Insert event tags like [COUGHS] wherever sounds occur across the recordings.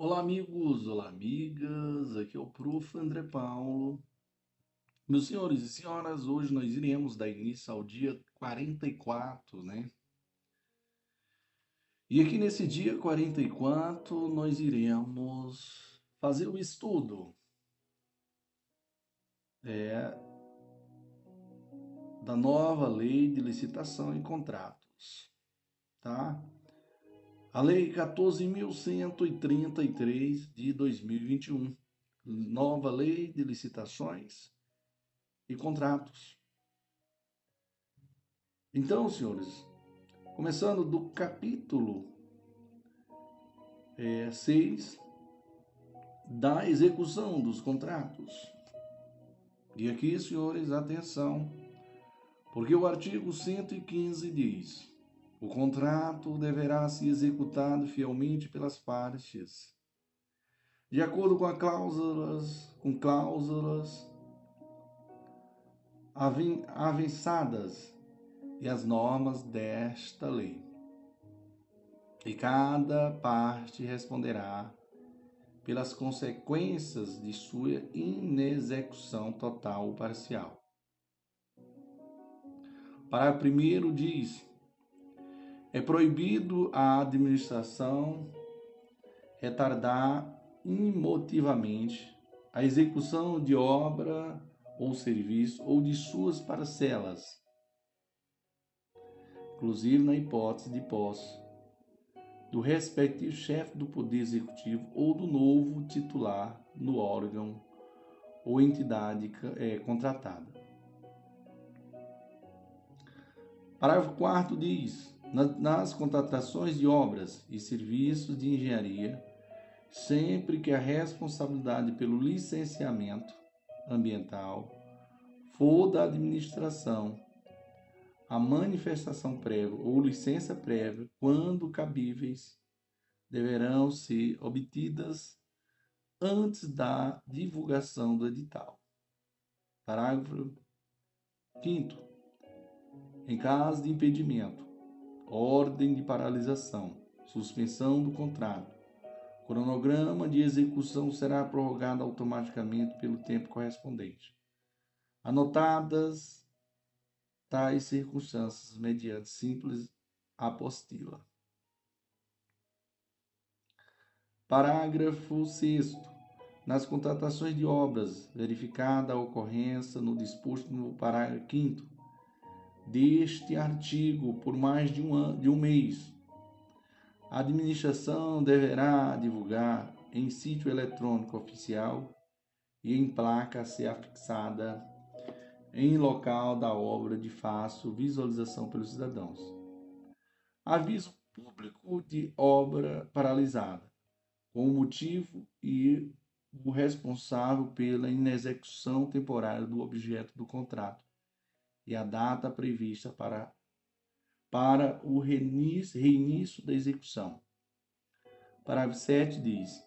Olá, amigos, olá, amigas. Aqui é o Prof. André Paulo. Meus senhores e senhoras, hoje nós iremos dar início ao dia 44, né? E aqui nesse dia 44, nós iremos fazer o estudo é, da nova lei de licitação e contratos, tá? A Lei 14.133 de 2021, nova Lei de Licitações e Contratos. Então, senhores, começando do capítulo é, 6 da execução dos contratos. E aqui, senhores, atenção, porque o artigo 115 diz o contrato deverá ser executado fielmente pelas partes, de acordo com, cláusulas, com cláusulas avançadas e as normas desta lei. E cada parte responderá pelas consequências de sua inexecução total ou parcial. Parágrafo 1 diz: é proibido a administração retardar imotivamente a execução de obra ou serviço ou de suas parcelas, inclusive na hipótese de posse do respectivo chefe do Poder Executivo ou do novo titular no órgão ou entidade é, contratada. Parágrafo 4 diz: nas contratações de obras e serviços de engenharia, sempre que a responsabilidade pelo licenciamento ambiental for da administração, a manifestação prévia ou licença prévia, quando cabíveis, deverão ser obtidas antes da divulgação do edital. Parágrafo 5. Em caso de impedimento, ordem de paralisação, suspensão do contrato. O cronograma de execução será prorrogado automaticamente pelo tempo correspondente. Anotadas tais circunstâncias mediante simples apostila. Parágrafo 6 nas contratações de obras, verificada a ocorrência no disposto no parágrafo 5 deste artigo por mais de um, ano, de um mês. A administração deverá divulgar em sítio eletrônico oficial e em placa a ser afixada em local da obra de fácil visualização pelos cidadãos. Aviso público de obra paralisada, com o motivo e o responsável pela inexecução temporária do objeto do contrato e a data prevista para, para o reinício, reinício da execução. Parágrafo 7 diz: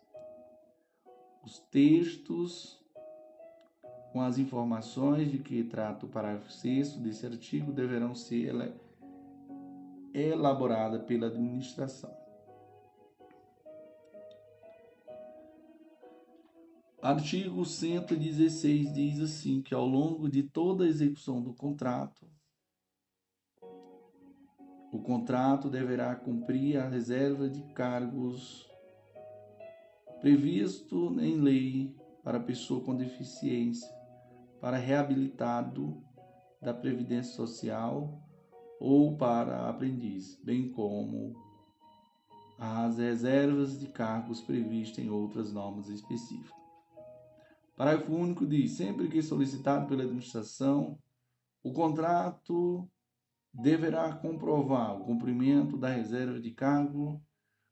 os textos com as informações de que trata o parágrafo 6 desse artigo deverão ser elaboradas pela administração. Artigo 116 diz assim que ao longo de toda a execução do contrato, o contrato deverá cumprir a reserva de cargos previsto em lei para pessoa com deficiência, para reabilitado da previdência social ou para aprendiz, bem como as reservas de cargos previstas em outras normas específicas. Parágrafo único diz: sempre que solicitado pela administração, o contrato deverá comprovar o cumprimento da reserva de cargo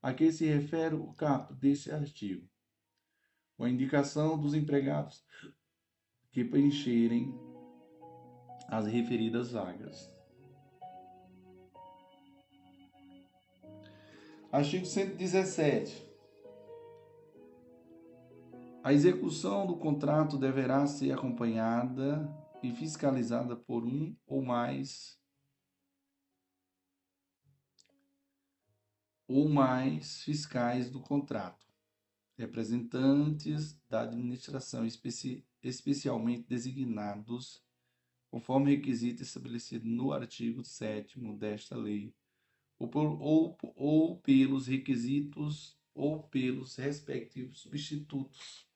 a que se refere o caput deste artigo, com a indicação dos empregados que preencherem as referidas vagas. Artigo 117. A execução do contrato deverá ser acompanhada e fiscalizada por um ou mais ou mais fiscais do contrato, representantes da administração especi especialmente designados conforme requisito estabelecido no artigo 7 desta lei, ou, por, ou, ou pelos requisitos ou pelos respectivos substitutos,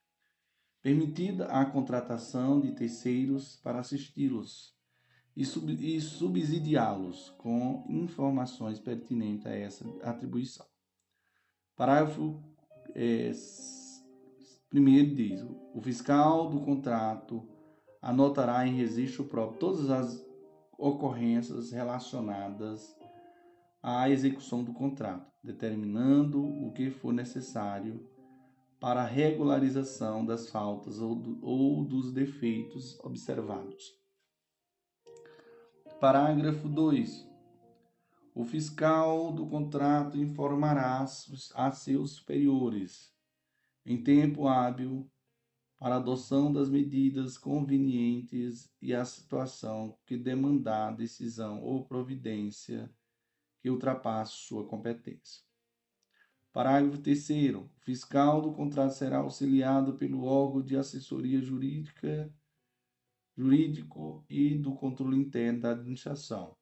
permitida a contratação de terceiros para assisti-los e, sub, subsidiá-los com informações pertinentes a essa atribuição. Parágrafo é, primeiro diz: o fiscal do contrato anotará em registro próprio todas as ocorrências relacionadas à execução do contrato, determinando o que for necessário para a regularização das faltas ou, do, ou dos defeitos observados. Parágrafo 2. O fiscal do contrato informará a seus superiores, em tempo hábil, para adoção das medidas convenientes e a situação que demandar decisão ou providência que ultrapasse sua competência. Parágrafo 3. O fiscal do contrato será auxiliado pelo órgão de assessoria jurídica, jurídico e do controle interno da administração,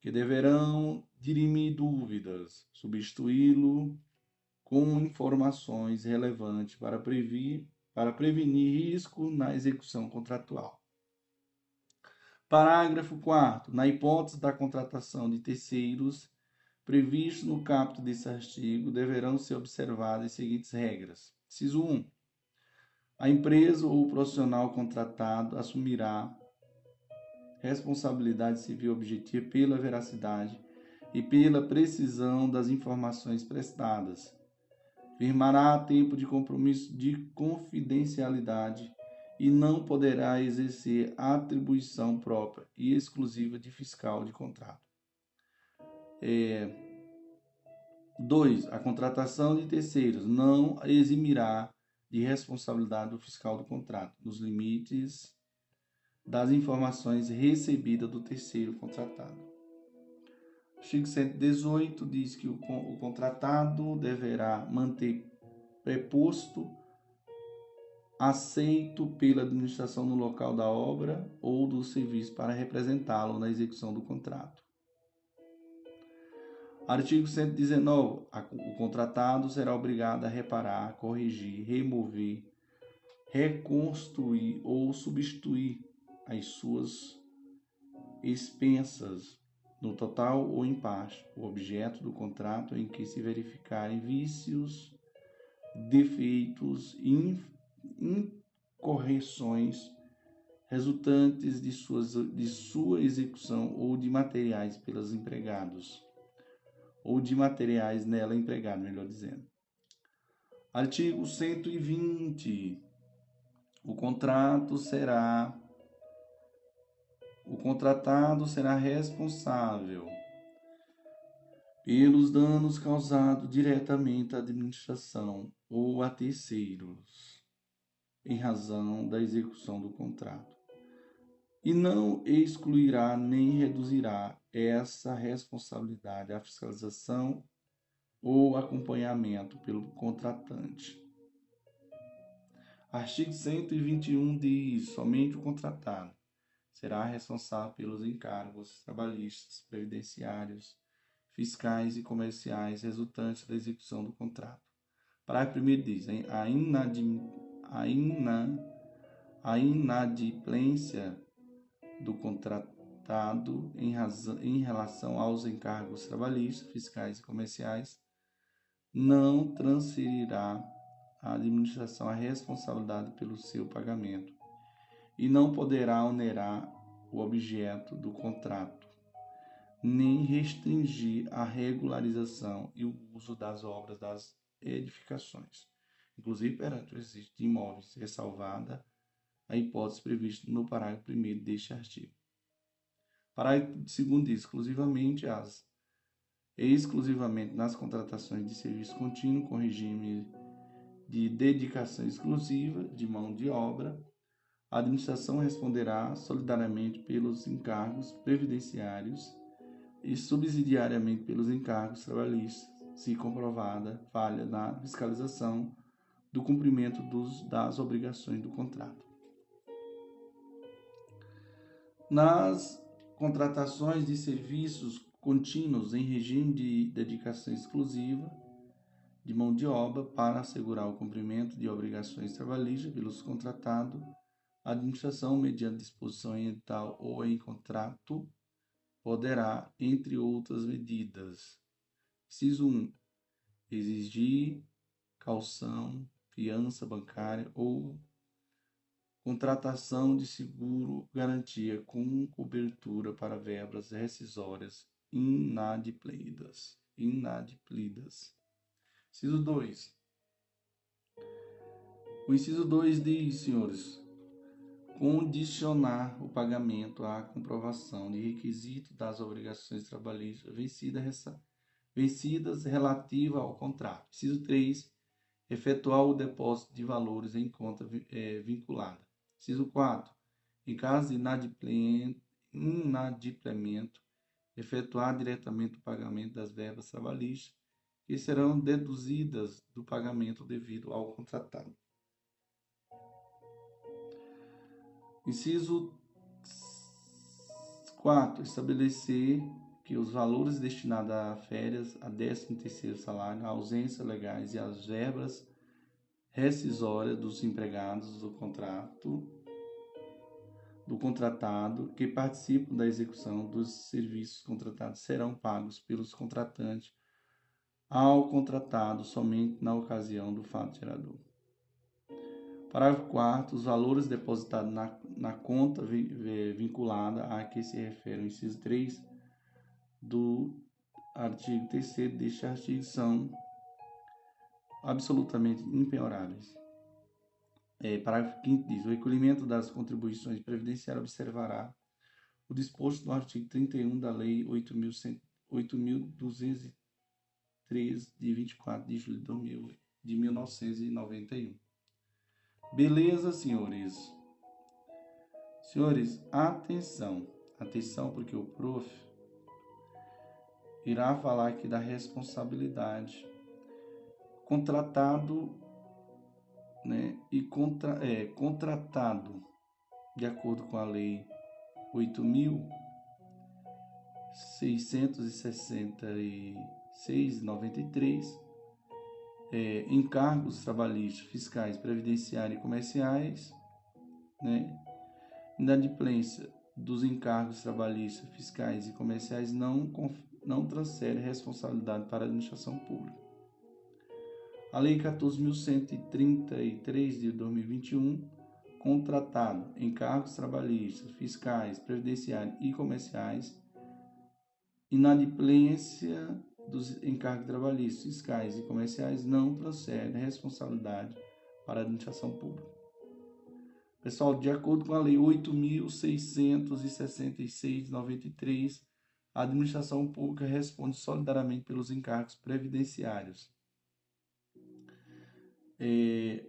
que deverão dirimir dúvidas, substituí-lo com informações relevantes para, para prevenir risco na execução contratual. Parágrafo 4. Na hipótese da contratação de terceiros, previsto no caput desse artigo, deverão ser observadas as seguintes regras. Ciso 1. A empresa ou o profissional contratado assumirá responsabilidade civil objetiva pela veracidade e pela precisão das informações prestadas. Firmará tempo de compromisso de confidencialidade e não poderá exercer atribuição própria e exclusiva de fiscal de contrato. É, 2. A contratação de terceiros não eximirá de responsabilidade do fiscal do contrato, nos limites das informações recebidas do terceiro contratado. Artigo 118 diz que o, o contratado deverá manter preposto aceito pela administração no local da obra ou do serviço para representá-lo na execução do contrato. Artigo 119. O contratado será obrigado a reparar, corrigir, remover, reconstruir ou substituir as suas expensas, no total ou em parte, o objeto do contrato em que se verificarem vícios, defeitos e incorreções resultantes de, suas, de sua execução ou de materiais pelos empregados, ou de materiais nela empregados, melhor dizendo. Artigo 120. O contrato será o contratado será responsável pelos danos causados diretamente à administração ou a terceiros em razão da execução do contrato. E não excluirá nem reduzirá essa responsabilidade à fiscalização ou acompanhamento pelo contratante. Artigo 121 diz: somente o contratado será responsável pelos encargos trabalhistas, previdenciários, fiscais e comerciais resultantes da execução do contrato. Parágrafo 1 diz: a inadimissão a, ina, a inadimplência do contratado em, razão, em relação aos encargos trabalhistas, fiscais e comerciais não transferirá à administração a responsabilidade pelo seu pagamento e não poderá onerar o objeto do contrato, nem restringir a regularização e o uso das obras das edificações. Inclusive perante o exercício de imóveis, ressalvada a hipótese prevista no parágrafo 1 deste artigo. Parágrafo 2 diz exclusivamente as exclusivamente nas contratações de serviço contínuo com regime de dedicação exclusiva de mão de obra, a administração responderá solidariamente pelos encargos previdenciários e subsidiariamente pelos encargos trabalhistas, se comprovada falha na fiscalização do cumprimento dos, das obrigações do contrato. Nas contratações de serviços contínuos em regime de dedicação exclusiva de mão de obra para assegurar o cumprimento de obrigações trabalhistas pelos contratados, a administração, mediante disposição edital ou em contrato, poderá, entre outras medidas, inciso 1, exigir calção, fiança bancária ou contratação de seguro garantia com cobertura para verbas rescisórias inadimplidas. inadimplidas. Inciso 2. O inciso 2 diz, senhores, condicionar o pagamento à comprovação de requisito das obrigações trabalhistas vencidas, vencidas relativa ao contrato. Inciso 3. Efetuar o depósito de valores em conta é, vinculada. Inciso 4. Em caso de inadimplemento, efetuar diretamente o pagamento das verbas trabalhistas que serão deduzidas do pagamento devido ao contratado. Inciso 4. Estabelecer que os valores destinados a férias, a 13 terceiro salário, a ausência legais e as verbas rescisórias dos empregados do contrato do contratado que participam da execução dos serviços contratados serão pagos pelos contratantes ao contratado somente na ocasião do fato gerador. Parágrafo 4 Os valores depositados na, na conta vinculada a que se refere o inciso 3 do artigo 3 deste artigo são absolutamente impenhoráveis. É, parágrafo 5 diz: O recolhimento das contribuições previdenciárias observará o disposto no artigo 31 da Lei 8.200 3 de 24 de julho de 1991. Beleza, senhores? Senhores, atenção. Atenção, porque o prof irá falar aqui da responsabilidade. Contratado né, e contra, é, contratado de acordo com a lei 8.660 693, é, encargos trabalhistas, fiscais, previdenciários e comerciais, né? inadimplência dos encargos trabalhistas, fiscais e comerciais não, não transfere responsabilidade para a administração pública. A Lei 14.133 de 2021, contratado, encargos trabalhistas, fiscais, previdenciários e comerciais, inadimplência dos encargos trabalhistas, fiscais e comerciais não transfere responsabilidade para a administração pública. Pessoal, de acordo com a Lei 8.666 de 93, a administração pública responde solidariamente pelos encargos previdenciários. É,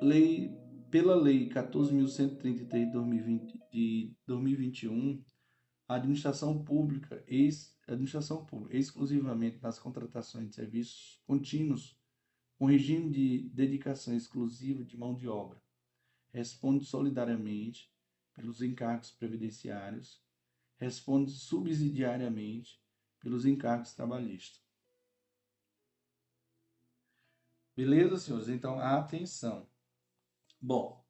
lei, pela Lei 14.133 de 2021, a administração pública, ex, administração pública exclusivamente nas contratações de serviços contínuos, com regime de dedicação exclusiva de mão de obra, responde solidariamente pelos encargos previdenciários, responde subsidiariamente pelos encargos trabalhistas. Beleza, senhores? Então, atenção. Bom,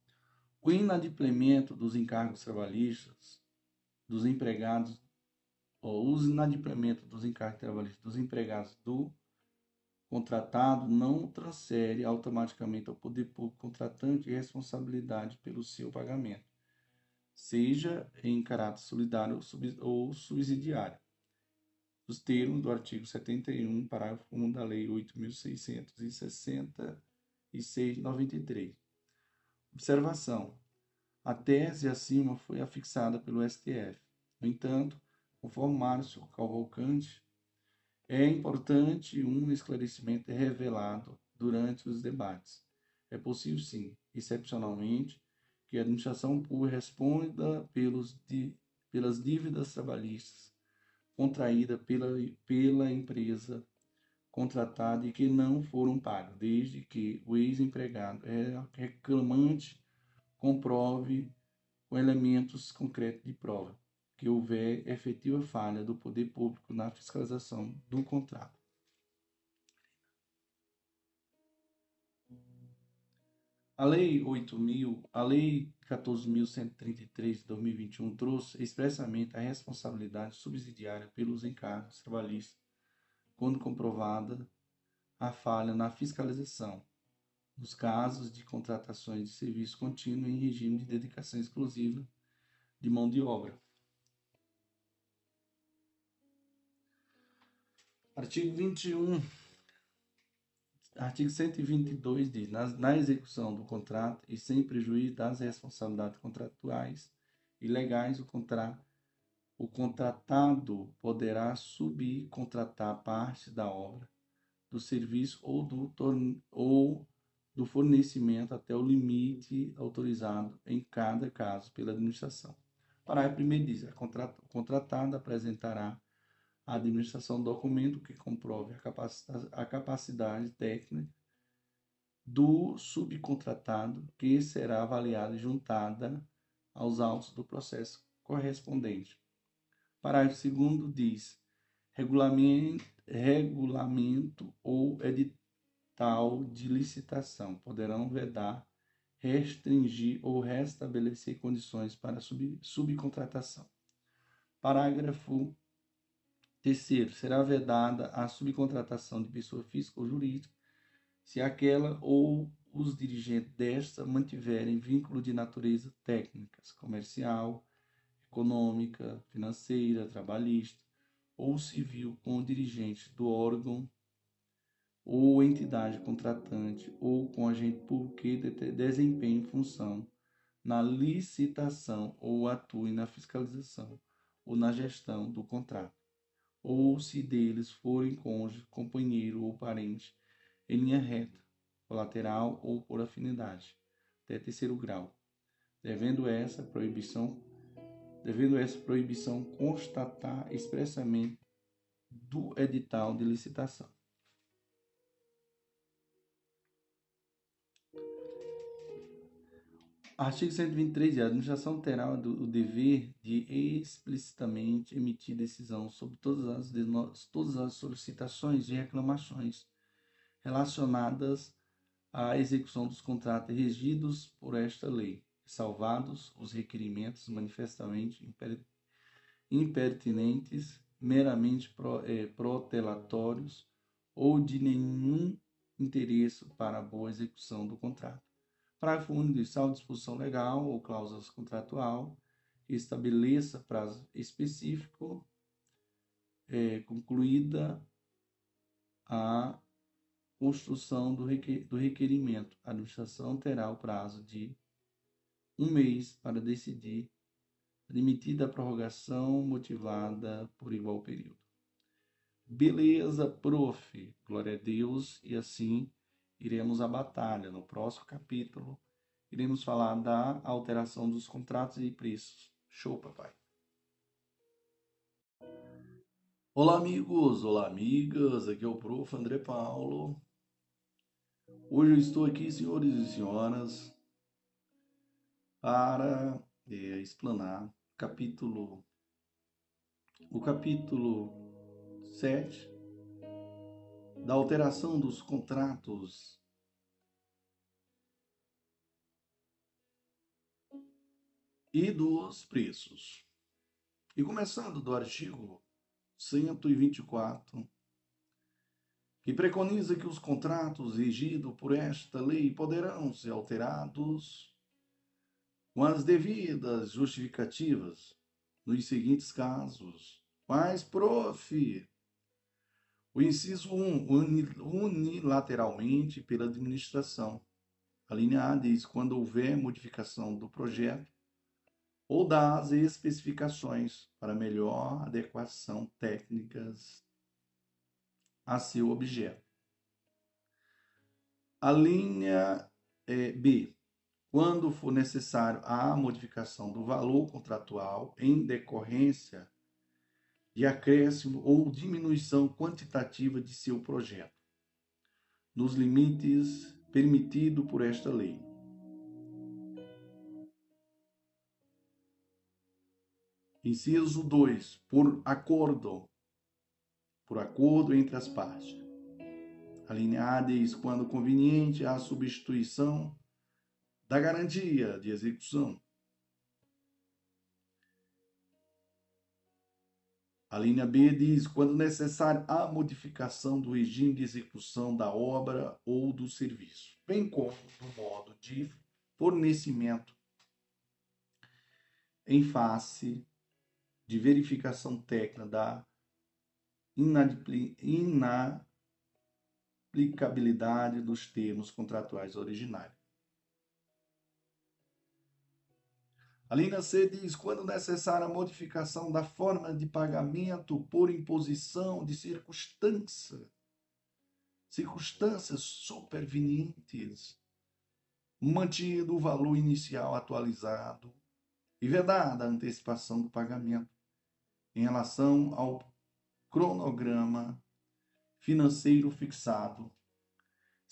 o inadimplemento dos encargos trabalhistas dos empregados, ou os inadimplemento dos encargos trabalhistas dos empregados do contratado não transfere automaticamente ao poder público contratante responsabilidade pelo seu pagamento, seja em caráter solidário ou subsidiário, os termos do artigo 71, parágrafo 1 da Lei 8.666-93. Observação: a tese acima foi afixada pelo STF. No entanto, conforme Márcio Cavalcante, é importante um esclarecimento revelado durante os debates. É possível, sim, excepcionalmente, que a administração pública responda pelos, pelas dívidas trabalhistas contraídas pela, pela empresa contratado e que não foram pagos, desde que o ex-empregado reclamante comprove com elementos concretos de prova que houver efetiva falha do poder público na fiscalização do contrato. A Lei 8.000, a Lei 14.133 de 2021 trouxe expressamente a responsabilidade subsidiária pelos encargos trabalhistas quando comprovada a falha na fiscalização, nos casos de contratações de serviço contínuo em regime de dedicação exclusiva de mão de obra. Artigo 21 Artigo 122 diz: na, na, execução do contrato e sem prejuízo das responsabilidades contratuais e legais, o, contra, o contratado poderá subcontratar parte da obra, do serviço ou do, ou do fornecimento até o limite autorizado em cada caso pela administração. Parágrafo 1 diz: o contratado apresentará a administração do documento que comprove a capacidade, a capacidade técnica do subcontratado, que será avaliada e juntada aos autos do processo correspondente. Parágrafo 2 diz: regulamento, regulamento ou edital de licitação poderão vedar, restringir ou restabelecer condições para sub, subcontratação. Parágrafo Terceiro, será vedada a subcontratação de pessoa física ou jurídica se aquela ou os dirigentes desta mantiverem vínculo de natureza técnica, comercial, econômica, financeira, trabalhista ou civil com o dirigente do órgão ou entidade contratante ou com agente público que desempenhe função na licitação ou atue na fiscalização ou na gestão do contrato ou se deles forem cônjuge, companheiro ou parente, em linha reta, colateral ou por afinidade, até terceiro grau, devendo essa proibição devendo essa proibição constatar expressamente do edital de licitação. Artigo 123. A administração terá o dever de explicitamente emitir decisão sobre todas as, todas as solicitações e reclamações relacionadas à execução dos contratos regidos por esta lei, salvados os requerimentos manifestamente impertinentes, meramente pro, é, protelatórios ou de nenhum interesse para a boa execução do contrato Parágrafo único de saldo disposição legal ou cláusula contratual que estabeleça prazo específico é, concluída a construção do, requer, do requerimento. A administração terá o prazo de um mês para decidir limitida a prorrogação motivada por igual período. Beleza, prof. Glória a Deus. E assim iremos à batalha. No próximo capítulo, iremos falar da alteração dos contratos e preços. Show, papai! Olá, amigos! Olá, amigas! Aqui é o prof. André Paulo. Hoje eu estou aqui, senhores e senhoras, para é, explanar capítulo, o capítulo 7 da alteração dos contratos e dos preços. E começando do artigo 124, que preconiza que os contratos regidos por esta lei poderão ser alterados com as devidas justificativas nos seguintes casos. Mas, prof, o inciso 1, unilateralmente pela administração. A linha A diz quando houver modificação do projeto ou das especificações para melhor adequação técnicas a seu objeto. A linha é, B, quando for necessário a modificação do valor contratual em decorrência de acréscimo ou diminuição quantitativa de seu projeto, nos limites permitido por esta lei. Inciso 2. Por acordo. Por acordo entre as partes. A linha A diz quando conveniente a substituição da garantia de execução. A linha B diz quando necessário a modificação do regime de execução da obra ou do serviço, bem como do modo de fornecimento em face de verificação técnica da inaplicabilidade dos termos contratuais originários. A C diz: quando necessária a modificação da forma de pagamento por imposição de circunstância, circunstâncias supervenientes, mantido o valor inicial atualizado. E vedada a antecipação do pagamento. Em relação ao cronograma financeiro fixado,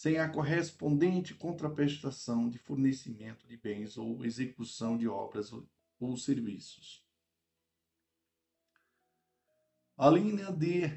sem a correspondente contraprestação de fornecimento de bens ou execução de obras ou serviços. A linha D.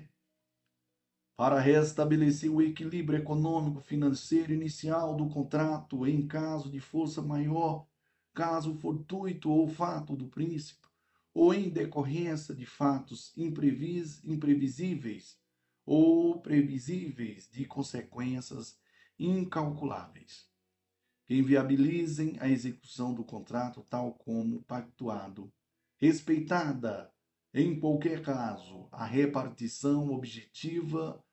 Para restabelecer o equilíbrio econômico financeiro inicial do contrato em caso de força maior, caso fortuito ou fato do príncipe, ou em decorrência de fatos imprevis, imprevisíveis ou previsíveis de consequências incalculáveis, que inviabilizem a execução do contrato tal como pactuado, respeitada, em qualquer caso, a repartição objetiva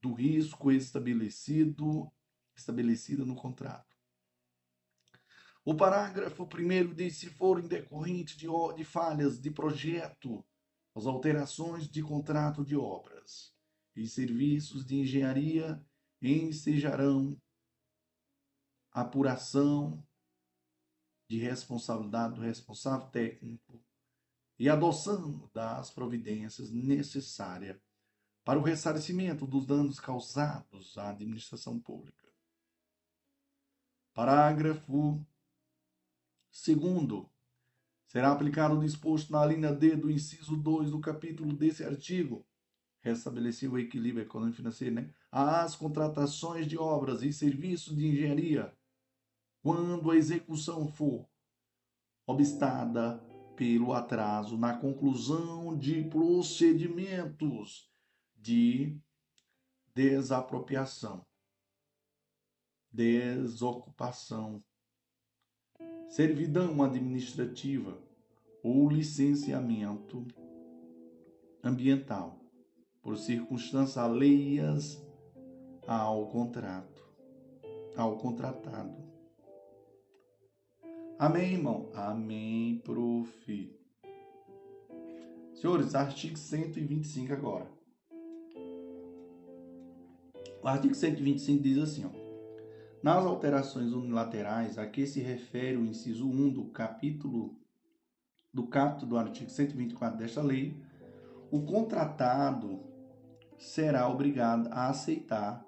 do risco estabelecido estabelecida no contrato. O parágrafo primeiro diz: se forem decorrentes de, de falhas de projeto, as alterações de contrato de obras e serviços de engenharia ensejarão apuração de responsabilidade do responsável técnico e adoção das providências necessárias para o ressarcimento dos danos causados à administração pública. Parágrafo Segundo, será aplicado o disposto na linha D do inciso 2 do capítulo desse artigo, restabelecer o equilíbrio econômico financeiro, né? às contratações de obras e serviços de engenharia, quando a execução for obstada pelo atraso na conclusão de procedimentos de desapropriação, desocupação servidão administrativa ou licenciamento ambiental por circunstâncias alheias ao contrato, ao contratado. Amém, irmão? Amém, prof. Senhores, artigo 125 agora. O artigo 125 diz assim, ó. Nas alterações unilaterais a que se refere o inciso 1 do capítulo do capítulo do artigo 124 desta lei, o contratado será obrigado a aceitar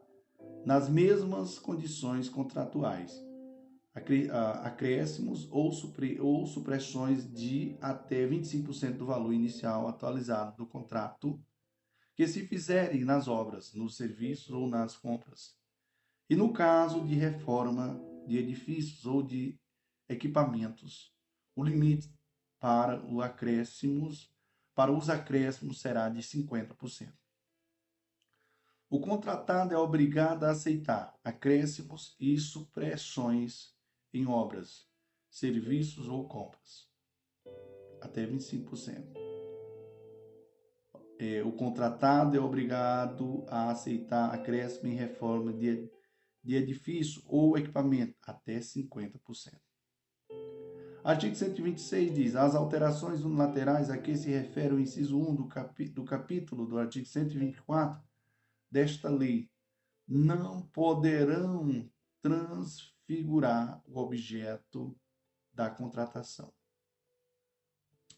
nas mesmas condições contratuais acréscimos ou, supressões de até 25% do valor inicial atualizado do contrato que se fizerem nas obras, nos serviços ou nas compras e no caso de reforma de edifícios ou de equipamentos, o limite para os acréscimos, para os acréscimos será de 50%. O contratado é obrigado a aceitar acréscimos e supressões em obras, serviços ou compras, até 25%. É, o contratado é obrigado a aceitar acréscimo em reforma de de edifício ou equipamento, até 50%. Artigo 126 diz: as alterações unilaterais a que se refere o inciso 1 do, capi do capítulo do artigo 124 desta lei não poderão transfigurar o objeto da contratação.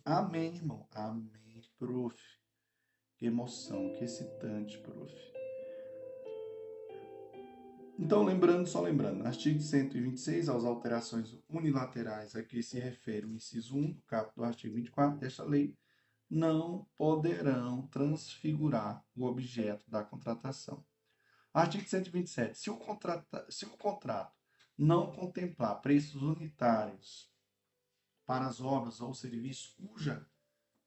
Amém, irmão. Amém, prof. Que emoção, que excitante, prof. Então, lembrando, só lembrando, artigo 126, as alterações unilaterais a que se refere o inciso 1 do caput do artigo 24 desta lei, não poderão transfigurar o objeto da contratação. Artigo 127. Se o, contrata, se o contrato não contemplar preços unitários para as obras ou serviços cuja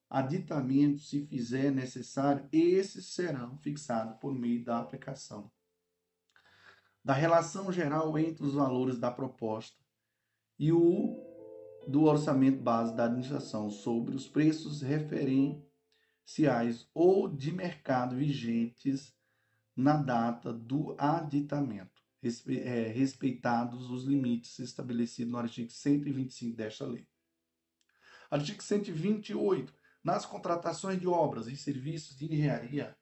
aditamento se fizer necessário, esses serão fixados por meio da aplicação da relação geral entre os valores da proposta e o do orçamento base da administração sobre os preços referenciais ou de mercado vigentes na data do aditamento, é, respeitados os limites estabelecidos no artigo 125 desta lei. Artigo 128. Nas contratações de obras e serviços de engenharia,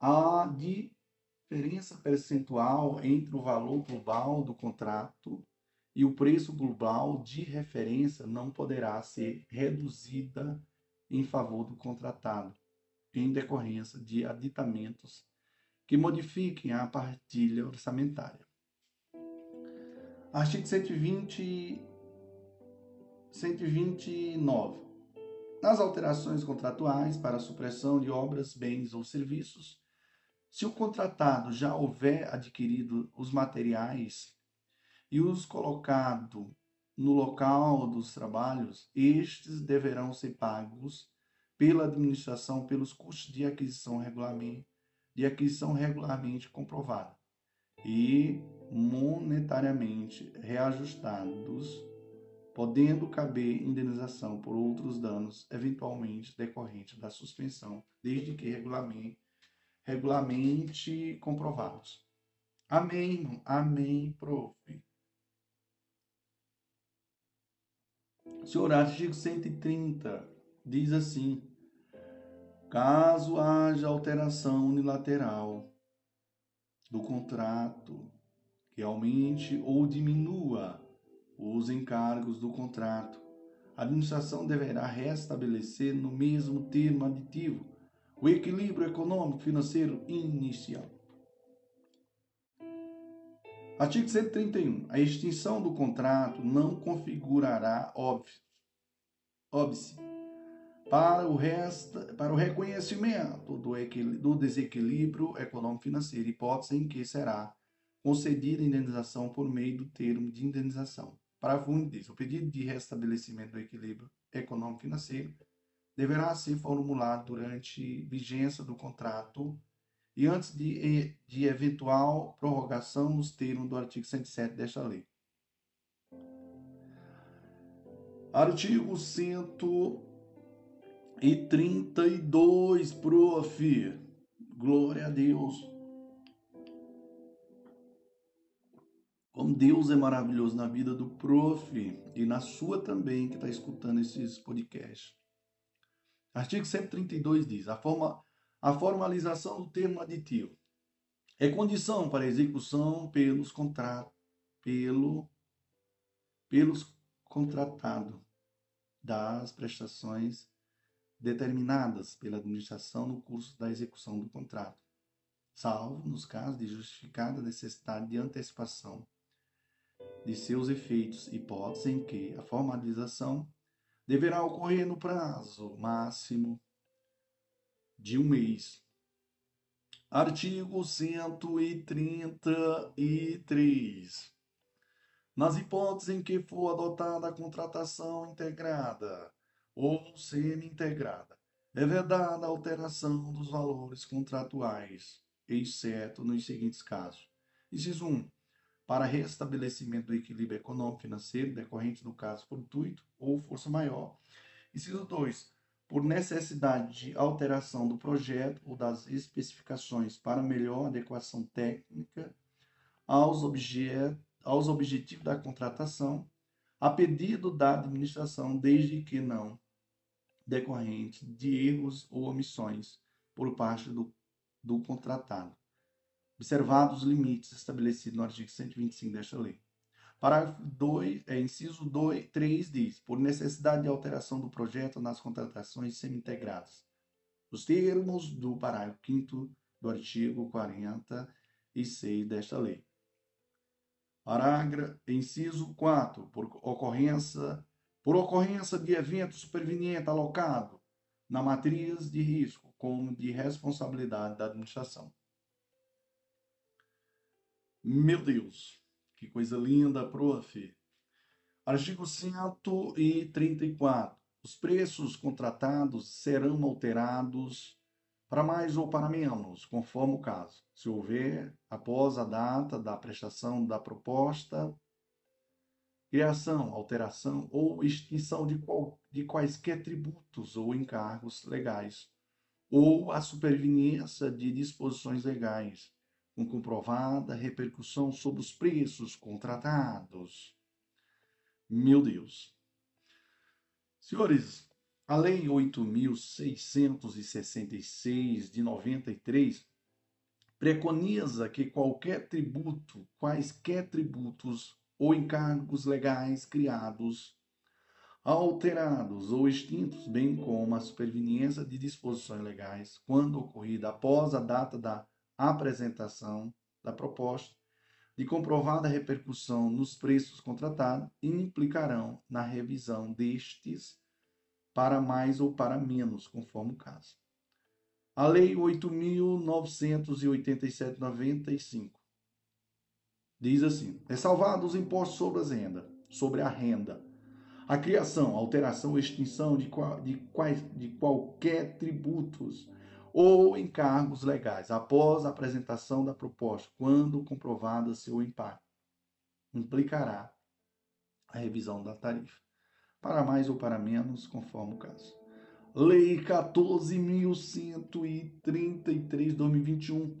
a diferença percentual entre o valor global do contrato e o preço global de referência não poderá ser reduzida em favor do contratado, em decorrência de aditamentos que modifiquem a partilha orçamentária. Artigo 120, 129. Nas alterações contratuais para supressão de obras, bens ou serviços, se o contratado já houver adquirido os materiais e os colocado no local dos trabalhos, estes deverão ser pagos pela administração pelos custos de aquisição regularmente, de aquisição regularmente comprovada e monetariamente reajustados, podendo caber indenização por outros danos eventualmente decorrentes da suspensão, desde que regularmente, regularmente comprovados. Amém, irmão. Amém, prof. Senhor, artigo 130 diz assim: caso haja alteração unilateral do contrato que aumente ou diminua os encargos do contrato, a administração deverá restabelecer no mesmo termo aditivo o equilíbrio econômico financeiro inicial. Artigo 131. A extinção do contrato não configurará óbice para o, resta, para o reconhecimento do, do desequilíbrio econômico-financeiro, hipótese em que será concedida indenização por meio do termo de indenização. Parágrafo único diz: o pedido de restabelecimento do equilíbrio econômico-financeiro deverá ser formulado durante vigência do contrato e antes de, de eventual prorrogação nos termos do artigo 107 desta lei. Artigo 132, prof. Glória a Deus. Como Deus é maravilhoso na vida do prof e na sua também, que está escutando esses podcasts. Artigo 132 diz: a forma a formalização do termo aditivo. É condição para execução pelos contratos, pelo, pelos contratados das prestações determinadas pela administração no curso da execução do contrato, salvo nos casos de justificada necessidade de antecipação de seus efeitos, hipótese em que a formalização deverá ocorrer no prazo máximo de um mês. Artigo 133. Nas hipóteses em que for adotada a contratação integrada ou semi-integrada, é vedada a alteração dos valores contratuais, exceto nos seguintes casos. Inciso 1. Para restabelecimento do equilíbrio econômico-financeiro decorrente do caso fortuito ou força maior. Inciso 2 por necessidade de alteração do projeto ou das especificações para melhor adequação técnica aos, aos objetivos da contratação, a pedido da administração, desde que não decorrente de erros ou omissões por parte do, do contratado, observados os limites estabelecidos no artigo 125 desta lei. Parágrafo 2, é, inciso 2, 3 diz: por necessidade de alteração do projeto nas contratações semi-integradas. os termos do parágrafo 5 do artigo 46 desta lei. Parágrafo, inciso 4, por ocorrência, por ocorrência de evento superveniente alocado na matriz de risco como de responsabilidade da administração. Meu Deus, que coisa linda, prof. Artigo 134. Os preços contratados serão alterados para mais ou para menos, conforme o caso. Se houver, após a data da prestação da proposta, criação, alteração ou extinção de, qual, de quaisquer tributos ou encargos legais, ou a superveniência de disposições legais, com comprovada repercussão sobre os preços contratados. Meu Deus. Senhores, a Lei 8.666 de 93 preconiza que qualquer tributo, quaisquer tributos ou encargos legais criados, alterados ou extintos, bem como a superveniência de disposições legais, quando ocorrida após a data da apresentação da proposta, de comprovada repercussão nos preços contratados, implicarão na revisão destes para mais ou para menos, conforme o caso. A Lei 8.987-95 diz assim: é salvado os impostos sobre a renda, sobre a renda, a criação, alteração extinção de, qual, de, quais, de qualquer tributos ou encargos legais após a apresentação da proposta, quando comprovado seu impacto, implicará a revisão da tarifa para mais ou para menos, conforme o caso. Lei 14.133, 2021,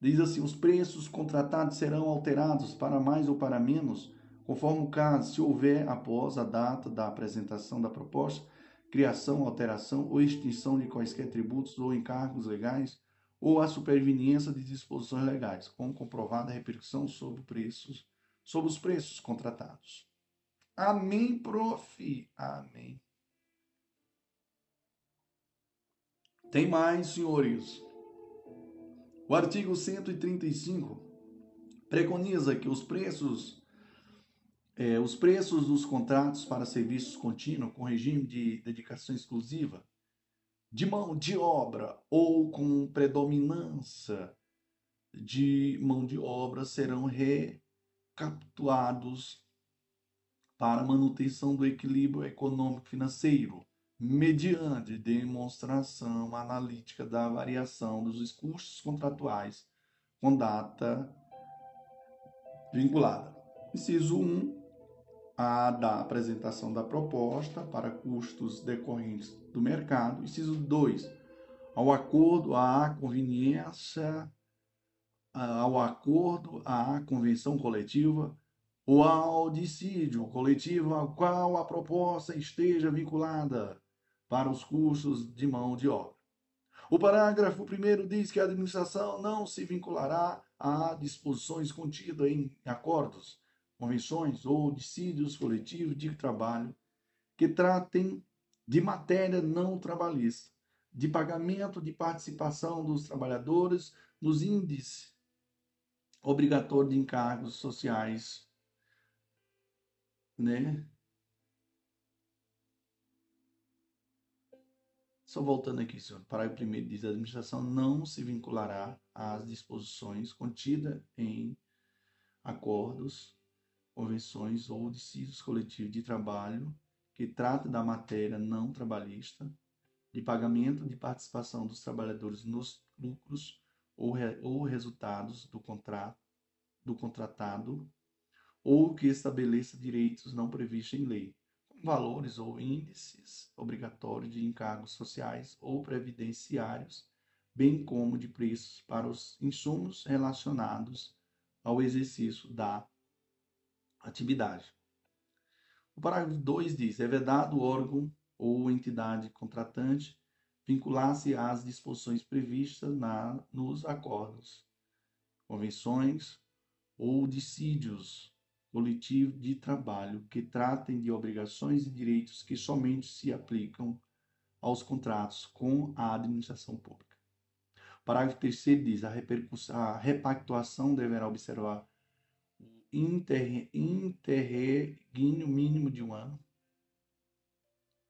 diz assim: os preços contratados serão alterados para mais ou para menos, conforme o caso, se houver, após a data da apresentação da proposta, criação, alteração ou extinção de quaisquer tributos ou encargos legais, ou a superveniência de disposições legais, com comprovada repercussão sobre preços, sobre os preços contratados. Amém, prof. Amém. Tem mais, senhores. O artigo 135 preconiza que os preços é, os preços dos contratos para serviços contínuos com regime de dedicação exclusiva, de mão de obra ou com predominância de mão de obra serão recapitulados para manutenção do equilíbrio econômico-financeiro, mediante demonstração analítica da variação dos custos contratuais com data vinculada. Inciso 1. A da apresentação da proposta para custos decorrentes do mercado. Inciso 2. Ao acordo, à conveniência, ao acordo, à convenção coletiva o audicídio coletivo ao qual a proposta esteja vinculada para os custos de mão de obra. O parágrafo 1 diz que a administração não se vinculará a disposições contidas em acordos, convenções ou dissídios coletivos de trabalho que tratem de matéria não trabalhista, de pagamento de participação dos trabalhadores nos índices obrigatórios de encargos sociais né? Só voltando aqui, senhor. Parágrafo primeiro diz: a administração não se vinculará às disposições contidas em acordos, convenções ou dissídios coletivos de trabalho que trata da matéria não trabalhista, de pagamento de participação dos trabalhadores nos lucros ou, re, ou resultados do contrato do contratado ou que estabeleça direitos não previstos em lei, como valores ou índices obrigatórios de encargos sociais ou previdenciários, bem como de preços para os insumos relacionados ao exercício da atividade. O parágrafo 2 diz: é vedado o órgão ou entidade contratante vincular-se às disposições previstas na, nos acordos, convenções ou dissídios coletivo de trabalho que tratem de obrigações e direitos que somente se aplicam aos contratos com a administração pública. O parágrafo 3 diz: a, a repactuação deverá observar o interregno mínimo de um ano.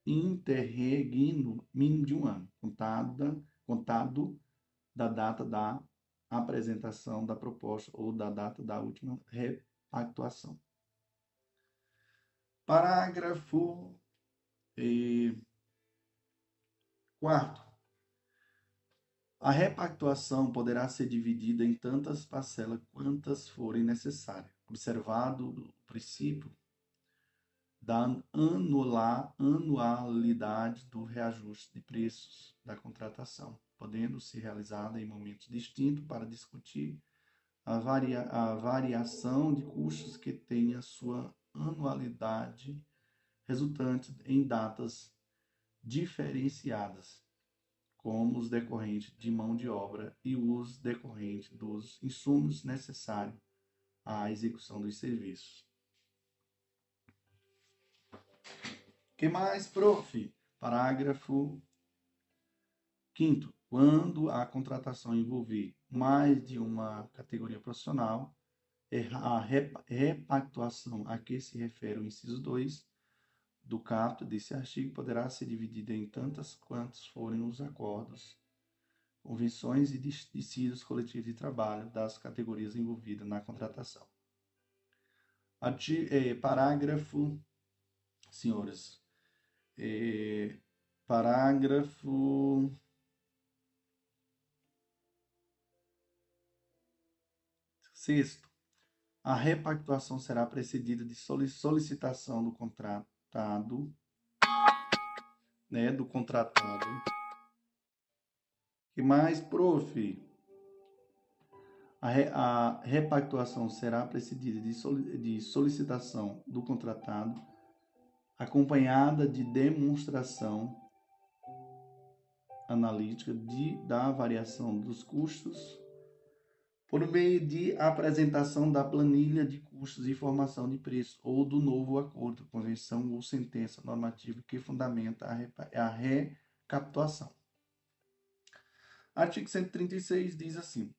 Interregno mínimo de um ano, contado, contado da data da apresentação da proposta ou da data da última repactuação. Parágrafo eh, quarto. A repactuação poderá ser dividida em tantas parcelas quantas forem necessárias, observado o princípio da anular, anualidade do reajuste de preços da contratação, podendo ser realizada em momentos distintos para discutir a, varia, a variação de custos que tenha sua anualidade resultante em datas diferenciadas, como os decorrentes de mão de obra e os decorrentes dos insumos necessários à execução dos serviços. que mais, prof? Parágrafo 5 Quando a contratação envolver mais de uma categoria profissional, a repactuação a que se refere o inciso 2 do capto desse artigo poderá ser dividida em tantas quantos forem os acordos, convenções e decididos coletivos de trabalho das categorias envolvidas na contratação. É, parágrafo, senhores, é, parágrafo sexto a repactuação será precedida de solicitação do contratado, né, do contratado. Que mais, prof? A, re, a repactuação será precedida de, de solicitação do contratado, acompanhada de demonstração analítica de, da variação dos custos por meio de apresentação da planilha de custos e formação de preço ou do novo acordo, convenção ou sentença normativa que fundamenta a recapitulação. Artigo 136 diz assim: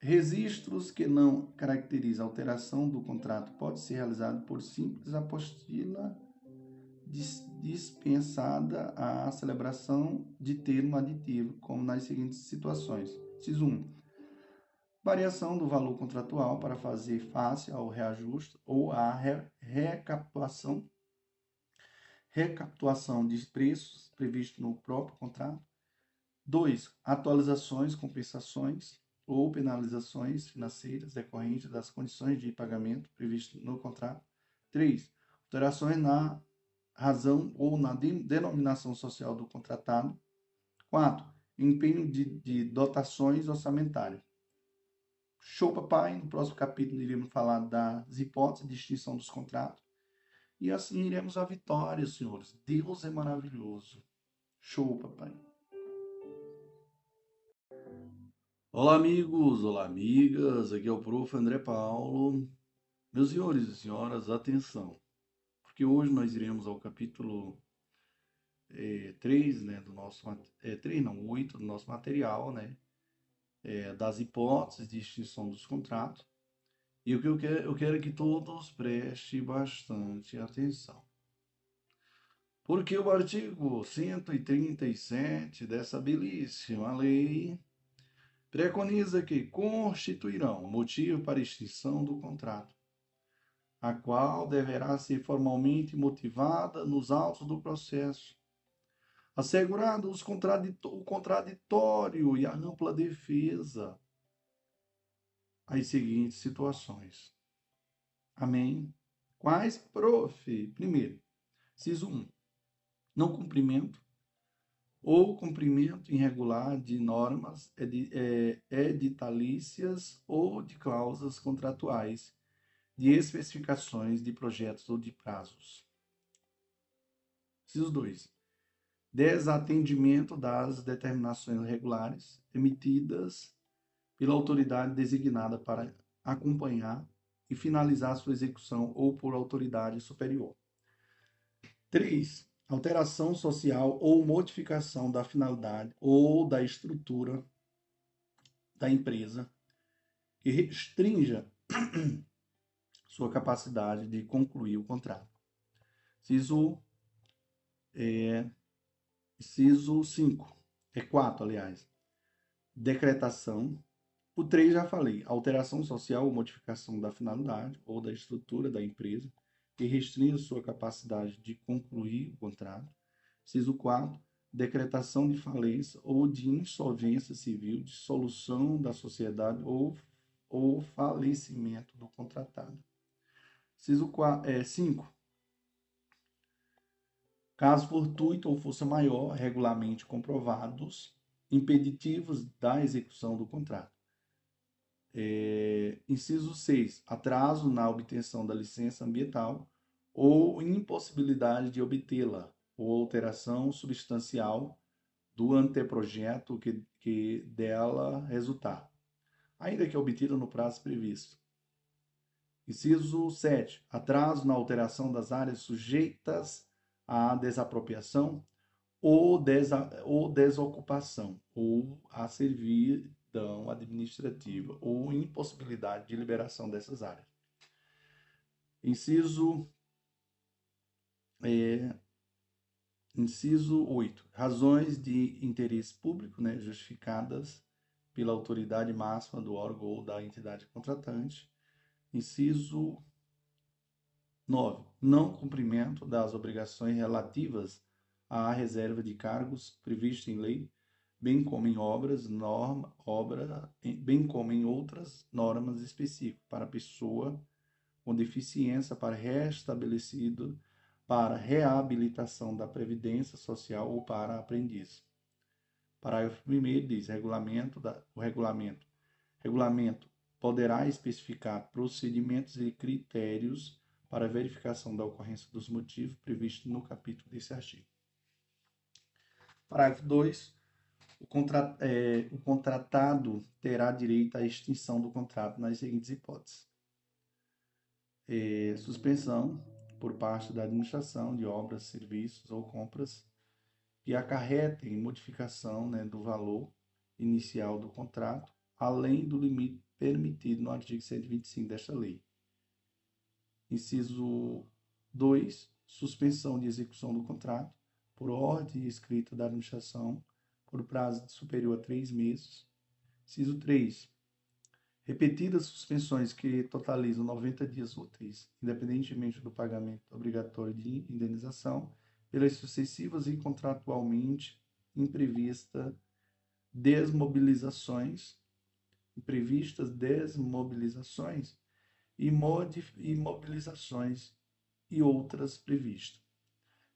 Registros que não caracterizam alteração do contrato pode ser realizado por simples apostila dispensada a celebração de termo aditivo, como nas seguintes situações. Ciso 1 variação do valor contratual para fazer face ao reajuste ou à re recapitulação, recapitulação de preços previsto no próprio contrato. 2. Atualizações, compensações ou penalizações financeiras decorrentes das condições de pagamento previstas no contrato. 3. Alterações na razão ou na denominação social do contratado. 4. Empenho de, de dotações orçamentárias. Show, papai. No próximo capítulo iremos falar das hipóteses de extinção dos contratos. E assim iremos à vitória, senhores. Deus é maravilhoso. Show, papai. Olá, amigos. Olá, amigas. Aqui é o prof. André Paulo. Meus senhores e senhoras, atenção. Porque hoje nós iremos ao capítulo é, 3, né, do nosso... É, 3 não, 8 do nosso material, né? é, das hipóteses de extinção dos contratos. E o que eu quero, eu quero que todos prestem bastante atenção. Porque o artigo 137 dessa belíssima lei preconiza que constituirão motivo para extinção do contrato, a qual deverá ser formalmente motivada nos autos do processo assegurado o contraditório e a ampla defesa às seguintes situações. Amém? Quais, prof? Primeiro, ciso 1. Não cumprimento ou cumprimento irregular de normas é, editalícias ou de cláusulas contratuais, de especificações de projetos ou de prazos. Ciso 2 desatendimento das determinações regulares emitidas pela autoridade designada para acompanhar e finalizar sua execução ou por autoridade superior. 3. Alteração social ou modificação da finalidade ou da estrutura da empresa que restrinja [CLEARS THROAT] sua capacidade de concluir o contrato. Ciso, é, ciso 5, é 4, aliás. Decretação. O 3 já falei, alteração social ou modificação da finalidade ou da estrutura da empresa que restringe sua capacidade de concluir o contrato. Inciso 4, decretação de falência ou de insolvência civil, dissolução da sociedade ou, ou falecimento do contratado. Inciso 5. É, caso fortuito ou força maior, regularmente comprovados, impeditivos da execução do contrato. É, inciso 6. Atraso na obtenção da licença ambiental ou impossibilidade de obtê-la, ou alteração substancial do anteprojeto que, que dela resultar, ainda que obtida no prazo previsto. Inciso 7. Atraso na alteração das áreas sujeitas à desapropriação ou, desa, ou desocupação, ou a servir servidão administrativa ou impossibilidade de liberação dessas áreas. Inciso, é, inciso 8. Razões de interesse público né, justificadas pela autoridade máxima do órgão ou da entidade contratante. Inciso 9. Não cumprimento das obrigações relativas à reserva de cargos previsto em lei bem como em obras, norma, obra, bem como em outras normas específicas para pessoa com deficiência para restabelecido para reabilitação da previdência social ou para aprendiz. Parágrafo 1 diz: regulamento da, o regulamento. Regulamento poderá especificar procedimentos e critérios para verificação da ocorrência dos motivos previstos no capítulo desse artigo. Parágrafo 2 o, contra, é, o contratado terá direito à extinção do contrato nas seguintes hipóteses: é, suspensão por parte da administração de obras, serviços ou compras que acarretem modificação né, do valor inicial do contrato, além do limite permitido no artigo 125 desta lei. Inciso 2. Suspensão de execução do contrato por ordem escrita da administração por prazo superior a três meses. Inciso 3. Repetidas suspensões que totalizam 90 dias úteis, independentemente do pagamento obrigatório de indenização, pelas sucessivas e contratualmente imprevista desmobilizações, imprevistas desmobilizações e imobilizações e outras previstas.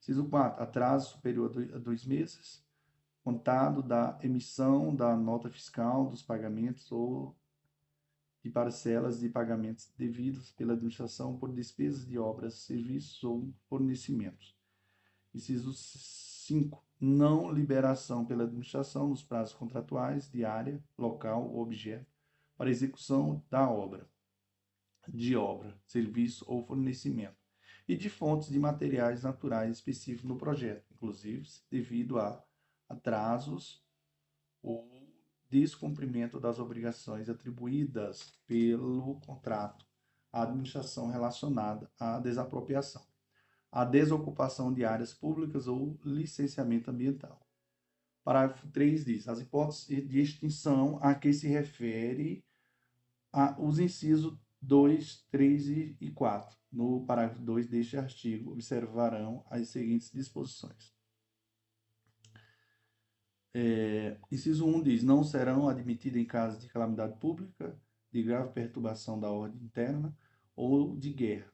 Inciso 4. Atraso superior a dois meses contado da emissão da nota fiscal dos pagamentos ou de parcelas de pagamentos devidos pela administração por despesas de obras, serviços ou fornecimentos. Inciso 5. Não liberação pela administração nos prazos contratuais de área, local ou objeto para execução da obra, de obra, serviço ou fornecimento, e de fontes de materiais naturais específicos no projeto, inclusive devido a atrasos ou descumprimento das obrigações atribuídas pelo contrato à administração relacionada à desapropriação, à desocupação de áreas públicas ou licenciamento ambiental. Parágrafo 3 diz: as hipóteses de extinção a que se refere a, os incisos 2, 3 e 4. No parágrafo 2 deste artigo, observarão as seguintes disposições. É, inciso 1 diz: não serão admitidas em caso de calamidade pública, de grave perturbação da ordem interna ou de guerra,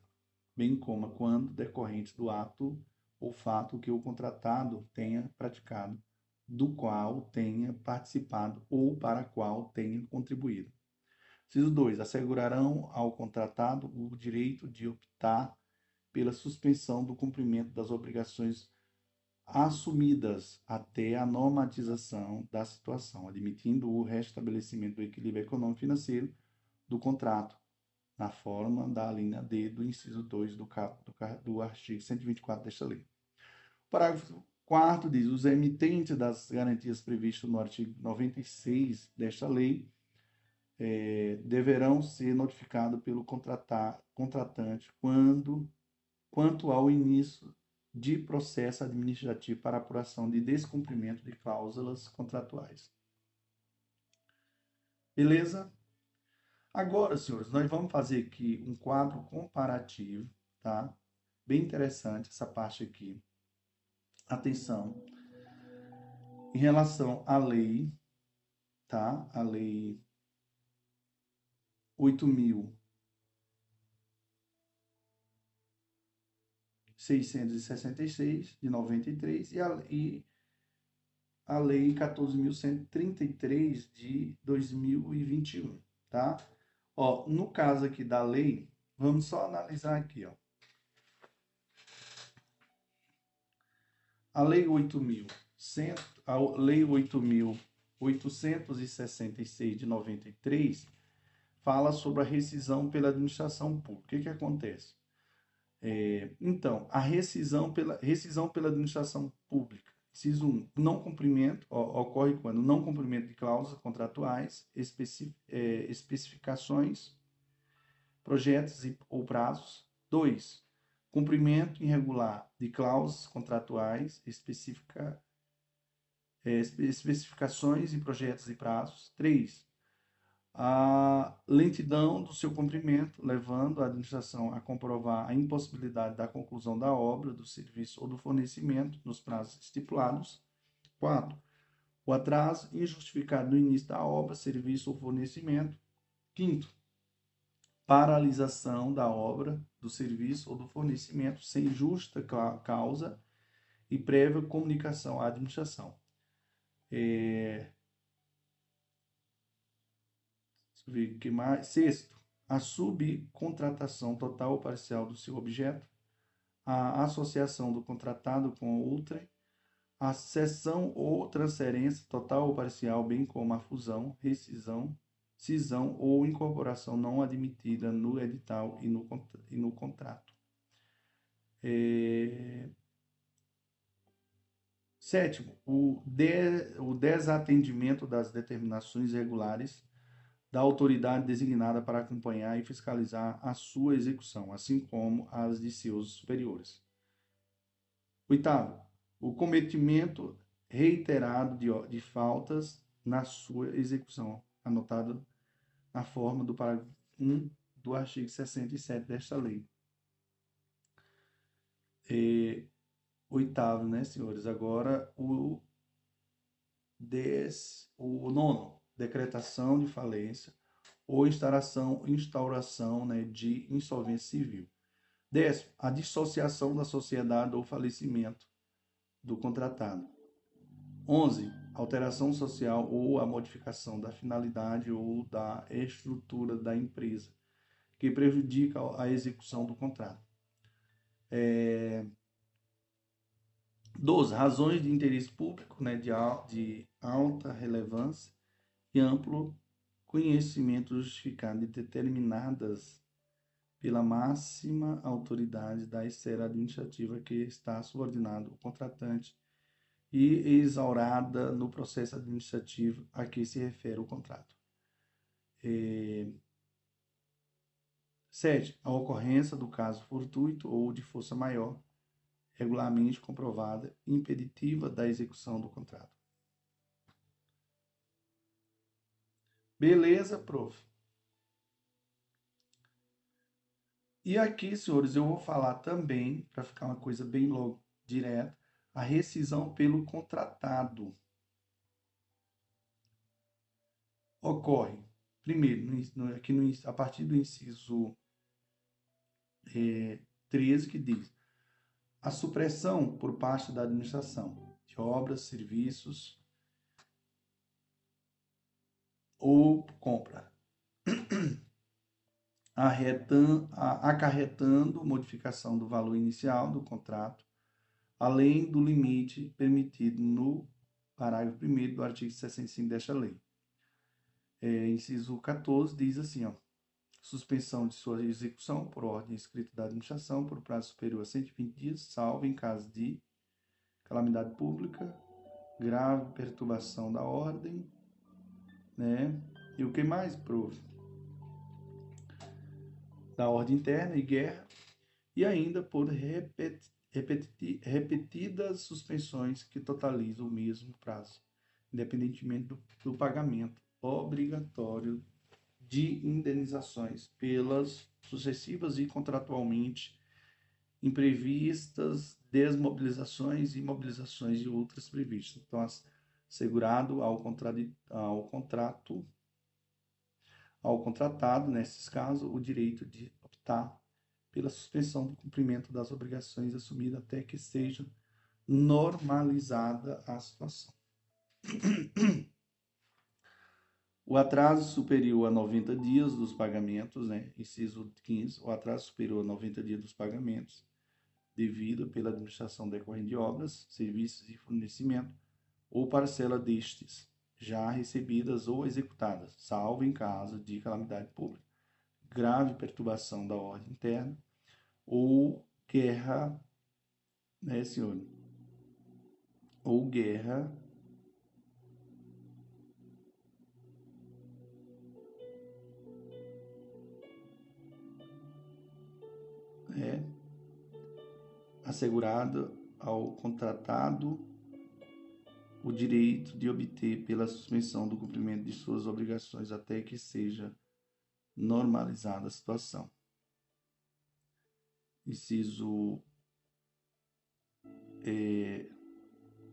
bem como quando decorrentes do ato ou fato que o contratado tenha praticado, do qual tenha participado ou para qual tenha contribuído. Inciso 2. Assegurarão ao contratado o direito de optar pela suspensão do cumprimento das obrigações assumidas até a normatização da situação, admitindo o restabelecimento do equilíbrio econômico-financeiro do contrato, na forma da linha D do inciso 2 do, do, do artigo 124 desta lei. Parágrafo 4 diz: os emitentes das garantias previstas no artigo 96 desta lei é, deverão ser notificados pelo contratante quando, quanto ao início de processo administrativo para apuração de descumprimento de cláusulas contratuais. Beleza? Agora, senhores, nós vamos fazer aqui um quadro comparativo, tá? Bem interessante essa parte aqui. Atenção. Em relação à lei, tá? A lei 8.666 de 93 e a, e a lei 14.133 de 2021, tá? Ó, no caso aqui da lei, vamos só analisar aqui, ó. A lei 8.100, a lei 8.866 de 93 fala sobre a rescisão pela administração pública. O que, que acontece? É, então, a rescisão pela, rescisão pela administração pública. Inciso 1. Não cumprimento ó, ocorre quando não cumprimento de cláusulas contratuais, especi, é, especificações, projetos e, ou prazos. 2. Cumprimento irregular de cláusulas contratuais, especifica, é, especificações e projetos e prazos. 3 a lentidão do seu cumprimento, levando a administração a comprovar a impossibilidade da conclusão da obra, do serviço ou do fornecimento nos prazos estipulados. 4. O atraso injustificado no início da obra, serviço ou fornecimento. 5. Paralisação da obra, do serviço ou do fornecimento sem justa causa e prévia comunicação à administração. É, ver que mais. Sexto, a subcontratação total ou parcial do seu objeto, a associação do contratado com outra, a cessão ou transferência total ou parcial, bem como a fusão, rescisão, cisão ou incorporação não admitida no edital e no, e no contrato. É... Sétimo, o, de, o desatendimento das determinações regulares da autoridade designada para acompanhar e fiscalizar a sua execução, assim como as de seus superiores. Oitavo, o cometimento reiterado de, de faltas na sua execução, anotado na forma do parágrafo 1 do artigo 67 desta lei. E, oitavo, né, senhores? Agora o, des, o nono decretação de falência ou instauração, instauração né, de insolvência civil. Décimo, a dissociação da sociedade ou falecimento do contratado. 11. Alteração social ou a modificação da finalidade ou da estrutura da empresa, que prejudica a execução do contrato. É... 12. Razões de interesse público né, de, de alta relevância e amplo conhecimento justificado de determinadas pela máxima autoridade da esfera administrativa que está subordinado ao contratante e exaurada no processo administrativo a que se refere o contrato. É... 7. A ocorrência do caso fortuito ou de força maior, regularmente comprovada, impeditiva da execução do contrato. Beleza, prof. E aqui, senhores, eu vou falar também, para ficar uma coisa bem logo, direta, a rescisão pelo contratado. Ocorre, primeiro, no, aqui no, a partir do inciso é, 13, que diz a supressão por parte da administração de obras, serviços, ou compra, [CLEARS THROAT] acarretando modificação do valor inicial do contrato, além do limite permitido no parágrafo 1 do artigo 65 desta lei. É, inciso 14 diz assim, ó, suspensão de sua execução por ordem escrita da administração por prazo superior a 120 dias, salvo em caso de calamidade pública, grave perturbação da ordem, né? E o que mais, prof? Da ordem interna e guerra, e ainda por repeti repeti repetidas suspensões que totalizam o mesmo prazo, independentemente do, do pagamento obrigatório de indenizações pelas sucessivas e contratualmente imprevistas desmobilizações e mobilizações de outras previstas. Então, assegurado ao, ao contrato, ao contratado, nesses casos, o direito de optar pela suspensão do cumprimento das obrigações assumidas até que seja normalizada a situação. O atraso superior a 90 dias dos pagamentos, né? inciso 15, o atraso superior a 90 dias dos pagamentos, devido pela administração decorrente de obras, serviços e fornecimento, ou parcela destes, já recebidas ou executadas, salvo em caso de calamidade pública, grave perturbação da ordem interna ou guerra, né, senhor? Ou guerra é assegurado ao contratado o direito de obter pela suspensão do cumprimento de suas obrigações até que seja normalizada a situação. Inciso é,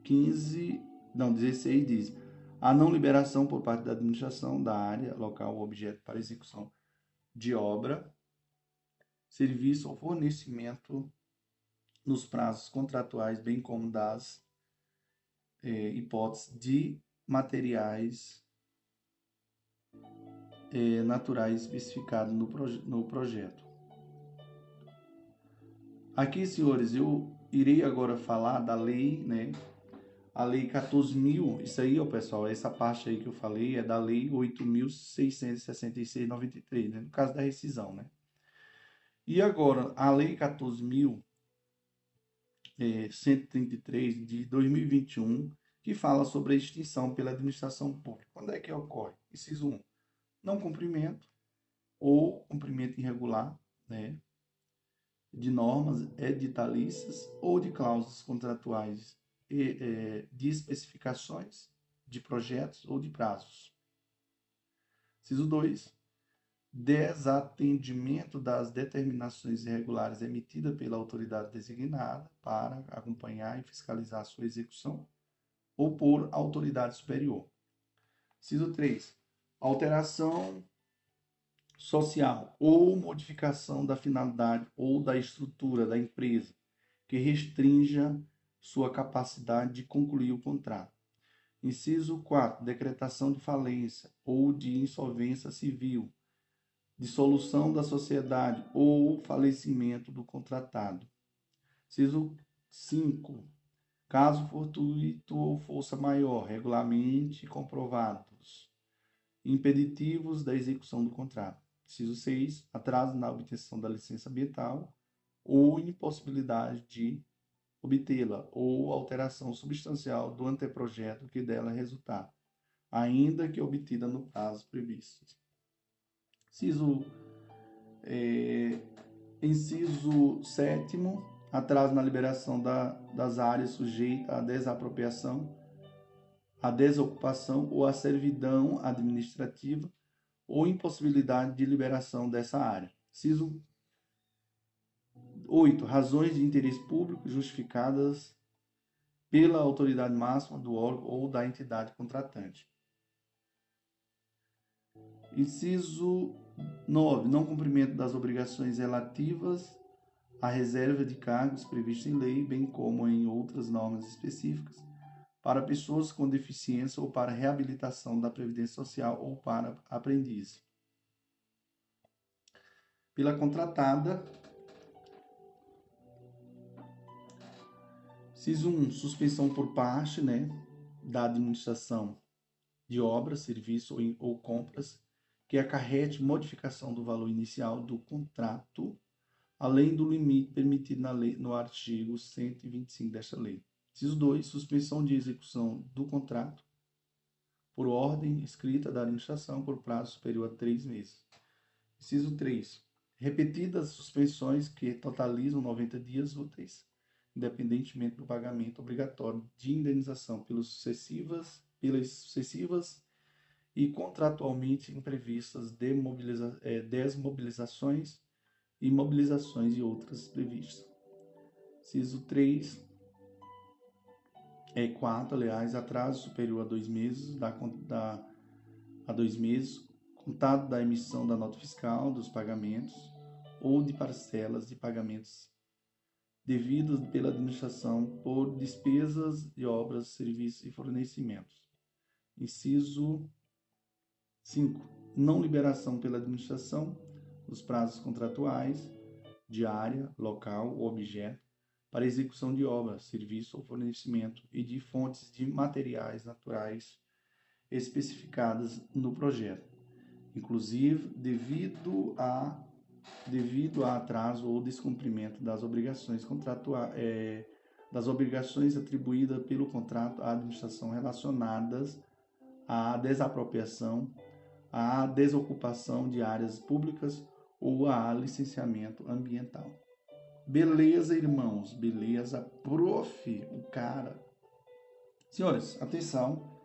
15, não, 16 diz: a não liberação por parte da administração da área local ou objeto para execução de obra, serviço ou fornecimento nos prazos contratuais, bem como das é, hipóteses de materiais é, naturais especificados no, proje no projeto. Aqui, senhores, eu irei agora falar da lei, né? A lei 14.000, isso aí, ó, pessoal, essa parte aí que eu falei é da lei 8.666-93, né? No caso da rescisão, né? E agora, a lei 14.000 133 é, de 2021, que fala sobre a extinção pela administração pública. Quando é que ocorre? Inciso 1. Não cumprimento ou cumprimento irregular né, de normas editalícias ou de cláusulas contratuais e, é, de especificações de projetos ou de prazos. Inciso 2 desatendimento das determinações irregulares emitidas pela autoridade designada para acompanhar e fiscalizar sua execução ou por autoridade superior. Ciso 3. Alteração social ou modificação da finalidade ou da estrutura da empresa que restrinja sua capacidade de concluir o contrato. Inciso 4. Decretação de falência ou de insolvência civil dissolução da sociedade ou falecimento do contratado. Ciso 5. Caso fortuito ou força maior, regularmente comprovados. Impeditivos da execução do contrato. Ciso 6. Atraso na obtenção da licença ambiental ou impossibilidade de obtê-la ou alteração substancial do anteprojeto que dela resultar, ainda que obtida no prazo previsto. Inciso, é, inciso sétimo, atraso na liberação da, das áreas sujeitas à desapropriação, à desocupação ou à servidão administrativa ou impossibilidade de liberação dessa área. Inciso 8. Razões de interesse público justificadas pela autoridade máxima do órgão ou da entidade contratante. Inciso 9. Não cumprimento das obrigações relativas à reserva de cargos previstas em lei, bem como em outras normas específicas, para pessoas com deficiência ou para reabilitação da Previdência Social ou para aprendiz. Pela contratada, Inciso 1. Suspensão por parte né, da administração de obras, serviços ou, ou compras que acarrete modificação do valor inicial do contrato, além do limite permitido na lei, no artigo 125 desta lei. Inciso 2, suspensão de execução do contrato por ordem escrita da administração por prazo superior a três meses. Inciso 3, repetidas suspensões que totalizam 90 dias úteis, independentemente do pagamento obrigatório de indenização pelas sucessivas, pelas sucessivas e contratualmente imprevistas demobiliza, é, desmobilizações, imobilizações e outras previstas. Inciso 3. É 4, aliás, atraso superior a dois meses, da, da, a dois meses, contado da emissão da nota fiscal dos pagamentos ou de parcelas de pagamentos devidos pela administração por despesas de obras, serviços e fornecimentos. Inciso 5. Não liberação pela administração dos prazos contratuais de área, local ou objeto para execução de obras, serviço ou fornecimento e de fontes de materiais naturais especificadas no projeto, inclusive devido a devido a atraso ou descumprimento das obrigações contratuais é, das obrigações atribuídas pelo contrato à administração relacionadas à desapropriação à desocupação de áreas públicas ou a licenciamento ambiental. Beleza, irmãos, beleza, prof, o cara. Senhores, atenção,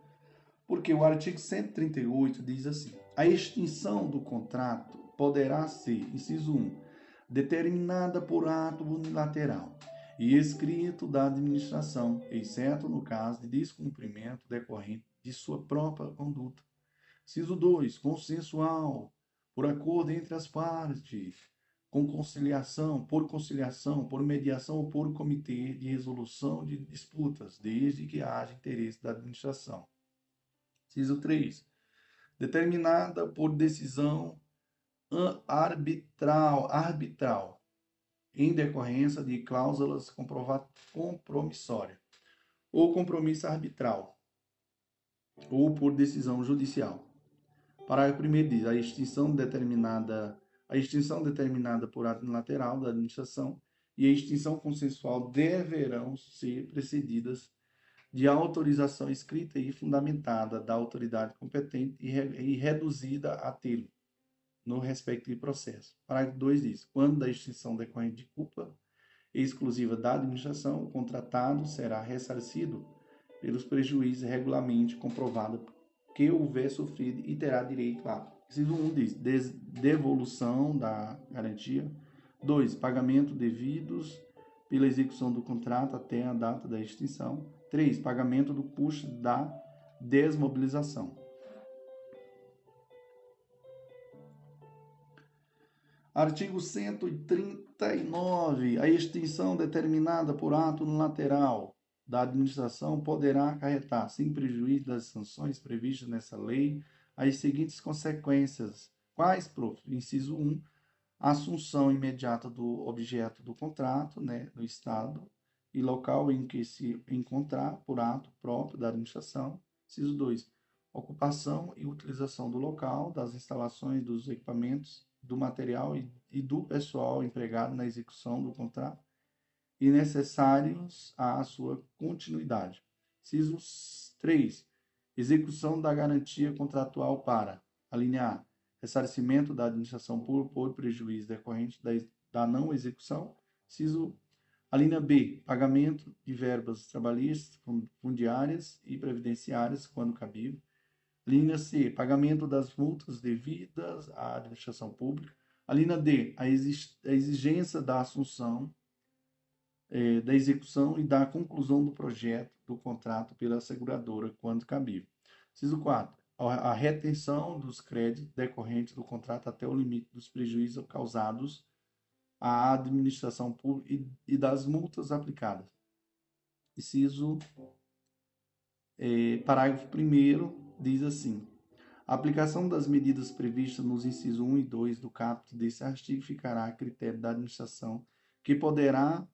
porque o artigo 138 diz assim: a extinção do contrato poderá ser, inciso 1, determinada por ato unilateral e escrito da administração, exceto no caso de descumprimento decorrente de sua própria conduta Ciso 2, consensual, por acordo entre as partes, com conciliação, por conciliação, por mediação ou por comitê de resolução de disputas, desde que haja interesse da administração. Ciso 3, determinada por decisão arbitral, arbitral em decorrência de cláusulas compromissórias ou compromisso arbitral ou por decisão judicial. Parágrafo 1 diz: a extinção determinada, a extinção determinada por ato unilateral da administração e a extinção consensual deverão ser precedidas de autorização escrita e fundamentada da autoridade competente e, re, e reduzida a termo no respectivo processo. Parágrafo 2 diz: quando da extinção decorrente de culpa exclusiva da administração, o contratado será ressarcido pelos prejuízos regularmente comprovados que houver sofrido e terá direito a. Inciso 1 diz devolução da garantia. 2. Pagamento devidos pela execução do contrato até a data da extinção. 3. Pagamento do custo da desmobilização. Artigo 139. A extinção determinada por ato unilateral da administração poderá acarretar, sem prejuízo das sanções previstas nessa lei, as seguintes consequências. Quais, prof? Inciso 1, assunção imediata do objeto do contrato, né, no Estado e local em que se encontrar por ato próprio da administração. Inciso 2, ocupação e utilização do local, das instalações, dos equipamentos, do material e, e do pessoal empregado na execução do contrato e necessários à sua continuidade. Inciso 3. Execução da garantia contratual para, a linha A, ressarcimento da administração por, por prejuízo decorrente da, da não execução. Inciso a linha B, pagamento de verbas trabalhistas, fundiárias e previdenciárias, quando cabível. Linha C, pagamento das multas devidas à administração pública. A linha D, a exigência da assunção é, da execução e da conclusão do projeto do contrato pela seguradora, quando cabível. Inciso 4. A retenção dos créditos decorrentes do contrato até o limite dos prejuízos causados à administração pública e das multas aplicadas. Inciso, é, parágrafo 1 diz assim: a aplicação das medidas previstas nos incisos 1 e 2 do caput desse artigo ficará a critério da administração, que poderá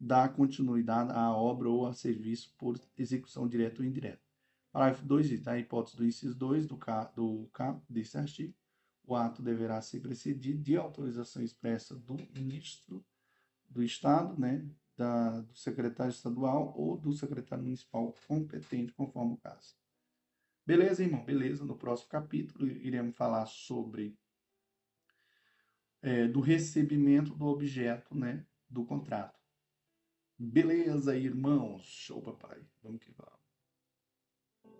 dar continuidade à obra ou a serviço por execução direta ou indireta. Parágrafo 2 na hipótese do inciso 2 do, do caput desse artigo, o ato deverá ser precedido de autorização expressa do ministro do Estado, né, da, do secretário estadual ou do secretário municipal competente, conforme o caso. Beleza, irmão? Beleza. No próximo capítulo iremos falar sobre é, do recebimento do objeto, né, do contrato. Beleza, irmãos? Show, papai. Vamos que vamos.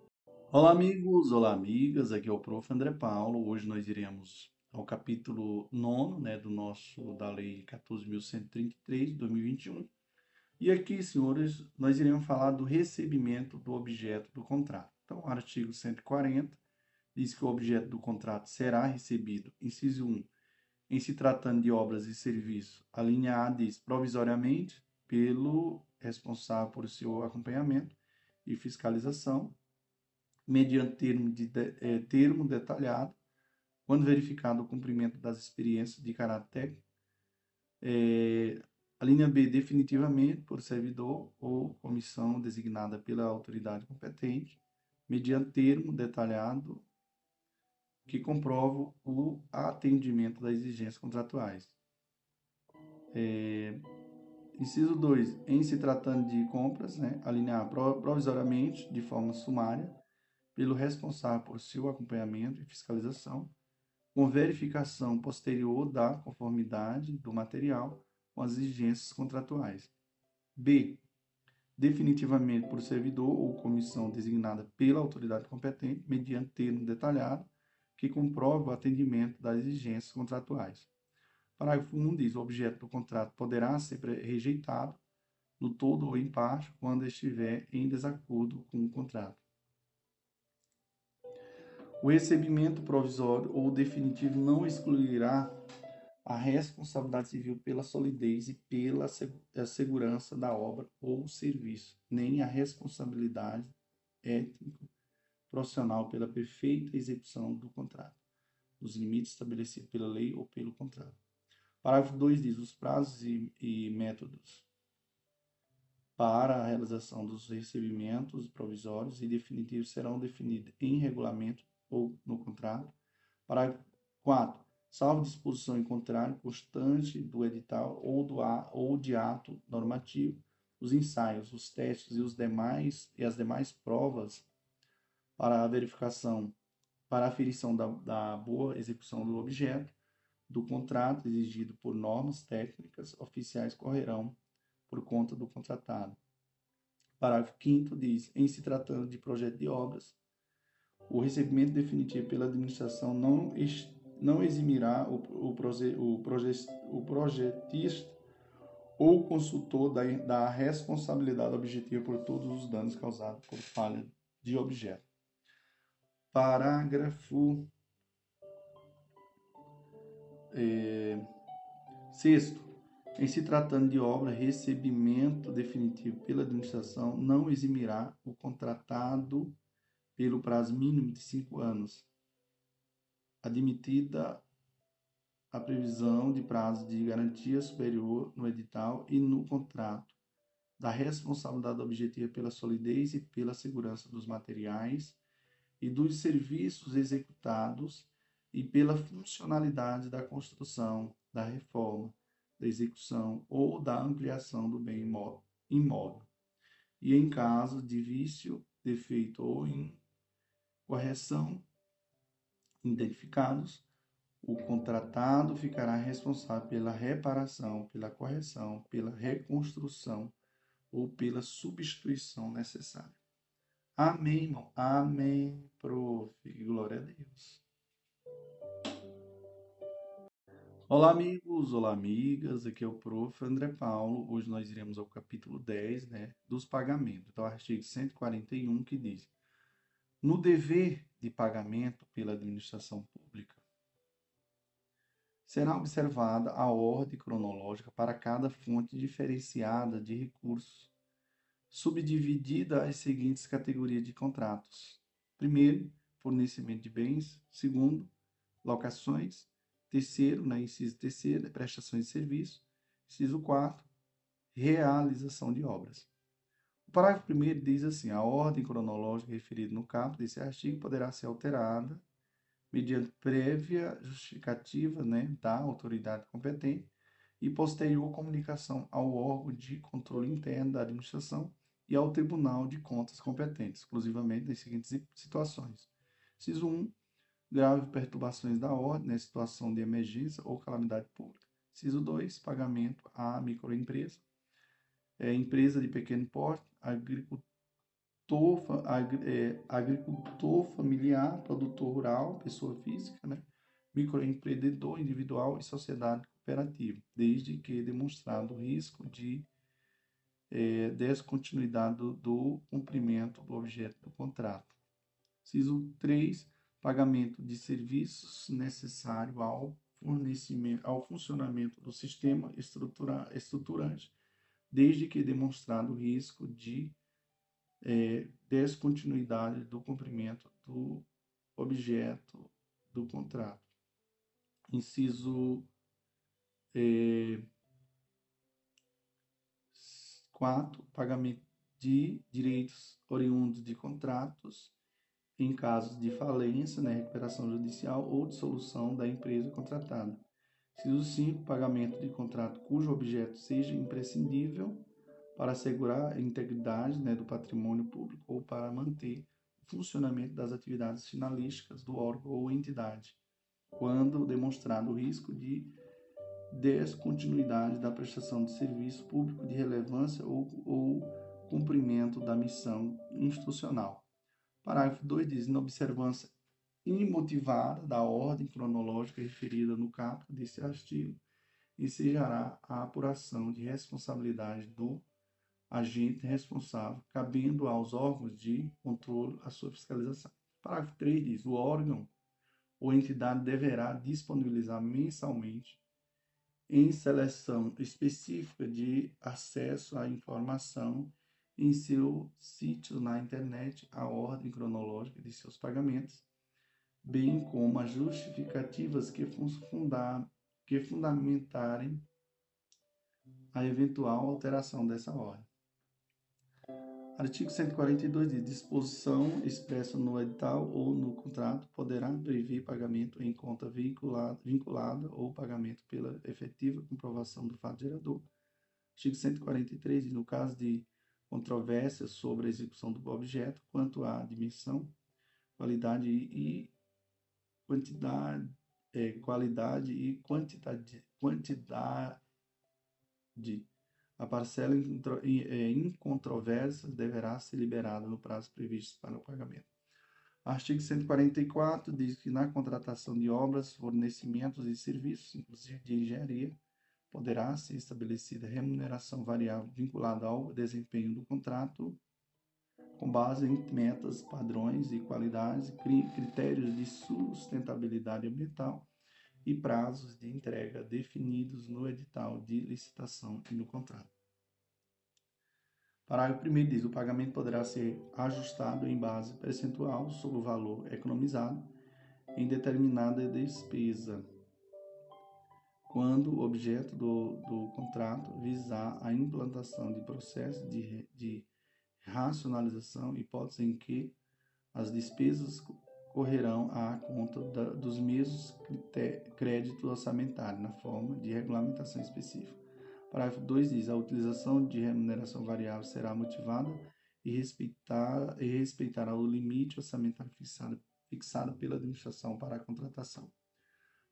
Olá, amigos. Olá, amigas. Aqui é o Prof. André Paulo. Hoje nós iremos ao capítulo 9, né, do nosso, da Lei 14.133, de 2021. E aqui, senhores, nós iremos falar do recebimento do objeto do contrato. Então, o artigo 140 diz que o objeto do contrato será recebido, inciso 1, em se tratando de obras e serviços. A linha A diz provisoriamente pelo responsável por seu acompanhamento e fiscalização, mediante termo, de, eh, termo detalhado, quando verificado o cumprimento das experiências de caráter técnico. É, a linha B, definitivamente por servidor ou comissão designada pela autoridade competente, mediante termo detalhado que comprova o atendimento das exigências contratuais. É, Inciso 2. Em se tratando de compras, né, alinhar provisoriamente, de forma sumária, pelo responsável por seu acompanhamento e fiscalização, com verificação posterior da conformidade do material com as exigências contratuais. B. Definitivamente por servidor ou comissão designada pela autoridade competente, mediante termo detalhado que comprove o atendimento das exigências contratuais. Parágrafo 1 diz: o objeto do contrato poderá ser rejeitado no todo ou em parte quando estiver em desacordo com o contrato. O recebimento provisório ou definitivo não excluirá a responsabilidade civil pela solidez e pela segurança da obra ou serviço, nem a responsabilidade étnico profissional pela perfeita execução do contrato, nos limites estabelecidos pela lei ou pelo contrato. Parágrafo 2 diz: os prazos e, e métodos para a realização dos recebimentos provisórios e definitivos serão definidos em regulamento ou no contrato. Parágrafo 4. Salvo disposição em contrário constante do edital ou, do, ou de ato normativo, os ensaios, os testes e, os demais, e as demais provas para a verificação, para a aferição da, da boa execução do objeto, do contrato exigido por normas técnicas oficiais correrão por conta do contratado. Parágrafo 5 diz: em se tratando de projeto de obras, o recebimento definitivo pela administração não, não eximirá o, o, proje, o, proje, o projetista ou consultor da, da responsabilidade objetiva por todos os danos causados por falha de objeto. Parágrafo é, sexto, em se tratando de obra, recebimento definitivo pela administração não eximirá o contratado pelo prazo mínimo de cinco anos, admitida a previsão de prazo de garantia superior no edital e no contrato, da responsabilidade objetiva pela solidez e pela segurança dos materiais e dos serviços executados e pela funcionalidade da construção, da reforma, da execução ou da ampliação do bem imóvel. E em caso de vício, defeito ou incorreção identificados, o contratado ficará responsável pela reparação, pela correção, pela reconstrução ou pela substituição necessária. Amém, irmão. Amém, prof. Glória a Deus. Olá, amigos, olá, amigas. Aqui é o prof. André Paulo. Hoje nós iremos ao capítulo 10, né, dos pagamentos. Então, artigo 141 que diz: No dever de pagamento pela administração pública, será observada a ordem cronológica para cada fonte diferenciada de recursos, subdividida às seguintes categorias de contratos: primeiro, fornecimento de bens, segundo, locações, Terceiro, né, inciso terceiro, prestações de serviço. Inciso quarto, realização de obras. O parágrafo primeiro diz assim: a ordem cronológica referida no caput desse artigo poderá ser alterada mediante prévia justificativa né, da autoridade competente e posterior comunicação ao órgão de controle interno da administração e ao Tribunal de Contas competente, exclusivamente nas seguintes situações. Ciso 1. Grave perturbações da ordem na situação de emergência ou calamidade pública. Ciso 2. Pagamento à microempresa, é, empresa de pequeno porte, agricultor, é, agricultor familiar, produtor rural, pessoa física, né? microempreendedor individual e sociedade cooperativa, desde que demonstrado o risco de é, descontinuidade do, do, cumprimento do objeto do contrato. Ciso 3. Pagamento de serviços necessário ao fornecimento, ao funcionamento do sistema estrutura, estruturante, desde que demonstrado o risco de é, descontinuidade do cumprimento do objeto do contrato. Inciso é, 4. Pagamento de direitos oriundos de contratos em casos de falência, né, recuperação judicial ou dissolução da empresa contratada. Inciso 5. Pagamento de contrato cujo objeto seja imprescindível para assegurar a integridade né, do patrimônio público ou para manter o funcionamento das atividades finalísticas do órgão ou entidade, quando demonstrado o risco de descontinuidade da prestação de serviço público de relevância ou, ou cumprimento da missão institucional. Parágrafo 2 diz: na observância imotivada da ordem cronológica referida no caput deste artigo, ensejará a apuração de responsabilidade do agente responsável, cabendo aos órgãos de controle a sua fiscalização. Parágrafo 3 diz: o órgão ou entidade deverá disponibilizar mensalmente, em seleção específica de acesso à informação em seu sítio na internet, a ordem cronológica de seus pagamentos, bem como as justificativas que, fundar, que fundamentarem a eventual alteração dessa ordem. Artigo 142 diz: disposição expressa no edital ou no contrato poderá prever pagamento em conta vinculada, vinculada ou pagamento pela efetiva comprovação do fato gerador. Artigo 143 diz: no caso de controvérsia sobre a execução do objeto quanto à dimensão, qualidade e quantidade, é, qualidade e quantidade, quantidade a parcela é, em controvérsia deverá ser liberada no prazo previsto para o pagamento. Artigo 144 diz que na contratação de obras, fornecimentos e serviços, inclusive de engenharia, poderá ser estabelecida remuneração variável vinculada ao desempenho do contrato, com base em metas, padrões e qualidades, critérios de sustentabilidade ambiental e prazos de entrega definidos no edital de licitação e no contrato. Parágrafo 1 diz: o pagamento poderá ser ajustado em base percentual sobre o valor economizado em determinada despesa, quando o objeto do, do contrato visar a implantação de processos de, de racionalização, hipótese em que as despesas correrão à conta da, dos mesmos créditos orçamentários, na forma de regulamentação específica. Parágrafo 2 diz: a utilização de remuneração variável será motivada e, respeitar, e respeitará o limite orçamentário fixado, fixado pela administração para a contratação.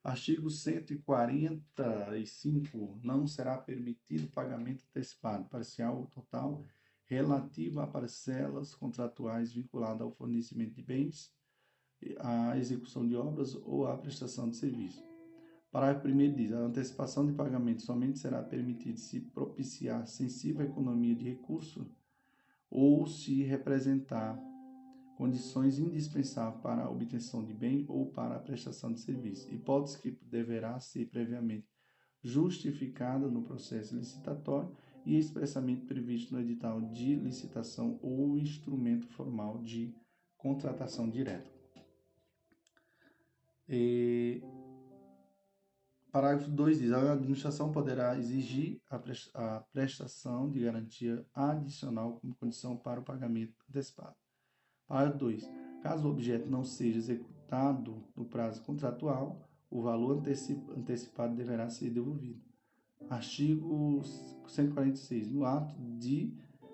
Artigo 145. Não será permitido pagamento antecipado, parcial ou total, relativo a parcelas contratuais vinculadas ao fornecimento de bens, a execução de obras ou a prestação de serviço. Parágrafo 1 diz: a antecipação de pagamento somente será permitida se propiciar sensível economia de recurso ou se representar condições indispensáveis para a obtenção de bem ou para a prestação de serviço, hipótese que deverá ser previamente justificada no processo licitatório e expressamente previsto no edital de licitação ou instrumento formal de contratação direta. E, parágrafo 2 diz: a administração poderá exigir a prestação de garantia adicional como condição para o pagamento antecipado. Parágrafo 2. Caso o objeto não seja executado no prazo contratual, o valor antecipado deverá ser devolvido. Artigo 146. No ato de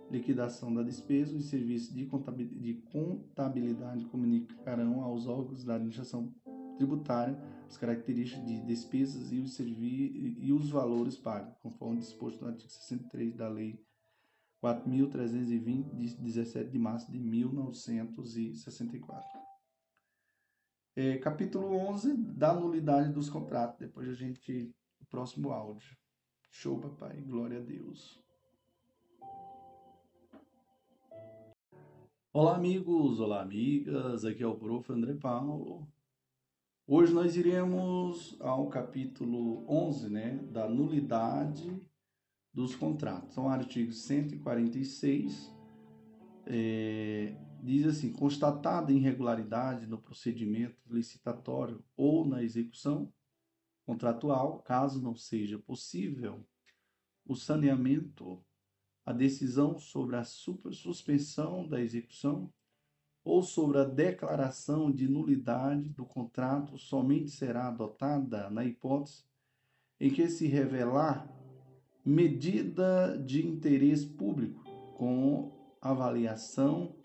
liquidação da despesa, os serviços de contabilidade comunicarão aos órgãos da administração tributária as características de despesas e os, e os valores pagos, conforme disposto no artigo 63 da Lei 4.320, de 17 de março de 1964. É, capítulo 11 da nulidade dos contratos. Depois a gente. O próximo áudio. Show, papai. Glória a Deus. Olá, amigos. Olá, amigas. Aqui é o prof. André Paulo. Hoje nós iremos ao capítulo 11, né, da nulidade dos contratos. Então, artigo 146 é, diz assim: constatada irregularidade no procedimento licitatório ou na execução contratual, caso não seja possível o saneamento, a decisão sobre a suspensão da execução ou sobre a declaração de nulidade do contrato somente será adotada na hipótese em que se revelar medida de interesse público com avaliação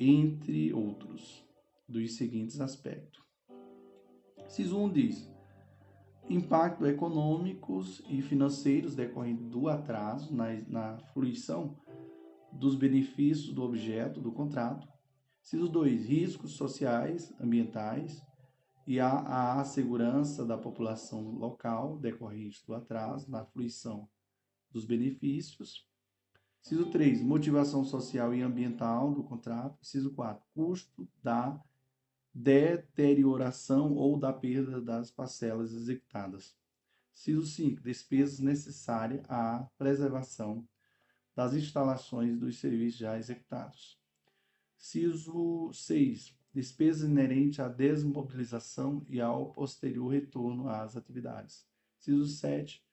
entre outros dos seguintes aspectos. Ciso 1 diz: impacto econômicos e financeiros decorrentes do atraso na, na fruição dos benefícios do objeto do contrato. Ciso 2: riscos sociais, ambientais e a, a segurança da população local decorrente do atraso na fruição dos benefícios. Inciso 3, motivação social e ambiental do contrato. Inciso 4, custo da deterioração ou da perda das parcelas executadas. Inciso 5, despesas necessárias à preservação das instalações dos serviços já executados. Inciso 6, despesas inerentes à desmobilização e ao posterior retorno às atividades. Inciso 7,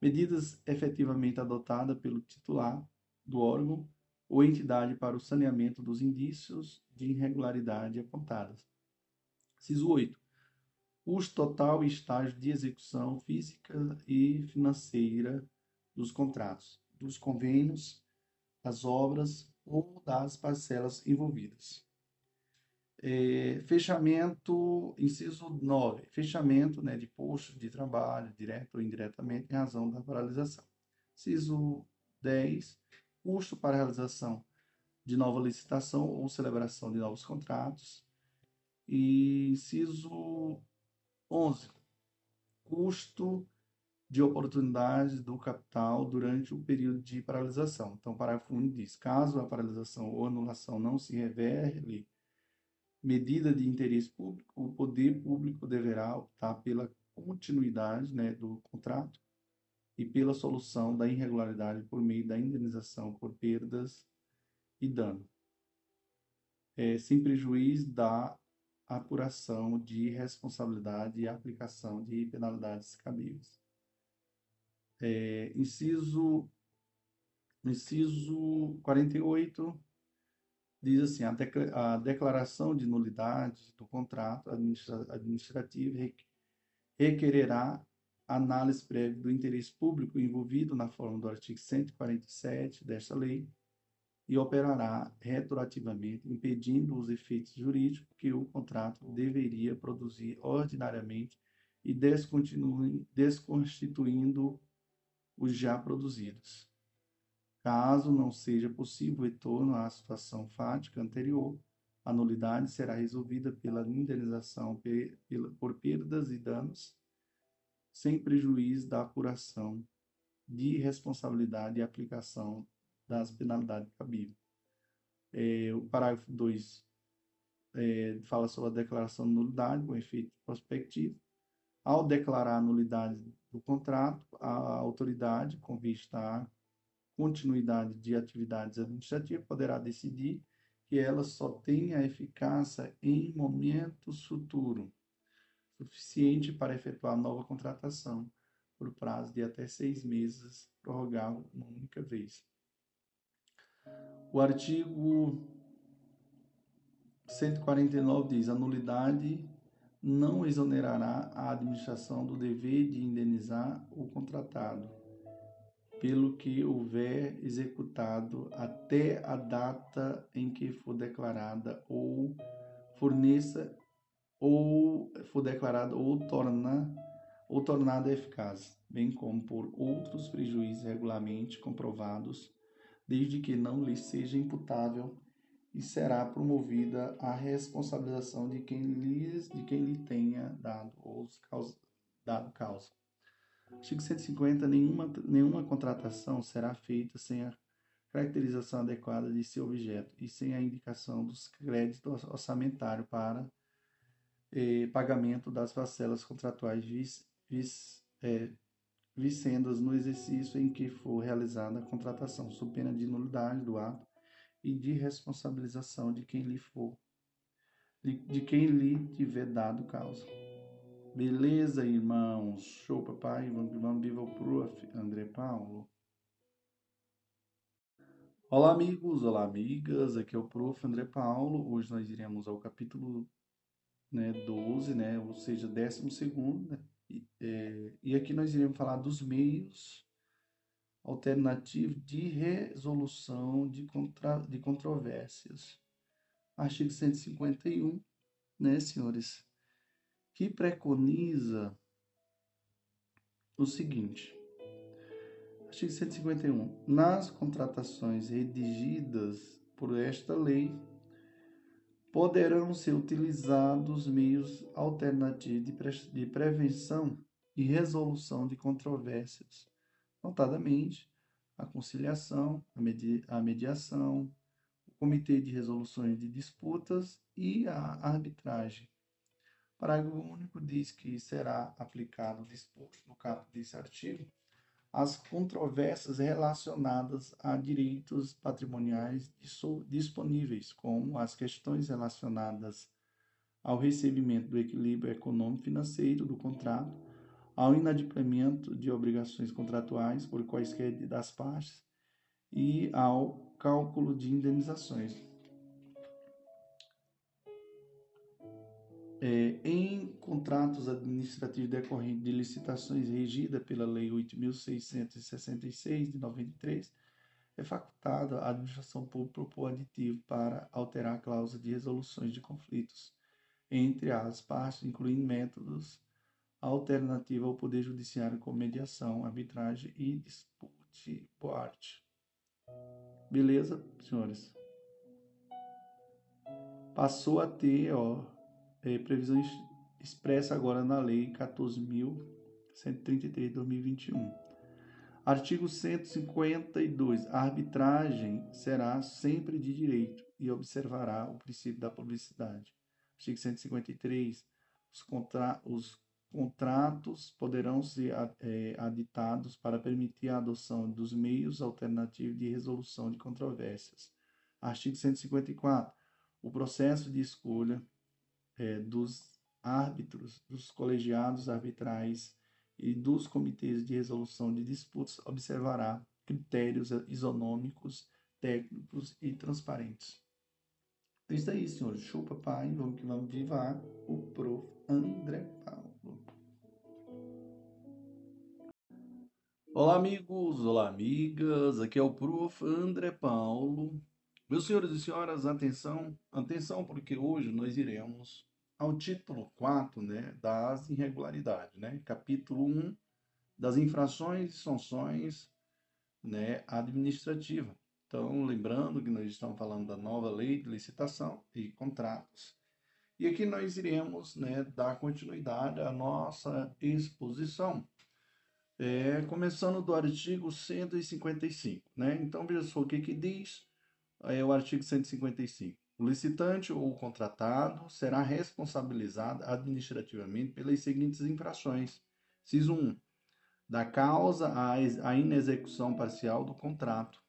medidas efetivamente adotadas pelo titular do órgão ou entidade para o saneamento dos indícios de irregularidade apontadas. Ciso 8. Custo total e estágio de execução física e financeira dos contratos, dos convênios, das obras ou das parcelas envolvidas. É, fechamento, inciso 9, fechamento né, de postos de trabalho, direto ou indiretamente, em razão da paralisação. Inciso 10, custo para realização de nova licitação ou celebração de novos contratos. E inciso 11, custo de oportunidade do capital durante o período de paralisação. Então, parágrafo 1 diz: caso a paralisação ou anulação não se revele medida de interesse público, o poder público deverá optar pela continuidade né, do contrato e pela solução da irregularidade por meio da indenização por perdas e dano, é, sem prejuízo da apuração de responsabilidade e aplicação de penalidades cabíveis. É, inciso, inciso 48 diz assim: a, declaração de nulidade do contrato administra administrativo requererá análise prévia do interesse público envolvido na forma do artigo 147 desta lei e operará retroativamente, impedindo os efeitos jurídicos que o contrato deveria produzir ordinariamente e desconstituindo os já produzidos. Caso não seja possível o retorno à situação fática anterior, a nulidade será resolvida pela indenização por perdas e danos, sem prejuízo da apuração de responsabilidade e aplicação das penalidades cabíveis. É, o parágrafo 2 é, fala sobre a declaração de nulidade com efeito prospectivo. Ao declarar a nulidade do contrato, a autoridade, com vista à continuidade de atividades administrativas, poderá decidir que ela só tenha eficácia em momentos futuros, suficiente para efetuar nova contratação por prazo de até seis meses, prorrogável uma única vez. O artigo 149 diz: a nulidade não exonerará a administração do dever de indenizar o contratado pelo que houver executado até a data em que for declarada ou forneça ou for declarada ou torna ou tornada eficaz, bem como por outros prejuízos regularmente comprovados, desde que não lhe seja imputável e será promovida a responsabilização de quem lhes de quem lhe tenha dado ou causa, dado causa. Artigo 150. Nenhuma, nenhuma contratação será feita sem a caracterização adequada de seu objeto e sem a indicação dos créditos orçamentários para eh, pagamento das parcelas contratuais vis, vis, eh, vicendas no exercício em que for realizada a contratação, sob pena de nulidade do ato e de responsabilização de quem lhe for, de quem lhe tiver dado causa. Beleza, irmãos? Show, papai. Vamos, vamos viva o prof. André Paulo. Olá, amigos. Olá, amigas. Aqui é o prof. André Paulo. Hoje nós iremos ao capítulo né, 12, né, ou seja, 12 segundo, né? E, é, e aqui nós iremos falar dos meios alternativo de resolução de, contra, de controvérsias. Artigo 151, né, senhores, que preconiza o seguinte. Artigo 151. Nas contratações redigidas por esta lei, poderão ser utilizados meios alternativos de, pre de prevenção e resolução de controvérsias notadamente a conciliação, a, medi a mediação, o comitê de resoluções de disputas e a arbitragem. O parágrafo único diz que será aplicado disposto no caput desse artigo as controvérsias relacionadas a direitos patrimoniais disponíveis, como as questões relacionadas ao recebimento do equilíbrio econômico-financeiro do contrato, ao inadimplemento de obrigações contratuais por quaisquer das partes e ao cálculo de indenizações. É, em contratos administrativos decorrentes de licitações regida pela Lei 8.666 de 93, é facultada a administração pública propor aditivo para alterar a cláusula de resoluções de conflitos entre as partes, incluindo métodos alternativa ao Poder Judiciário com mediação, arbitragem e dispute parte. Beleza, senhores? Passou a ter ó, é, previsão expressa agora na Lei 14.133 de 2021. Artigo 152. A arbitragem será sempre de direito e observará o princípio da publicidade. Artigo 153. Os, contra, os contratos poderão ser é, aditados para permitir a adoção dos meios alternativos de resolução de controvérsias. Artigo 154. O processo de escolha é, dos árbitros, dos colegiados arbitrais e dos comitês de resolução de disputas observará critérios isonômicos, técnicos e transparentes. Então, isso aí, senhores. Chupa, pai. Vamos que vamos vivar o prof. André Paulo. Olá, amigos, olá, amigas. Aqui é o Prof. André Paulo. Meus senhores e senhoras, atenção, atenção, porque hoje nós iremos ao título 4 né, das irregularidades, né? capítulo 1 das infrações e sanções né, administrativas. Então, lembrando que nós estamos falando da nova lei de licitação e contratos. E aqui nós iremos né, dar continuidade à nossa exposição é, começando do artigo 155. Né? Então, veja só o que, que diz é, o artigo 155. O licitante ou o contratado será responsabilizado administrativamente pelas seguintes infrações. Ciso 1. Da causa à inexecução parcial do contrato.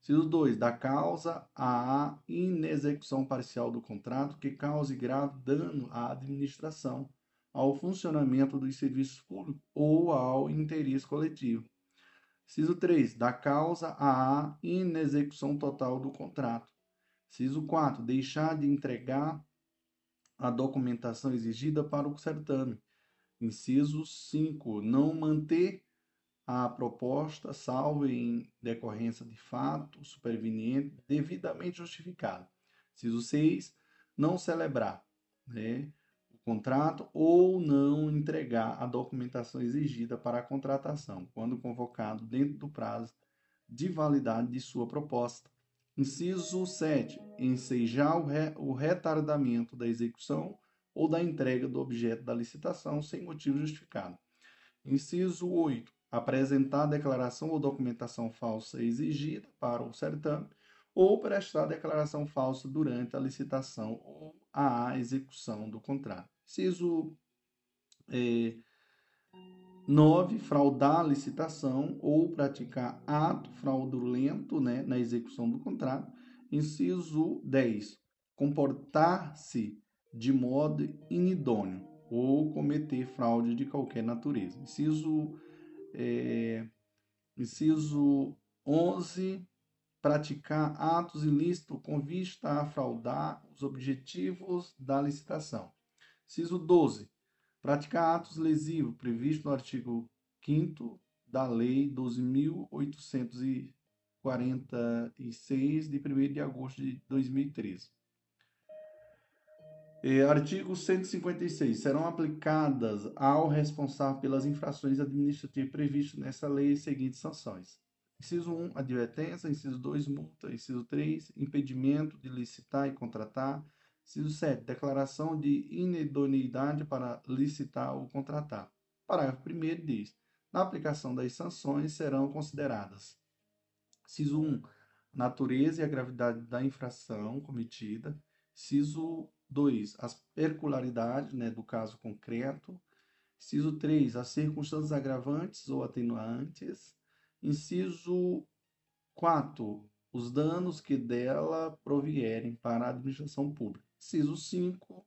Ciso 2. Da causa à inexecução parcial do contrato que cause grave dano à administração ao funcionamento dos serviços públicos ou ao interesse coletivo. Ciso 3. Da causa à inexecução total do contrato. Ciso 4. Deixar de entregar a documentação exigida para o certame. Inciso 5. Não manter a proposta, salvo em decorrência de fato superveniente devidamente justificado. Inciso 6. Não celebrar né, contrato ou não entregar a documentação exigida para a contratação, quando convocado dentro do prazo de validade de sua proposta. Inciso 7. Ensejar o, re, o retardamento da execução ou da entrega do objeto da licitação sem motivo justificado. Inciso 8. Apresentar declaração ou documentação falsa exigida para o certame ou prestar declaração falsa durante a licitação ou a execução do contrato. Inciso eh, 9. Fraudar a licitação ou praticar ato fraudulento né, na execução do contrato. Inciso 10. Comportar-se de modo inidôneo ou cometer fraude de qualquer natureza. Inciso, é, inciso 11. Praticar atos ilícitos com vista a fraudar os objetivos da licitação. Inciso 12 praticar atos lesivos previsto no artigo 5 da Lei 12.846, de 1 de agosto de 2013. E, artigo 156. Serão aplicadas ao responsável pelas infrações administrativas previstas nessa lei as seguintes sanções. Inciso 1, advertência. Inciso 2, multa. Inciso 3, impedimento de licitar e contratar. Inciso 7. Declaração de inidoneidade para licitar ou contratar. Parágrafo 1 diz: na aplicação das sanções serão consideradas. Inciso 1. Natureza e a gravidade da infração cometida. Inciso 2. As peculiaridades né, do caso concreto. Inciso 3. As circunstâncias agravantes ou atenuantes. Inciso 4. Os danos que dela provierem para a administração pública. Inciso 5,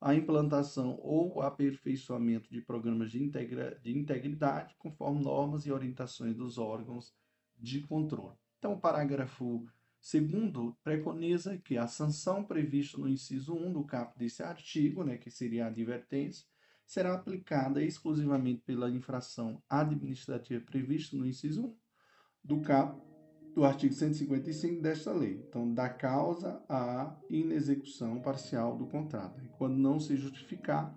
a implantação ou aperfeiçoamento de programas de, integra, de integridade conforme normas e orientações dos órgãos de controle. Então, o parágrafo segundo preconiza que a sanção prevista no inciso 1 do caput desse artigo, né, que seria a advertência, será aplicada exclusivamente pela infração administrativa prevista no inciso 1 do caput do artigo 155 desta lei. Então, da causa à inexecução parcial do contrato, quando não se justificar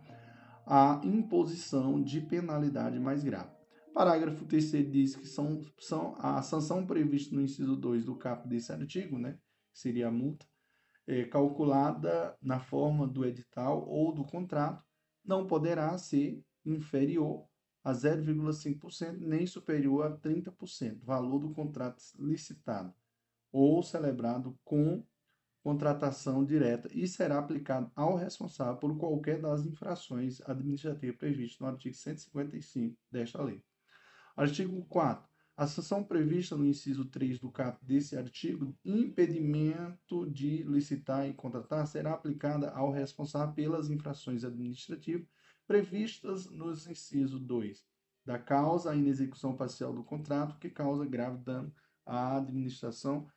a imposição de penalidade mais grave. Parágrafo 3 diz que são, são a sanção prevista no inciso 2 do caput desse artigo, né, que seria a multa, é, calculada na forma do edital ou do contrato, não poderá ser inferior a 0,5%, nem superior a 30%, valor do contrato licitado ou celebrado com contratação direta e será aplicado ao responsável por qualquer das infrações administrativas previstas no artigo 155 desta lei. Artigo 4. A sanção prevista no inciso 3 do caput desse artigo, impedimento de licitar e contratar, será aplicada ao responsável pelas infrações administrativas previstas nos incisos 2 da causa à inexecução parcial do contrato que causa grave dano à administração,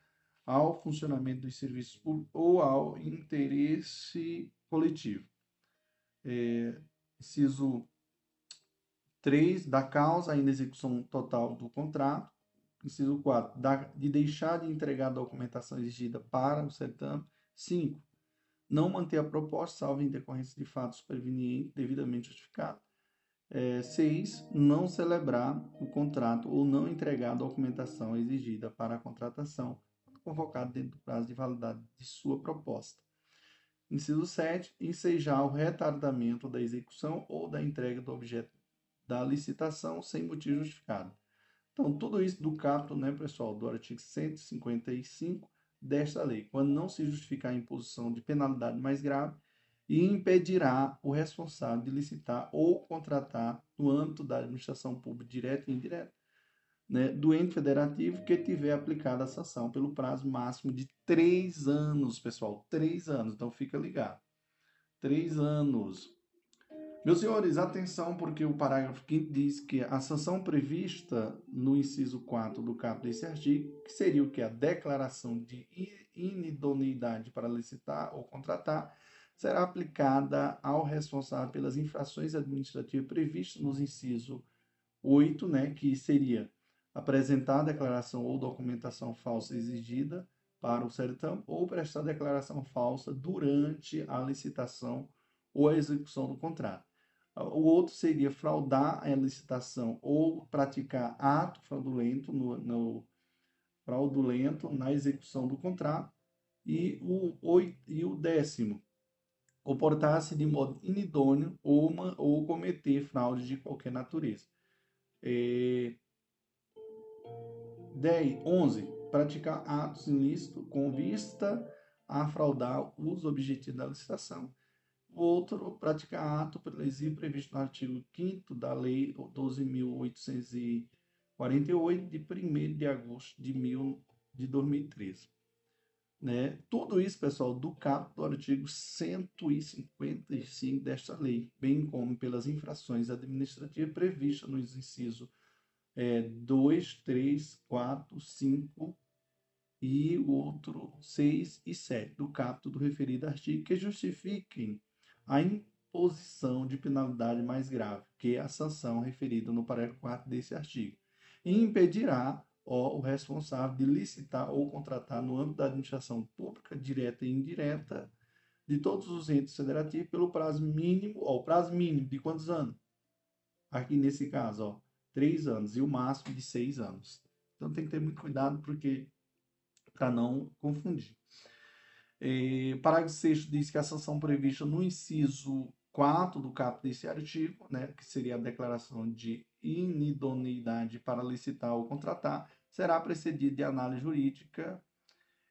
ao funcionamento dos serviços públicos ou ao interesse coletivo. É, inciso 3, da causa à inexecução total do contrato. Inciso 4, da, de deixar de entregar a documentação exigida para o certame. 5, não manter a proposta, salvo em decorrência de fato superveniente devidamente justificado. É, 6. Não celebrar o contrato ou não entregar a documentação exigida para a contratação, convocado dentro do prazo de validade de sua proposta. Inciso 7. Ensejar o retardamento da execução ou da entrega do objeto da licitação sem motivo justificado. Então, tudo isso do capítulo, né, pessoal, do artigo 155 desta lei, quando não se justificar a imposição de penalidade mais grave e impedirá o responsável de licitar ou contratar no âmbito da administração pública direta e indireta, né, do ente federativo que tiver aplicada a sanção pelo prazo máximo de três anos, pessoal, três anos, então fica ligado. Três anos. Meus senhores, atenção, porque o parágrafo 5 diz que a sanção prevista no inciso 4 do caput desse artigo, que seria o que? A declaração de inidoneidade para licitar ou contratar, será aplicada ao responsável pelas infrações administrativas previstas nos inciso 8, né, que seria apresentar a declaração ou documentação falsa exigida para o certame ou prestar declaração falsa durante a licitação ou a execução do contrato. O outro seria fraudar a licitação ou praticar ato fraudulento no, no fraudulento na execução do contrato. E o, oito, e o décimo, comportar-se de modo inidôneo ou, uma, ou cometer fraude de qualquer natureza. É... 10, 11. Praticar atos ilícitos com vista a fraudar os objetivos da licitação. O outro, praticar ato lesivo previsto no artigo 5 da Lei 12.848, de 1 de agosto de, mil, de 2013. Né? Tudo isso, pessoal, do caput do artigo 155 desta lei, bem como pelas infrações administrativas previstas nos incisos é, 2, 3, 4, 5 e o outro 6 e 7 do caput do referido artigo que justifiquem a imposição de penalidade mais grave que a sanção referida no parágrafo 4 desse artigo e impedirá o responsável de licitar ou contratar no âmbito da administração pública, direta e indireta, de todos os entes federativos pelo prazo mínimo, ó, o prazo mínimo de quantos anos? Aqui nesse caso, ó, três anos e o máximo de seis anos. Então tem que ter muito cuidado porque para não confundir. E, parágrafo 6 diz que a sanção prevista no inciso 4 do caput desse artigo, né, que seria a declaração de inidoneidade para licitar ou contratar, será precedido de análise jurídica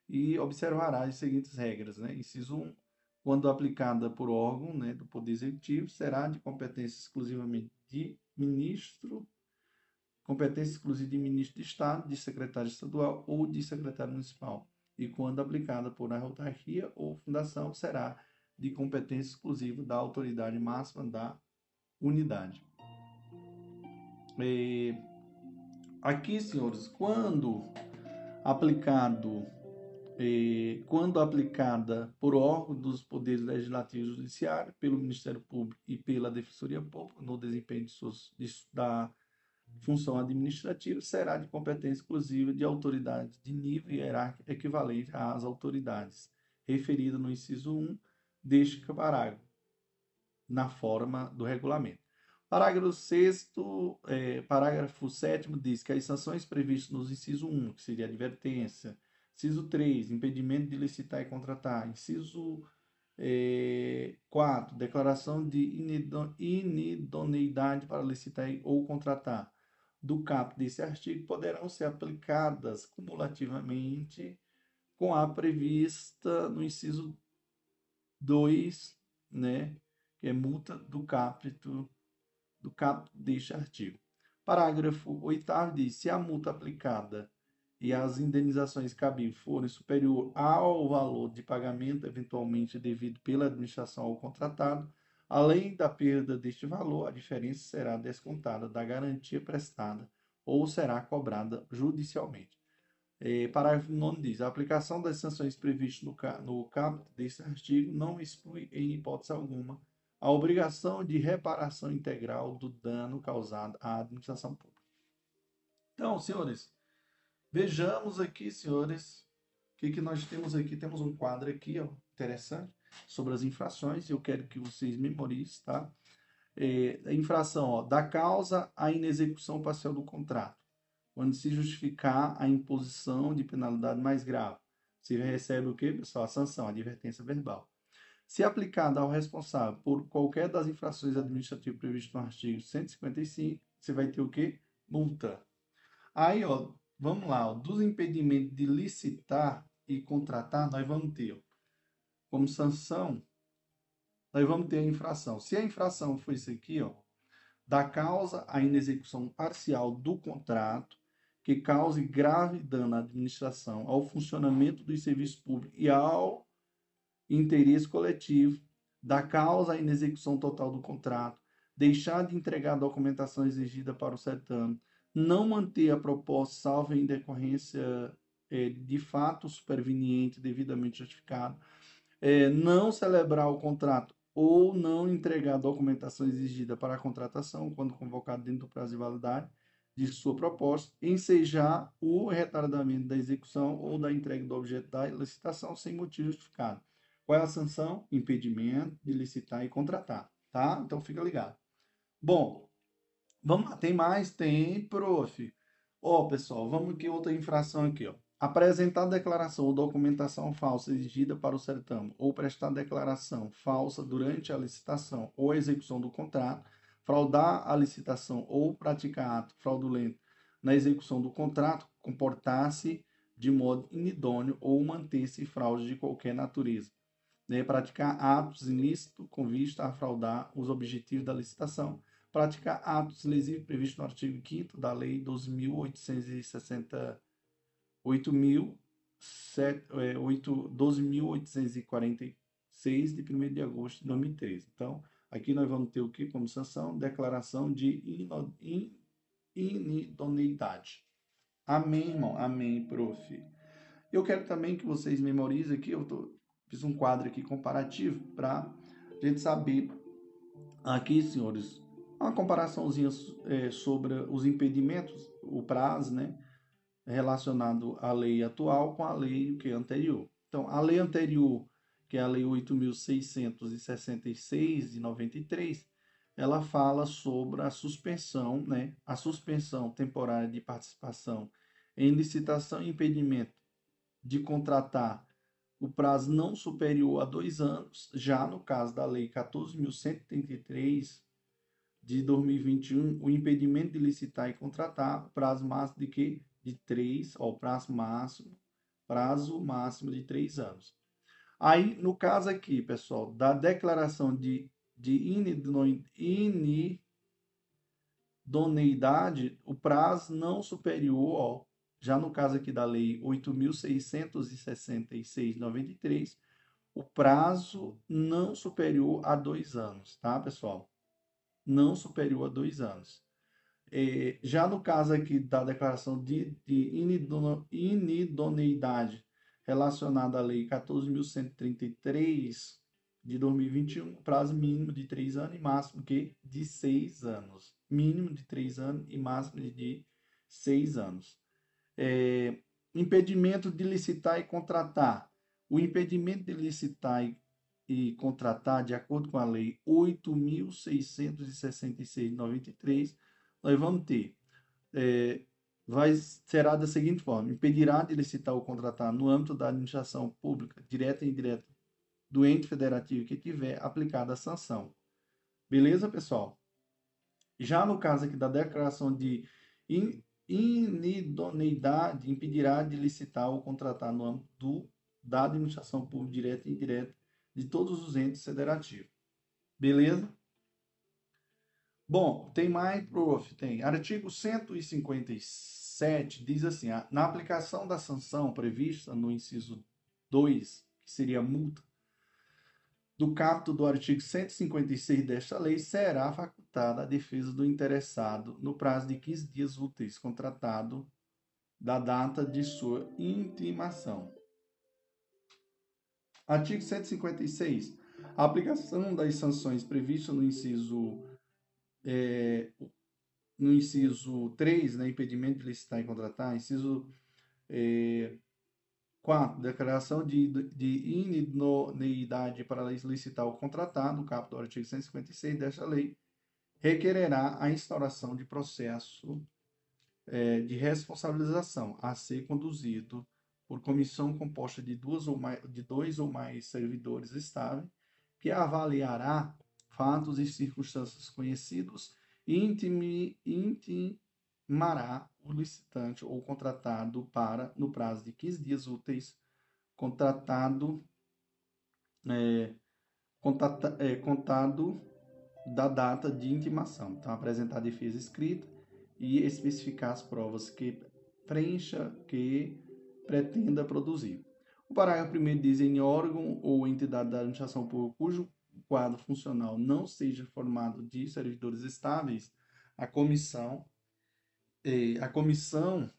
e observará as seguintes regras. Né? Inciso 1. Quando aplicada por órgão né, do Poder Executivo, será de competência exclusivamente de ministro, competência exclusiva de ministro de Estado, de secretário estadual ou de secretário municipal. E quando aplicada por autarquia ou fundação, será de competência exclusiva da autoridade máxima da unidade. E Aqui, senhores, quando aplicado, quando aplicada por órgão dos poderes legislativo e judiciário, pelo Ministério Público e pela Defensoria Pública, no desempenho de suas, de, da função administrativa, será de competência exclusiva de autoridades de nível hierárquico equivalente às autoridades referidas no inciso 1 deste parágrafo, na forma do regulamento. Parágrafo 6 é, parágrafo 7 diz que as sanções previstas nos inciso 1, que seria advertência, inciso 3, impedimento de licitar e contratar, inciso é, 4, declaração de inidoneidade para licitar ou contratar, do caput desse artigo poderão ser aplicadas cumulativamente com a prevista no inciso 2, né, que é multa do caput do caput deste artigo. Parágrafo 8 diz: se a multa aplicada e as indenizações cabíveis forem superior ao valor de pagamento eventualmente devido pela administração ao contratado, além da perda deste valor, a diferença será descontada da garantia prestada ou será cobrada judicialmente. É, parágrafo 9 diz: a aplicação das sanções previstas no, no caput deste artigo não exclui, em hipótese alguma, a obrigação de reparação integral do dano causado à administração pública. Então, senhores, vejamos aqui, senhores, o que, que nós temos aqui. Temos um quadro aqui, ó, interessante, sobre as infrações. Eu quero que vocês memorizem, tá? É, infração, ó, da causa à inexecução parcial do contrato, quando se justificar a imposição de penalidade mais grave. Você recebe o que, pessoal? A sanção, a advertência verbal. Se aplicada ao responsável por qualquer das infrações administrativas previstas no artigo 155, você vai ter o quê? Multa. Aí, ó, vamos lá, ó, dos impedimentos de licitar e contratar, nós vamos ter ó, como sanção, nós vamos ter a infração. Se a infração for isso aqui, ó, da causa à inexecução parcial do contrato que cause grave dano à administração, ao funcionamento dos serviços públicos e ao interesse coletivo, da causa à inexecução total do contrato, deixar de entregar a documentação exigida para o certame, não manter a proposta salvo em decorrência é, de fato superveniente devidamente justificado, é, não celebrar o contrato ou não entregar a documentação exigida para a contratação quando convocado dentro do prazo de validade de sua proposta, ensejar o retardamento da execução ou da entrega do objeto da licitação sem motivo justificado. Qual é a sanção? Impedimento de licitar e contratar, tá? Então fica ligado. Bom, vamos lá, tem mais? Tem, prof. Ó, oh, pessoal, vamos aqui outra infração aqui, ó. Apresentar declaração ou documentação falsa exigida para o certame ou prestar declaração falsa durante a licitação ou execução do contrato fraudar a licitação ou praticar ato fraudulento na execução do contrato, comportar-se de modo inidôneo ou manter-se fraude de qualquer natureza. Né? Praticar atos ilícitos com vista a fraudar os objetivos da licitação. Praticar atos lesivos previstos no artigo 5 da Lei 12.860. 12.846 de 1 de agosto de 2013. Então, Aqui nós vamos ter o que como sanção? Declaração de inidoneidade. Amém, irmão? Amém, prof. Eu quero também que vocês memorizem aqui, eu tô, fiz um quadro aqui comparativo para a gente saber aqui, senhores, uma comparaçãozinha é, sobre os impedimentos, o prazo, né, relacionado à lei atual com a lei que é anterior. Então, a lei anterior que é a Lei 8.666 de 93, ela fala sobre a suspensão, né, a suspensão temporária de participação em licitação e impedimento de contratar o prazo não superior a dois anos, já no caso da Lei 14.133 de 2021, o impedimento de licitar e contratar, o prazo máximo de que? De três, ó, prazo máximo, prazo máximo de três anos. Aí, no caso aqui, pessoal, da declaração de, de inidoneidade, o prazo não superior, ó, já no caso aqui da Lei 8.666-93, o prazo não superior a dois anos, tá, pessoal? Não superior a dois anos. É, já no caso aqui da declaração de, de inidoneidade relacionada à Lei 14.133 de 2021, prazo mínimo de três anos e máximo que de seis anos. Mínimo de três anos e máximo de seis anos. É, impedimento de licitar e contratar. O impedimento de licitar e, e contratar, de acordo com a Lei 8.666 de 93, nós vamos ter é, vai, será da seguinte forma: impedirá de licitar ou contratar no âmbito da administração pública, direta e indireta, do ente federativo que tiver aplicada a sanção. Beleza, pessoal? Já no caso aqui da declaração de in, inidoneidade, impedirá de licitar ou contratar no âmbito do, da administração pública direta e indireta de todos os entes federativos. Beleza? Bom, tem mais, prof. Tem. Artigo 157 diz assim: na aplicação da sanção prevista no inciso 2, que seria multa, do capto do artigo 156 desta lei, será facultada a defesa do interessado no prazo de 15 dias úteis, contratado da data de sua intimação. Artigo 156. A aplicação das sanções previstas no inciso é, no inciso 3, né, impedimento de licitar e contratar, inciso é, 4, declaração de, de inidoneidade para licitar ou contratar, no caput do artigo 156 desta lei, requererá a instauração de processo é, de responsabilização a ser conduzido por comissão composta de, duas ou mais, de dois ou mais servidores estáveis, que avaliará fatos e circunstâncias conhecidos e intimará o licitante ou contratado para, no prazo de 15 dias úteis, contratado, é, contata, é, contado da data de intimação. Então, apresentar a defesa escrita e especificar as provas que preencha, que pretenda produzir. O parágrafo 1 diz em órgão ou entidade da administração pública cujo quadro funcional não seja formado de servidores estáveis, a comissão, a comissão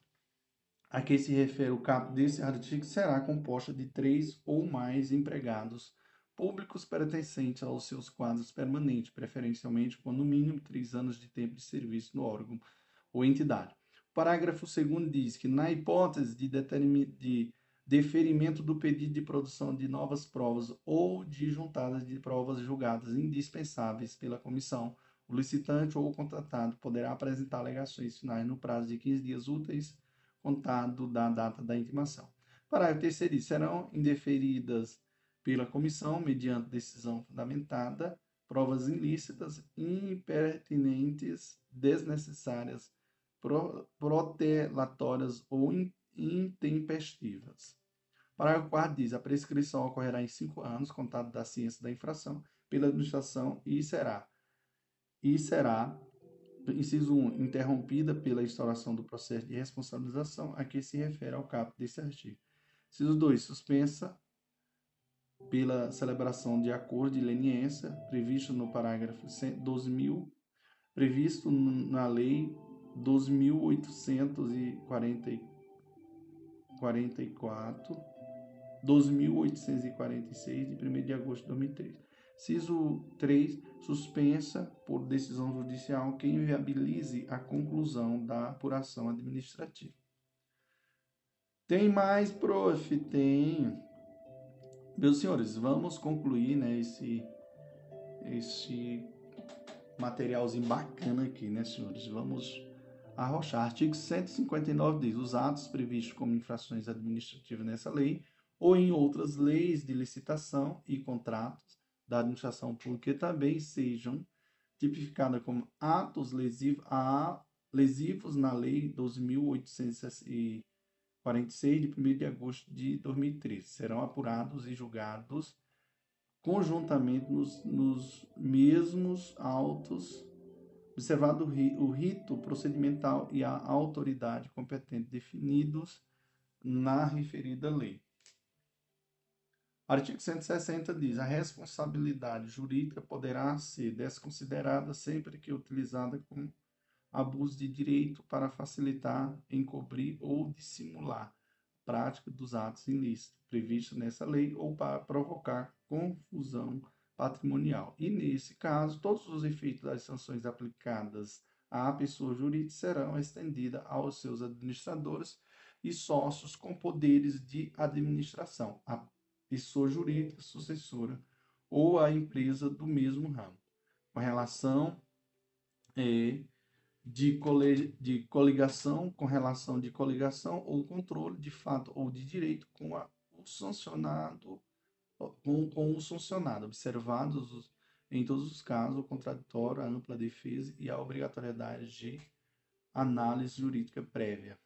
a que se refere o caput desse artigo será composta de três ou mais empregados públicos pertencentes aos seus quadros permanentes, preferencialmente com no mínimo três anos de tempo de serviço no órgão ou entidade. O parágrafo 2 diz que, na hipótese de, de deferimento do pedido de produção de novas provas ou de juntada de provas julgadas indispensáveis pela comissão, o licitante ou o contratado poderá apresentar alegações finais no prazo de 15 dias úteis contado da data da intimação. Parágrafo terceiro, serão indeferidas pela comissão, mediante decisão fundamentada, provas ilícitas, impertinentes, desnecessárias, protelatórias ou intempestivas. Parágrafo 4 diz: a prescrição ocorrerá em cinco anos, contado da ciência da infração, pela administração e será e será inciso 1, interrompida pela instauração do processo de responsabilização a que se refere ao caput desse artigo. Inciso 2, suspensa pela celebração de acordo de leniência previsto no parágrafo 12.000, previsto na lei 12.844, 2.846, de 1 de agosto de 2003. Ciso 3, suspensa por decisão judicial que inviabilize a conclusão da apuração administrativa. Tem mais, prof? Tem. Meus senhores, vamos concluir né, esse, esse materialzinho bacana aqui, né, senhores? Vamos arrochar. Artigo 159 diz: os atos previstos como infrações administrativas nessa lei ou em outras leis de licitação e contratos da administração pública também sejam tipificadas como atos lesivos, a, lesivos na Lei 2.846, de 1 de agosto de 2013. Serão apurados e julgados conjuntamente nos, nos mesmos autos, observado o rito procedimental e a autoridade competente definidos na referida lei. Artigo 160 diz: a responsabilidade jurídica poderá ser desconsiderada sempre que utilizada com abuso de direito para facilitar, encobrir ou dissimular a prática dos atos ilícitos previstos nessa lei ou para provocar confusão patrimonial. E nesse caso, todos os efeitos das sanções aplicadas à pessoa jurídica serão estendidas aos seus administradores e sócios com poderes de administração, pessoa jurídica sucessora ou a empresa do mesmo ramo, com relação é, de, de coligação, com relação de coligação ou controle de fato ou de direito com a, o sancionado, com, com o sancionado, observados os, em todos os casos o contraditório, a ampla defesa e a obrigatoriedade de análise jurídica prévia.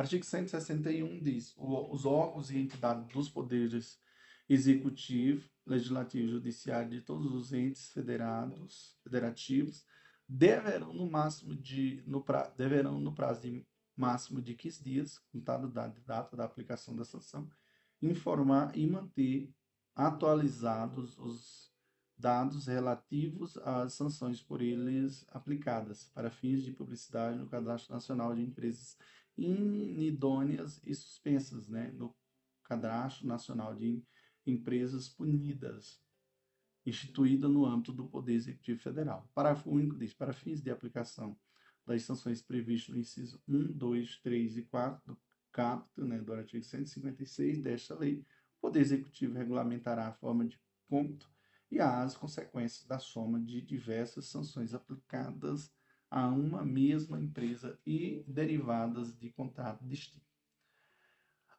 Artigo 161 diz: os órgãos e entidades dos poderes executivo, legislativo e judiciário de todos os entes federados, federativos deverão no máximo de no pra, deverão no prazo de máximo de 15 dias, contado da data da aplicação da sanção, informar e manter atualizados os dados relativos às sanções por eles aplicadas para fins de publicidade no Cadastro Nacional de Empresas inidôneas e suspensas né, no Cadastro Nacional de Empresas Punidas, instituída no âmbito do Poder Executivo Federal. Parágrafo único diz: para fins de aplicação das sanções previstas no inciso 1, 2, 3 e 4 do né, do artigo 156 desta lei, o Poder Executivo regulamentará a forma de cômputo e as consequências da soma de diversas sanções aplicadas a uma mesma empresa e derivadas de contrato distinto.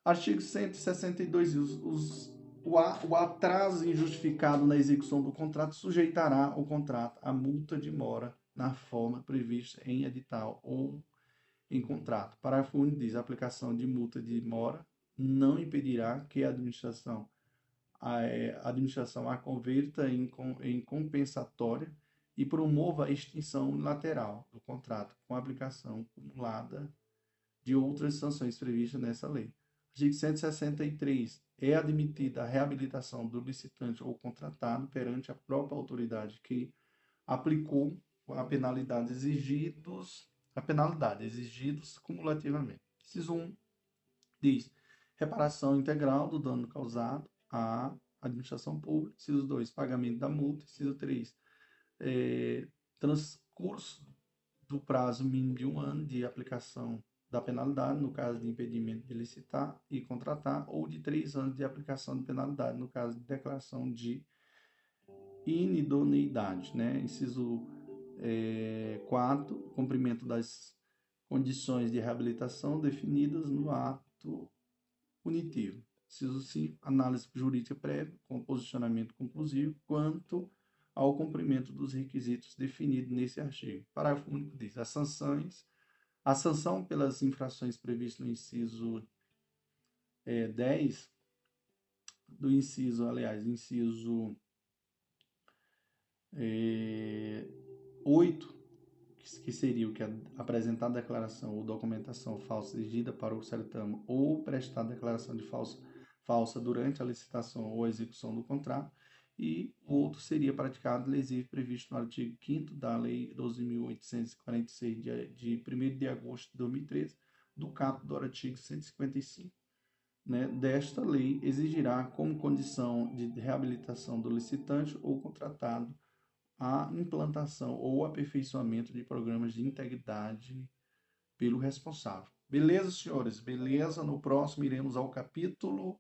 Artigo 162. Os, os, o, o atraso injustificado na execução do contrato sujeitará o contrato à multa de mora na forma prevista em edital ou em contrato. Parágrafo único diz: a aplicação de multa de mora não impedirá que a administração a, é, administração a converta em, em compensatória e promova a extinção unilateral do contrato com aplicação acumulada de outras sanções previstas nessa lei. Artigo 163. É admitida a reabilitação do licitante ou contratado perante a própria autoridade que aplicou a penalidade exigidos, a penalidade exigidos cumulativamente. Inciso 1 diz reparação integral do dano causado à administração pública. Inciso 2, pagamento da multa. Inciso 3, é, transcurso do prazo mínimo de um ano de aplicação da penalidade, no caso de impedimento de licitar e contratar, ou de três anos de aplicação de penalidade, no caso de declaração de inidoneidade. Né? Inciso é, 4, cumprimento das condições de reabilitação definidas no ato punitivo. Inciso 5, análise jurídica prévia, com posicionamento conclusivo, quanto ao cumprimento dos requisitos definidos nesse artigo. Parágrafo único diz: as sanções, a sanção pelas infrações previstas no inciso é, 10 do inciso, aliás, inciso é, 8, que seria o que apresentar declaração ou documentação falsa exigida para o certame ou prestar declaração de falsa, falsa durante a licitação ou execução do contrato, e o outro seria praticado lesivo previsto no artigo 5 da Lei 12.846, de, de 1 de agosto de 2013, do caput do artigo 155. Né, desta lei exigirá como condição de reabilitação do licitante ou contratado a implantação ou aperfeiçoamento de programas de integridade pelo responsável. Beleza, senhores? Beleza? No próximo iremos ao capítulo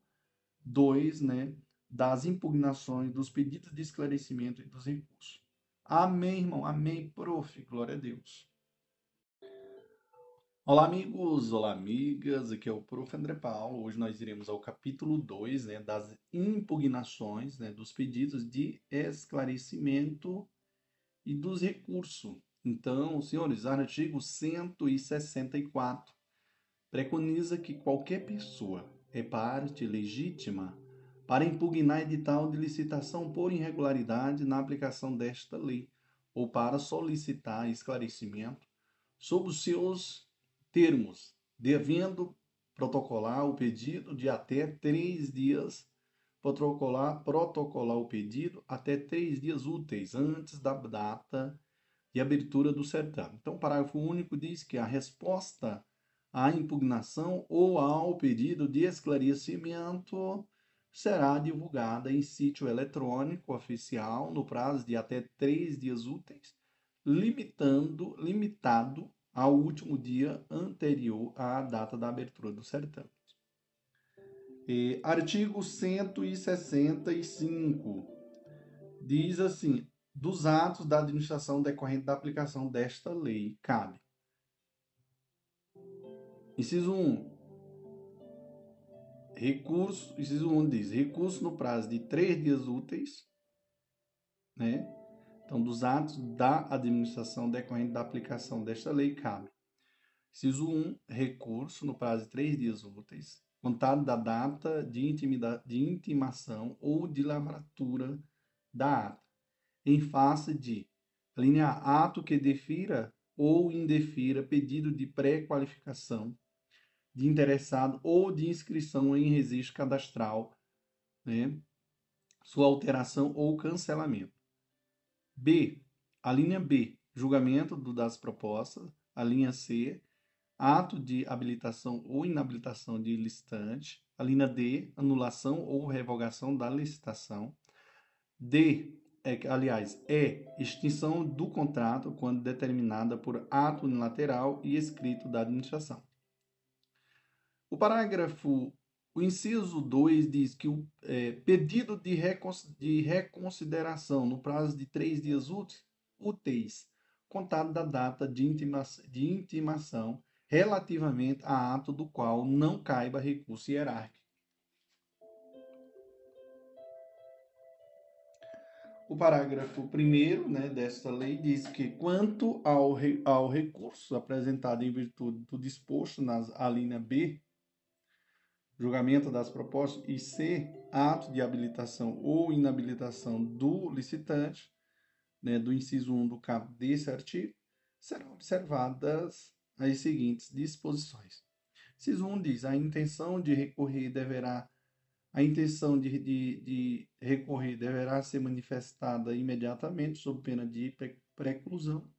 2, né, das impugnações, dos pedidos de esclarecimento e dos recursos. Amém, irmão. Amém, prof. Glória a Deus. Olá, amigos. Olá, amigas. Aqui é o prof. André Paulo. Hoje nós iremos ao capítulo 2, né, das impugnações, né, dos pedidos de esclarecimento e dos recursos. Então, senhores, artigo 164 preconiza que qualquer pessoa é parte legítima para impugnar edital de licitação por irregularidade na aplicação desta lei, ou para solicitar esclarecimento sobre os seus termos, devendo protocolar o pedido de até três dias, protocolar, protocolar o pedido até três dias úteis antes da data de abertura do certame. Então, o parágrafo único diz que a resposta à impugnação ou ao pedido de esclarecimento será divulgada em sítio eletrônico oficial no prazo de até três dias úteis, limitando, limitado ao último dia anterior à data da abertura do certame. E, artigo 165 diz assim: dos atos da administração decorrente da aplicação desta lei, cabe. Inciso 1 recurso, inciso 1 diz, recurso no prazo de três dias úteis, né? Então, dos atos da administração decorrente da aplicação desta lei, cabe. Inciso 1, recurso no prazo de três dias úteis, contado da data de, intimida, de intimação ou de lavratura da ata, em face de, linha ato que defira ou indefira pedido de pré-qualificação de interessado ou de inscrição em registro cadastral, né? sua alteração ou cancelamento. B. A linha B, julgamento do, das propostas. A linha C, ato de habilitação ou inabilitação de licitante. A linha D, anulação ou revogação da licitação. D, é, aliás, é extinção do contrato quando determinada por ato unilateral e escrito da administração. O parágrafo, o inciso 2 diz que o é, pedido de, de reconsideração no prazo de três dias úteis, contado da data de, intima de intimação relativamente a ato do qual não caiba recurso hierárquico. O parágrafo 1 né, desta lei diz que, quanto ao, re, ao recurso apresentado em virtude do disposto na linha B julgamento das propostas e C, ato de habilitação ou inabilitação do licitante, né, do inciso 1 do cabo desse artigo, serão observadas as seguintes disposições. Inciso 1 diz: a intenção de recorrer deverá a intenção de, de, de recorrer deverá ser manifestada imediatamente, sob pena de preclusão.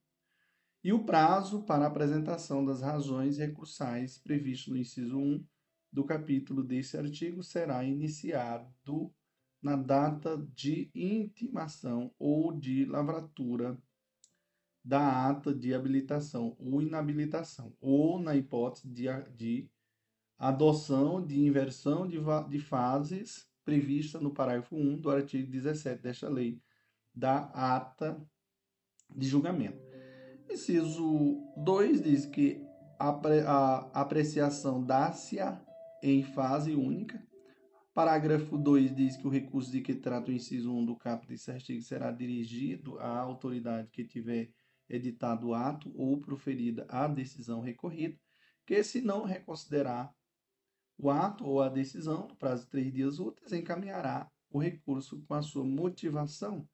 E o prazo para apresentação das razões recursais previsto no inciso 1 do capítulo desse artigo será iniciado na data de intimação ou de lavratura da ata de habilitação ou inabilitação, ou na hipótese de, de adoção de inversão de, de fases prevista no parágrafo 1 do artigo 17 desta lei, da ata de julgamento. Inciso 2 diz que a apreciação dá-se-á em fase única. Parágrafo 2 diz que o recurso de que trata o inciso 1 do caput desse artigo será dirigido à autoridade que tiver editado o ato ou proferida a decisão recorrida, que se não reconsiderar o ato ou a decisão no prazo de três dias úteis, encaminhará o recurso com a sua motivação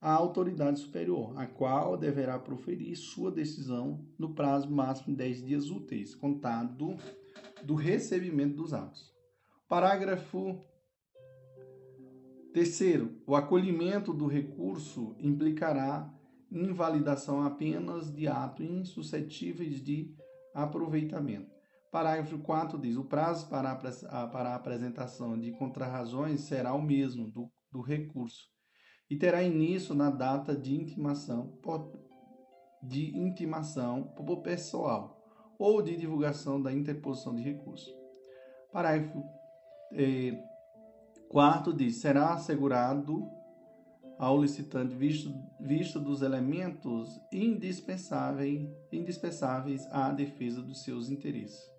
à autoridade superior, a qual deverá proferir sua decisão no prazo máximo de 10 dias úteis, contado do recebimento dos atos. Parágrafo terceiro, o acolhimento do recurso implicará invalidação apenas de atos insuscetíveis de aproveitamento. Parágrafo 4 diz: o prazo para a, para a apresentação de contrarrazões será o mesmo do, do recurso e terá início na data de intimação de intimação pessoal ou de divulgação da interposição de recurso. Parágrafo eh, 4 diz: será assegurado ao licitante visto, visto dos elementos indispensáveis, indispensáveis à defesa dos seus interesses.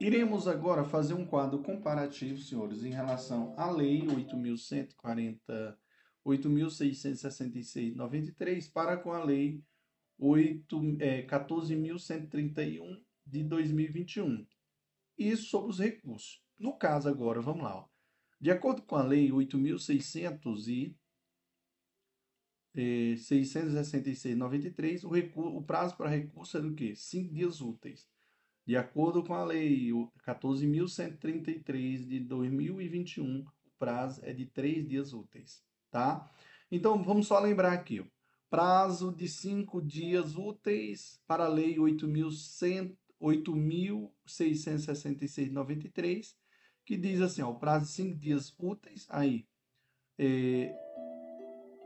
Iremos agora fazer um quadro comparativo, senhores, em relação à Lei 8.140, 8.666-93 para com a Lei 8, é, 14.131 de 2021. Isso sobre os recursos. No caso agora, vamos lá. Ó. De acordo com a Lei 8.600 e 666,93, o, recurso, o prazo para recurso é do quê? Cinco dias úteis. De acordo com a lei 14.133 de 2021, o prazo é de três dias úteis, tá? Então, vamos só lembrar aqui, ó. Prazo de cinco dias úteis para a lei 8.666,93, que diz assim, ó, o prazo de cinco dias úteis, aí, é,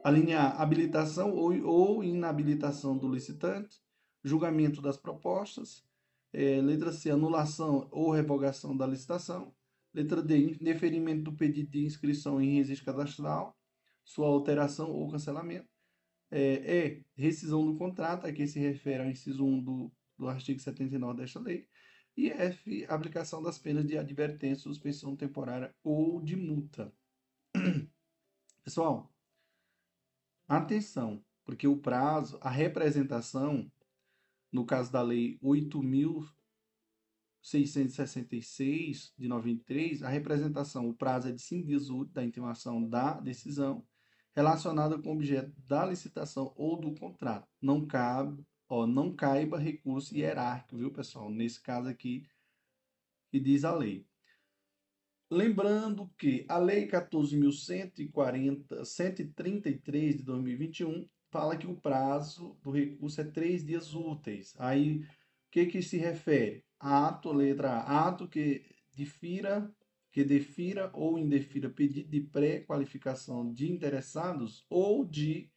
alinhar habilitação ou, ou inabilitação do licitante, julgamento das propostas, é, letra C, anulação ou revogação da licitação, letra D, indeferimento do pedido de inscrição em registro cadastral, sua alteração ou cancelamento, é, e rescisão do contrato, a que se refere ao inciso 1 do, do artigo 79 desta lei, e F, aplicação das penas de advertência, suspensão temporária ou de multa. [CLEARS THROAT] Pessoal, Atenção, porque o prazo, a representação, no caso da Lei 8.666 de 93, a representação, o prazo é de 5 dias úteis da intimação da decisão relacionada com o objeto da licitação ou do contrato. Não cabe, ó, não caiba recurso hierárquico, viu, pessoal? Nesse caso aqui que diz a lei. Lembrando que a Lei 14.133 de 2021 fala que o prazo do recurso é três dias úteis. Aí, o que, que se refere? Ato, letra A, ato que defira, que defira ou indefira pedido de pré-qualificação de interessados ou de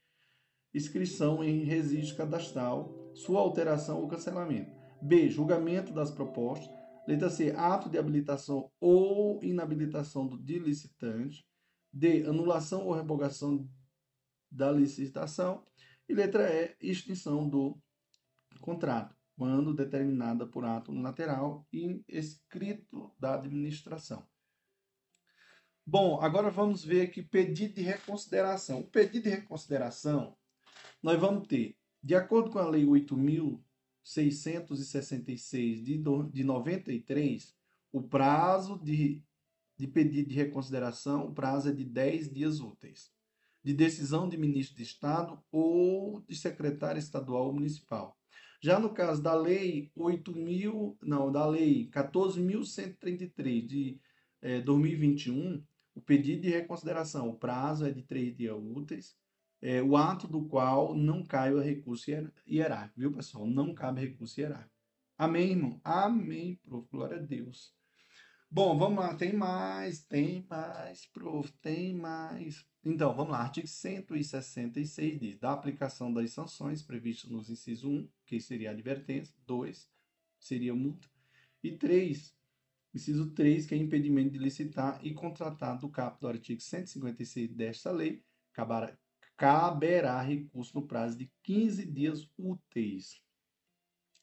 inscrição em registro cadastral, sua alteração ou cancelamento. B. Julgamento das propostas. Letra C, ato de habilitação ou inabilitação do licitante. D, anulação ou revogação da licitação. E letra E, extinção do contrato, quando determinada por ato unilateral e escrito da administração. Bom, agora vamos ver aqui pedido de reconsideração. O pedido de reconsideração, nós vamos ter, de acordo com a Lei 8.000 666 de, de 93, o prazo de, de pedido de reconsideração, o prazo é de 10 dias úteis, de decisão de ministro de Estado ou de secretário estadual ou municipal. Já no caso da lei 8.000, não, da lei 14.133 de é, 2021, o pedido de reconsideração, o prazo é de 3 dias úteis, é, o ato do qual não cai o recurso hierárquico, viu, pessoal? Não cabe recurso hierárquico. Amém, irmão? Amém, prof. Glória a Deus. Bom, vamos lá. Tem mais, tem mais, prof. Tem mais. Então, vamos lá. Artigo 166 diz: da aplicação das sanções previstas nos incisos 1, que seria advertência, 2, seria multa, e 3, inciso 3, que é impedimento de licitar e contratar do caput do artigo 156 desta lei, caberá, caberá recurso no prazo de 15 dias úteis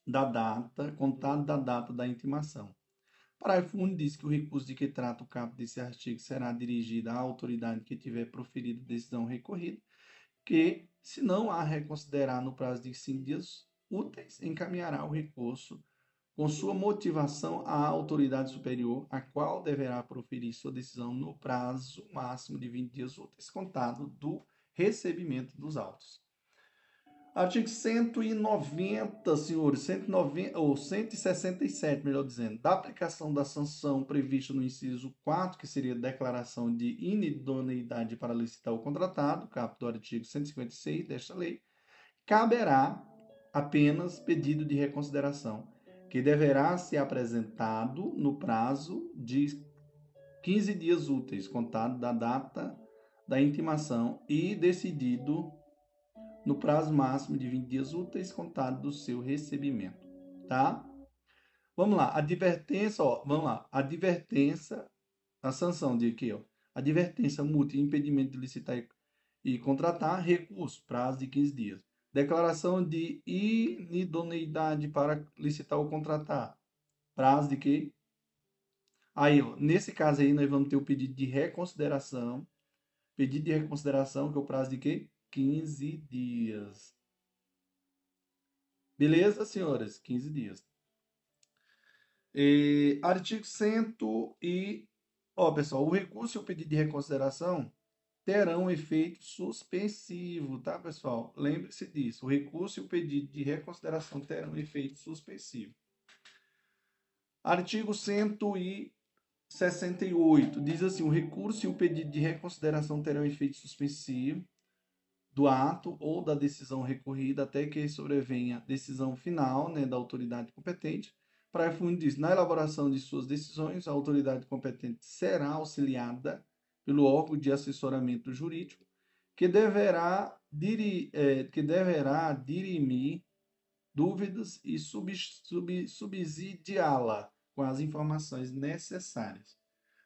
da data, contado da data da intimação. Parágrafo 1 diz que o recurso de que trata o caput desse artigo será dirigido à autoridade que tiver proferido decisão recorrida, que, se não a reconsiderar no prazo de cinco dias úteis, encaminhará o recurso com sua motivação à autoridade superior, a qual deverá proferir sua decisão no prazo máximo de 20 dias úteis, contado do recebimento dos autos. Artigo 190, senhores, 190, ou 167, melhor dizendo, da aplicação da sanção prevista no inciso 4, que seria declaração de inidoneidade para licitar o contratado, caput do artigo 156 desta lei, caberá apenas pedido de reconsideração, que deverá ser apresentado no prazo de 15 dias úteis, contado da data da intimação e decidido no prazo máximo de 20 dias úteis contado do seu recebimento, tá? Vamos lá, advertência, ó, vamos lá, advertência, a sanção de quê, ó? Advertência, multa e impedimento de licitar e contratar, recurso, prazo de 15 dias. Declaração de inidoneidade para licitar ou contratar, prazo de quê? Aí, ó, nesse caso aí, nós vamos ter o pedido de reconsideração, pedido de reconsideração, que é o prazo de quê? 15 dias. Beleza, senhoras? 15 dias. E, artigo 100 e... Ó, pessoal, o recurso e o pedido de reconsideração terão efeito suspensivo, tá, pessoal? Lembre-se disso. O recurso e o pedido de reconsideração terão efeito suspensivo. Artigo 168 diz assim: o recurso e o pedido de reconsideração terão efeito suspensivo do ato ou da decisão recorrida até que sobrevenha decisão final né, da autoridade competente. Parágrafo único diz: na elaboração de suas decisões, a autoridade competente será auxiliada pelo órgão de assessoramento jurídico, que deverá, diri, é, que deverá dirimir dúvidas e sub, sub, subsidiá-la com as informações necessárias.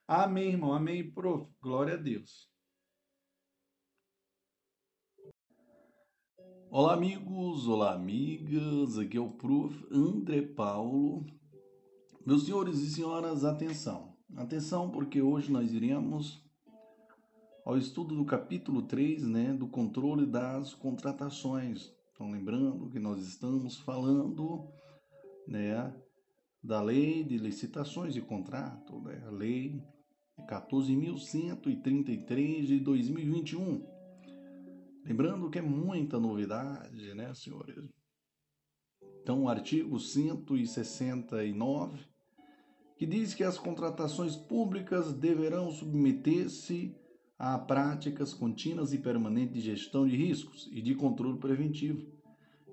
Amém, irmão. Amém, prof. Glória a Deus. Olá, amigos, olá, amigas. Aqui é o Prof. André Paulo. Meus senhores e senhoras, atenção. Atenção, porque hoje nós iremos ao estudo do capítulo 3, né, do controle das contratações. Então, lembrando que nós estamos falando, né, da lei de licitações e contrato, né, a lei 14.133 de 2021 Lembrando que é muita novidade, né, senhores? Então, o artigo 169, que diz que as contratações públicas deverão submeter-se a práticas contínuas e permanentes de gestão de riscos e de controle preventivo,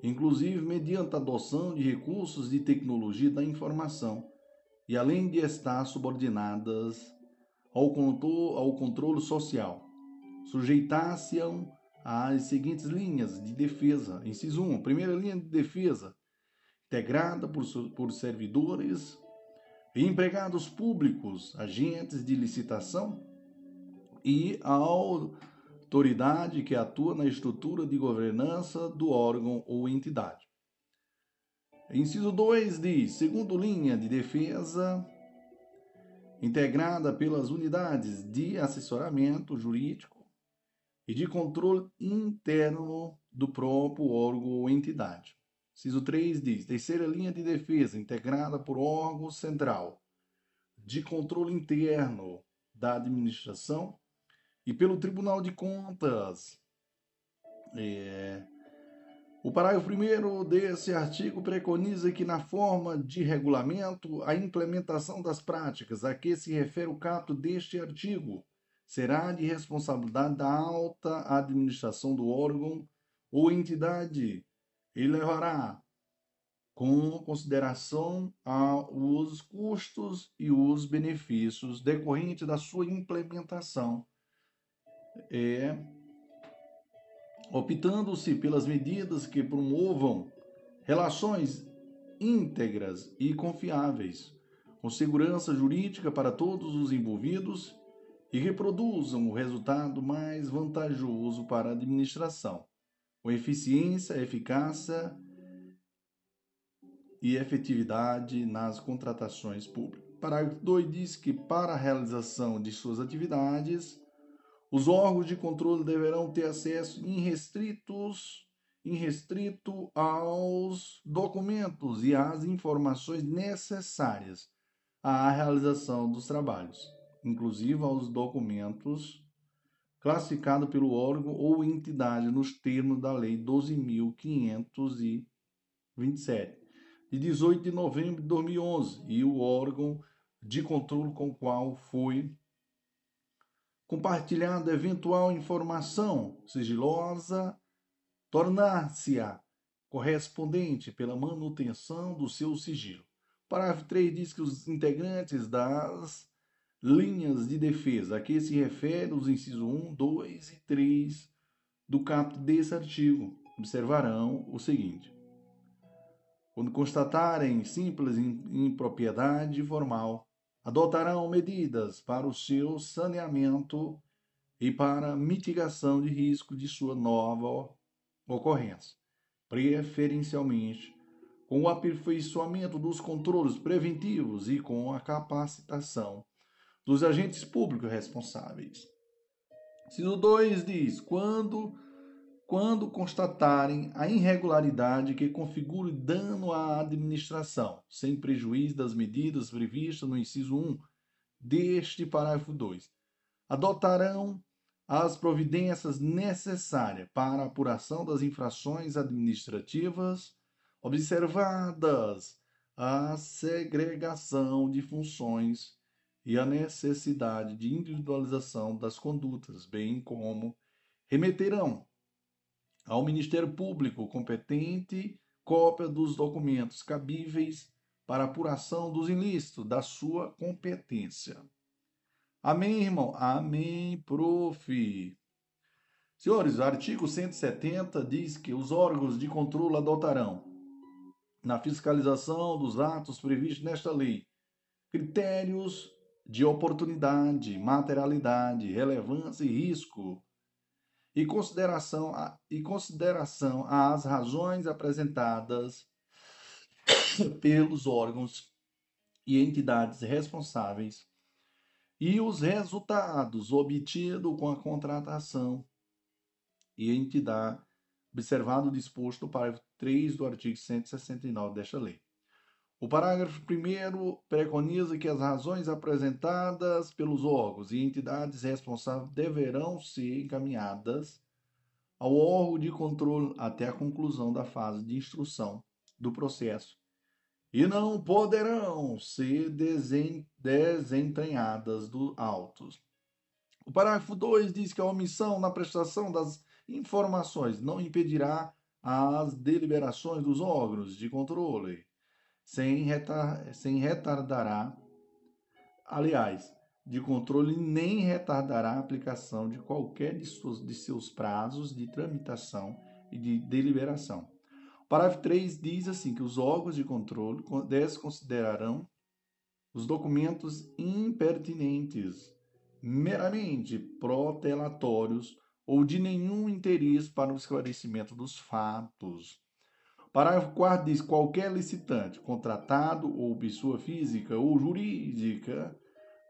inclusive mediante a adoção de recursos de tecnologia da informação, e além de estar subordinadas ao controle, ao controle social, sujeitar-se-ão as seguintes linhas de defesa. Inciso 1, primeira linha de defesa, integrada por, por servidores e empregados públicos, agentes de licitação e a autoridade que atua na estrutura de governança do órgão ou entidade. Inciso 2 diz: segundo linha de defesa, integrada pelas unidades de assessoramento jurídico e de controle interno do próprio órgão ou entidade. Ciso 3 diz: terceira linha de defesa integrada por órgão central de controle interno da administração e pelo Tribunal de Contas. É... O parágrafo 1 desse artigo preconiza que, na forma de regulamento, a implementação das práticas a que se refere o capto deste artigo será de responsabilidade da alta administração do órgão ou entidade e levará com consideração aos custos e os benefícios decorrentes da sua implementação, é, optando-se pelas medidas que promovam relações íntegras e confiáveis, com segurança jurídica para todos os envolvidos e reproduzam o resultado mais vantajoso para a administração, com eficiência, eficácia e efetividade nas contratações públicas. Parágrafo 2 diz que, para a realização de suas atividades, os órgãos de controle deverão ter acesso irrestritos, irrestrito aos documentos e às informações necessárias à realização dos trabalhos inclusive aos documentos classificados pelo órgão ou entidade nos termos da Lei 12.527, de 18 de novembro de 2011, e o órgão de controle com o qual foi compartilhada eventual informação sigilosa tornar-se-á correspondente pela manutenção do seu sigilo. parágrafo 3 diz que os integrantes das linhas de defesa, a que se refere os incisos 1, 2 e 3 do caput desse artigo. Observarão o seguinte: quando constatarem simples impropriedade formal, adotarão medidas para o seu saneamento e para mitigação de risco de sua nova ocorrência, preferencialmente com o aperfeiçoamento dos controles preventivos e com a capacitação dos agentes públicos responsáveis. Inciso 2 diz: quando, quando constatarem a irregularidade que configure dano à administração, sem prejuízo das medidas previstas no inciso 1 deste parágrafo 2, adotarão as providências necessárias para a apuração das infrações administrativas, observadas a segregação de funções e a necessidade de individualização das condutas, bem como remeterão ao Ministério Público competente cópia dos documentos cabíveis para apuração dos ilícitos da sua competência. Amém, irmão? Amém, prof. Senhores, o artigo 170 diz que os órgãos de controle adotarão, na fiscalização dos atos previstos nesta lei, critérios de oportunidade, materialidade, relevância e risco, e consideração, a, e consideração às razões apresentadas [COUGHS] pelos órgãos e entidades responsáveis e os resultados obtidos com a contratação e entidade, observado o disposto no parágrafo 3 do artigo 169 desta lei. O parágrafo 1 preconiza que as razões apresentadas pelos órgãos e entidades responsáveis deverão ser encaminhadas ao órgão de controle até a conclusão da fase de instrução do processo e não poderão ser desentranhadas do autos. O parágrafo 2 diz que a omissão na prestação das informações não impedirá as deliberações dos órgãos de controle sem, retar, sem retardará, aliás, de controle nem retardará a aplicação de qualquer de, suas, de seus prazos de tramitação e de deliberação. O parágrafo 3 diz assim que os órgãos de controle desconsiderarão os documentos impertinentes, meramente protelatórios ou de nenhum interesse para o esclarecimento dos fatos Parágrafo 4 diz: qualquer licitante, contratado ou pessoa física ou jurídica,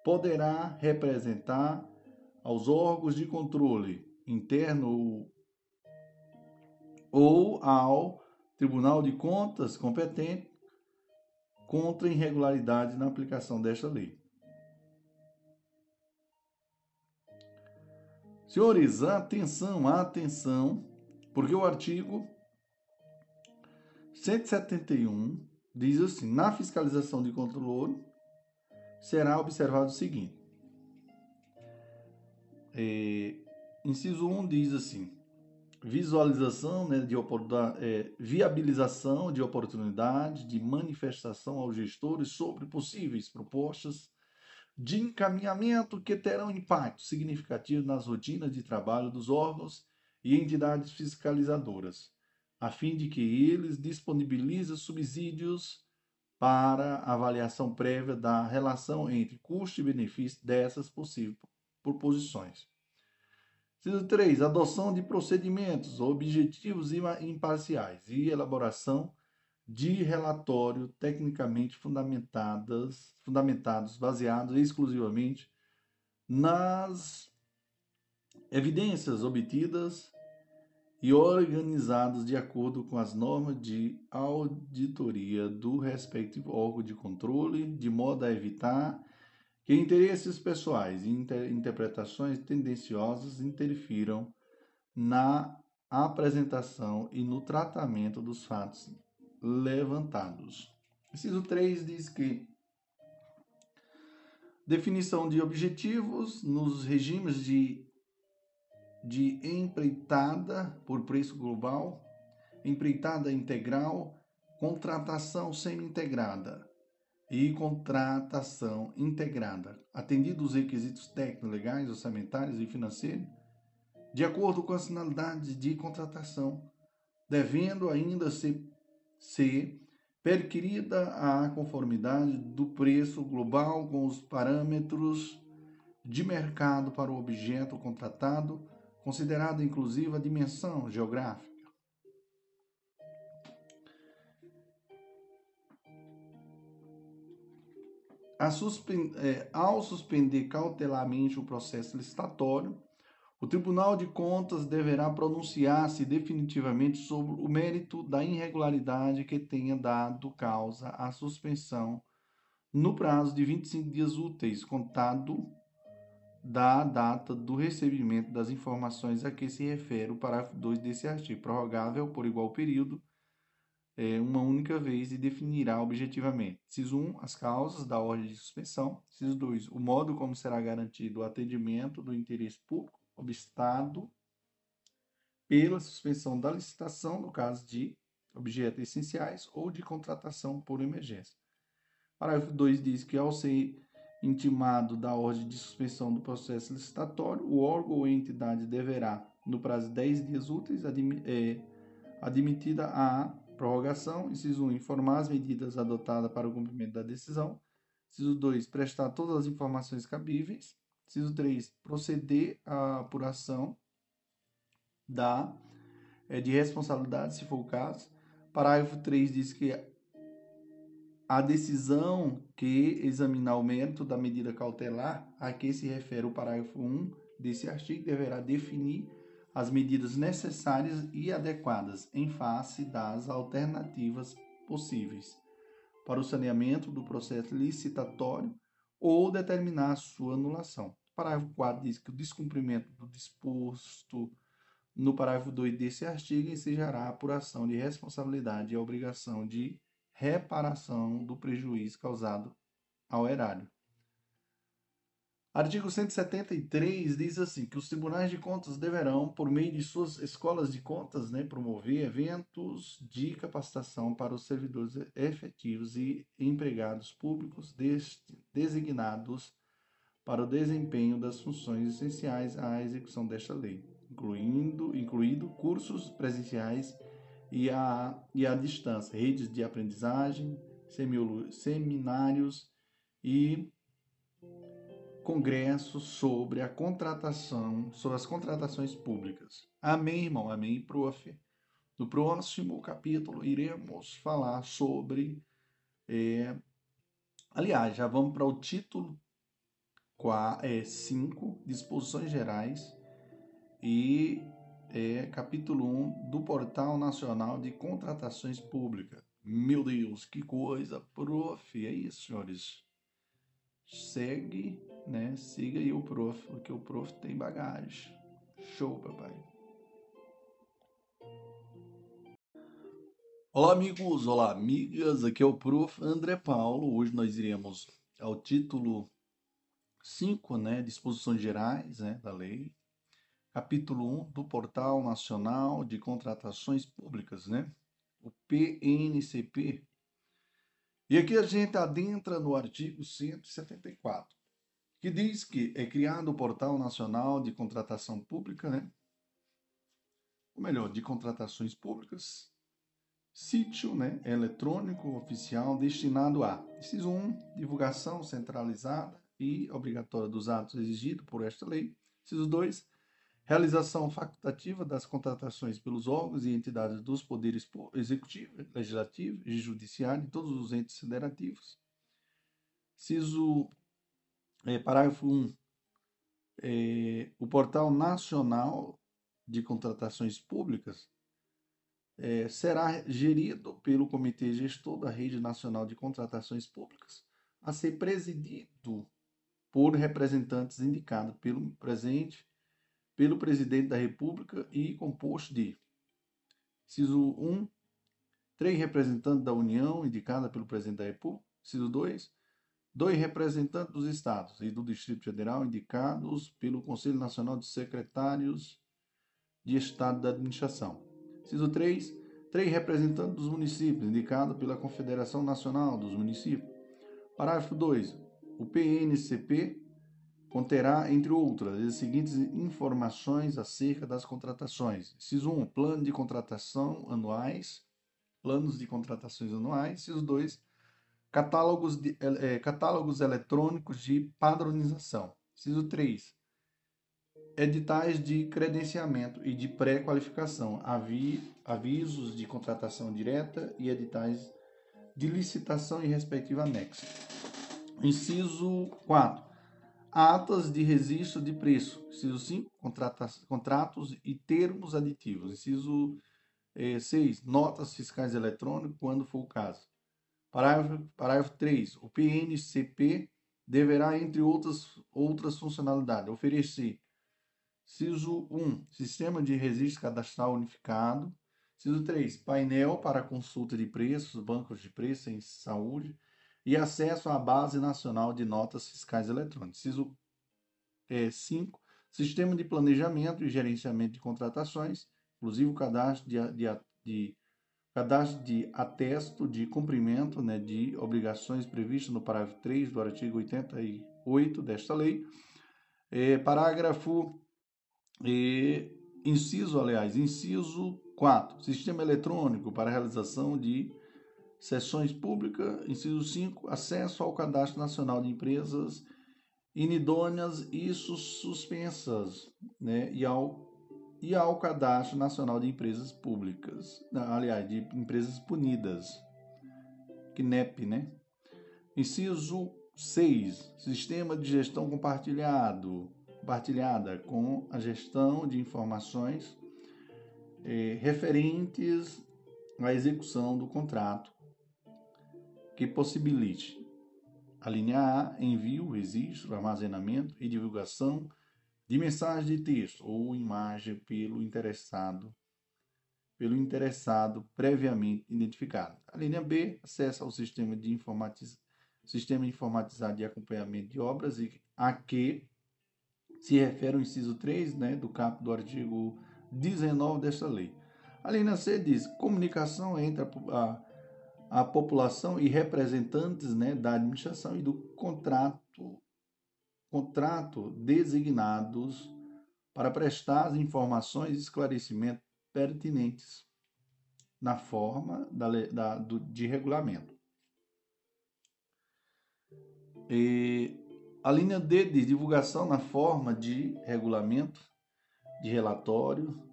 poderá representar aos órgãos de controle interno ou ao Tribunal de Contas competente contra irregularidade na aplicação desta lei. Senhores, atenção, atenção, porque o artigo 171 diz assim: na fiscalização de controle será observado o seguinte: é, inciso 1 diz assim: visualização, né, de é, viabilização de oportunidade de manifestação aos gestores sobre possíveis propostas de encaminhamento que terão impacto significativo nas rotinas de trabalho dos órgãos e entidades fiscalizadoras, a fim de que eles disponibilizem subsídios para avaliação prévia da relação entre custo e benefício dessas possíveis proposições. Inciso 3. Adoção de procedimentos objetivos e imparciais e elaboração de relatório tecnicamente fundamentadas, fundamentados, baseados exclusivamente nas evidências obtidas e organizados de acordo com as normas de auditoria do respectivo órgão de controle, de modo a evitar que interesses pessoais e inter interpretações tendenciosas interfiram na apresentação e no tratamento dos fatos levantados. Inciso 3 diz que definição de objetivos nos regimes de, de empreitada por preço global, empreitada integral, contratação semi-integrada, e contratação integrada, atendidos os requisitos técnicos, legais, orçamentários e financeiros, de acordo com as finalidades de contratação, devendo ainda ser, ser perquirida a conformidade do preço global com os parâmetros de mercado para o objeto contratado, considerada inclusive a dimensão geográfica. É, ao suspender cautelarmente o processo licitatório, o Tribunal de Contas deverá pronunciar-se definitivamente sobre o mérito da irregularidade que tenha dado causa à suspensão no prazo de 25 dias úteis, contado da data do recebimento das informações a que se refere o parágrafo 2 desse artigo, prorrogável por igual período é, uma única vez e definirá objetivamente. Ciso 1, as causas da ordem de suspensão. Ciso 2, o modo como será garantido o atendimento do interesse público obstado pela suspensão da licitação, no caso de objetos essenciais ou de contratação por emergência. Parágrafo 2 diz que, ao ser intimado da ordem de suspensão do processo licitatório, o órgão ou entidade deverá, no prazo de 10 dias úteis, é, admitida a Prorrogação. Inciso 1. Informar as medidas adotadas para o cumprimento da decisão. Inciso 2. Prestar todas as informações cabíveis. Inciso 3. Proceder à apuração da, é, de responsabilidade, se for o caso. Parágrafo 3 diz que a decisão que examinar o mérito da medida cautelar a que se refere o parágrafo 1 desse artigo deverá definir as medidas necessárias e adequadas em face das alternativas possíveis para o saneamento do processo licitatório ou determinar sua anulação. O parágrafo 4 diz que o descumprimento do disposto no parágrafo 2 desse artigo ensejará a apuração de responsabilidade e a obrigação de reparação do prejuízo causado ao erário. Artigo 173 diz assim que os tribunais de contas deverão, por meio de suas escolas de contas, né, promover eventos de capacitação para os servidores efetivos e empregados públicos designados para o desempenho das funções essenciais à execução desta lei, incluindo incluído cursos presenciais e a, e à distância, redes de aprendizagem, seminários e congresso sobre a contratação, sobre as contratações públicas. Amém, irmão? Amém, prof. No próximo capítulo iremos falar sobre. É, aliás, já vamos para o título 5, é, Disposições Gerais, e é, capítulo 1 do Portal Nacional de Contratações Públicas. Meu Deus, que coisa, prof. É isso, senhores. Segue né? Siga aí o prof, porque o prof tem bagagem. Show, papai. Olá, amigos, olá, amigas. Aqui é o prof André Paulo. Hoje nós iremos ao título 5, né, disposições gerais né, da lei. Capítulo 1 do Portal Nacional de Contratações Públicas, né? O PNCP. E aqui a gente adentra no artigo 174, que diz que é criado o Portal Nacional de Contratação Pública, né? Ou melhor, de contratações públicas, sítio né, eletrônico oficial destinado a, inciso 1, divulgação centralizada e obrigatória dos atos exigidos por esta lei. Inciso 2, realização facultativa das contratações pelos órgãos e entidades dos poderes executivo, legislativo e judiciário e todos os entes federativos. Inciso, é, parágrafo 1, é, o Portal Nacional de Contratações Públicas é, será gerido pelo Comitê Gestor da Rede Nacional de Contratações Públicas, a ser presidido por representantes indicados pelo presente, pelo presidente da República e composto de inciso 1, três representantes da União indicados pelo presidente da República, inciso 2, dois representantes dos estados e do Distrito Federal indicados pelo Conselho Nacional de Secretários de Estado da Administração. Inciso 3, três representantes dos municípios, indicados pela Confederação Nacional dos Municípios. Parágrafo 2. O PNCP conterá, entre outras, as seguintes informações acerca das contratações. Inciso 1, plano de contratação anuais, planos de contratações anuais. Inciso 2, catálogos, de, é, catálogos eletrônicos de padronização. Inciso 3, editais de credenciamento e de pré-qualificação, avi, avisos de contratação direta e editais de licitação e respectivo anexo. Inciso 4. Atas de registro de preço. Inciso 5. Contratos e termos aditivos. Inciso 6. Eh, notas fiscais eletrônicas, quando for o caso. Parágrafo, parágrafo 3. O PNCP deverá, entre outras, outras funcionalidades, oferecer Ciso 1, Sistema de Registro Cadastral Unificado. Ciso 3, Painel para consulta de preços, bancos de preços em saúde e acesso à Base Nacional de Notas Fiscais Eletrônicas. Ciso é, 5, Sistema de Planejamento e Gerenciamento de Contratações, inclusive o cadastro de, de, de cadastro de atesto de cumprimento né, de obrigações previstas no parágrafo 3 do artigo 88 desta lei. É, parágrafo e inciso, aliás, inciso 4, sistema eletrônico para realização de sessões públicas. Inciso 5, acesso ao cadastro nacional de empresas inidôneas e suspensas, né? E ao, e ao cadastro nacional de empresas públicas, aliás, de empresas punidas, CNEP, né? Inciso 6, sistema de gestão compartilhado compartilhada com a gestão de informações eh, referentes à execução do contrato que possibilite a linha A, envio, registro, armazenamento e divulgação de mensagem de texto ou imagem pelo interessado pelo interessado previamente identificado. A linha B, acesso ao sistema de informatiz... sistema informatizado de acompanhamento de obras e a que se refere ao inciso 3 né, do caput do artigo 19 desta lei. A linha C diz comunicação entre a, a, população e representantes né, da administração e do contrato, contrato designados para prestar as informações e esclarecimentos pertinentes na forma da, da, do, de regulamento. E a linha D de divulgação na forma de regulamento, de relatório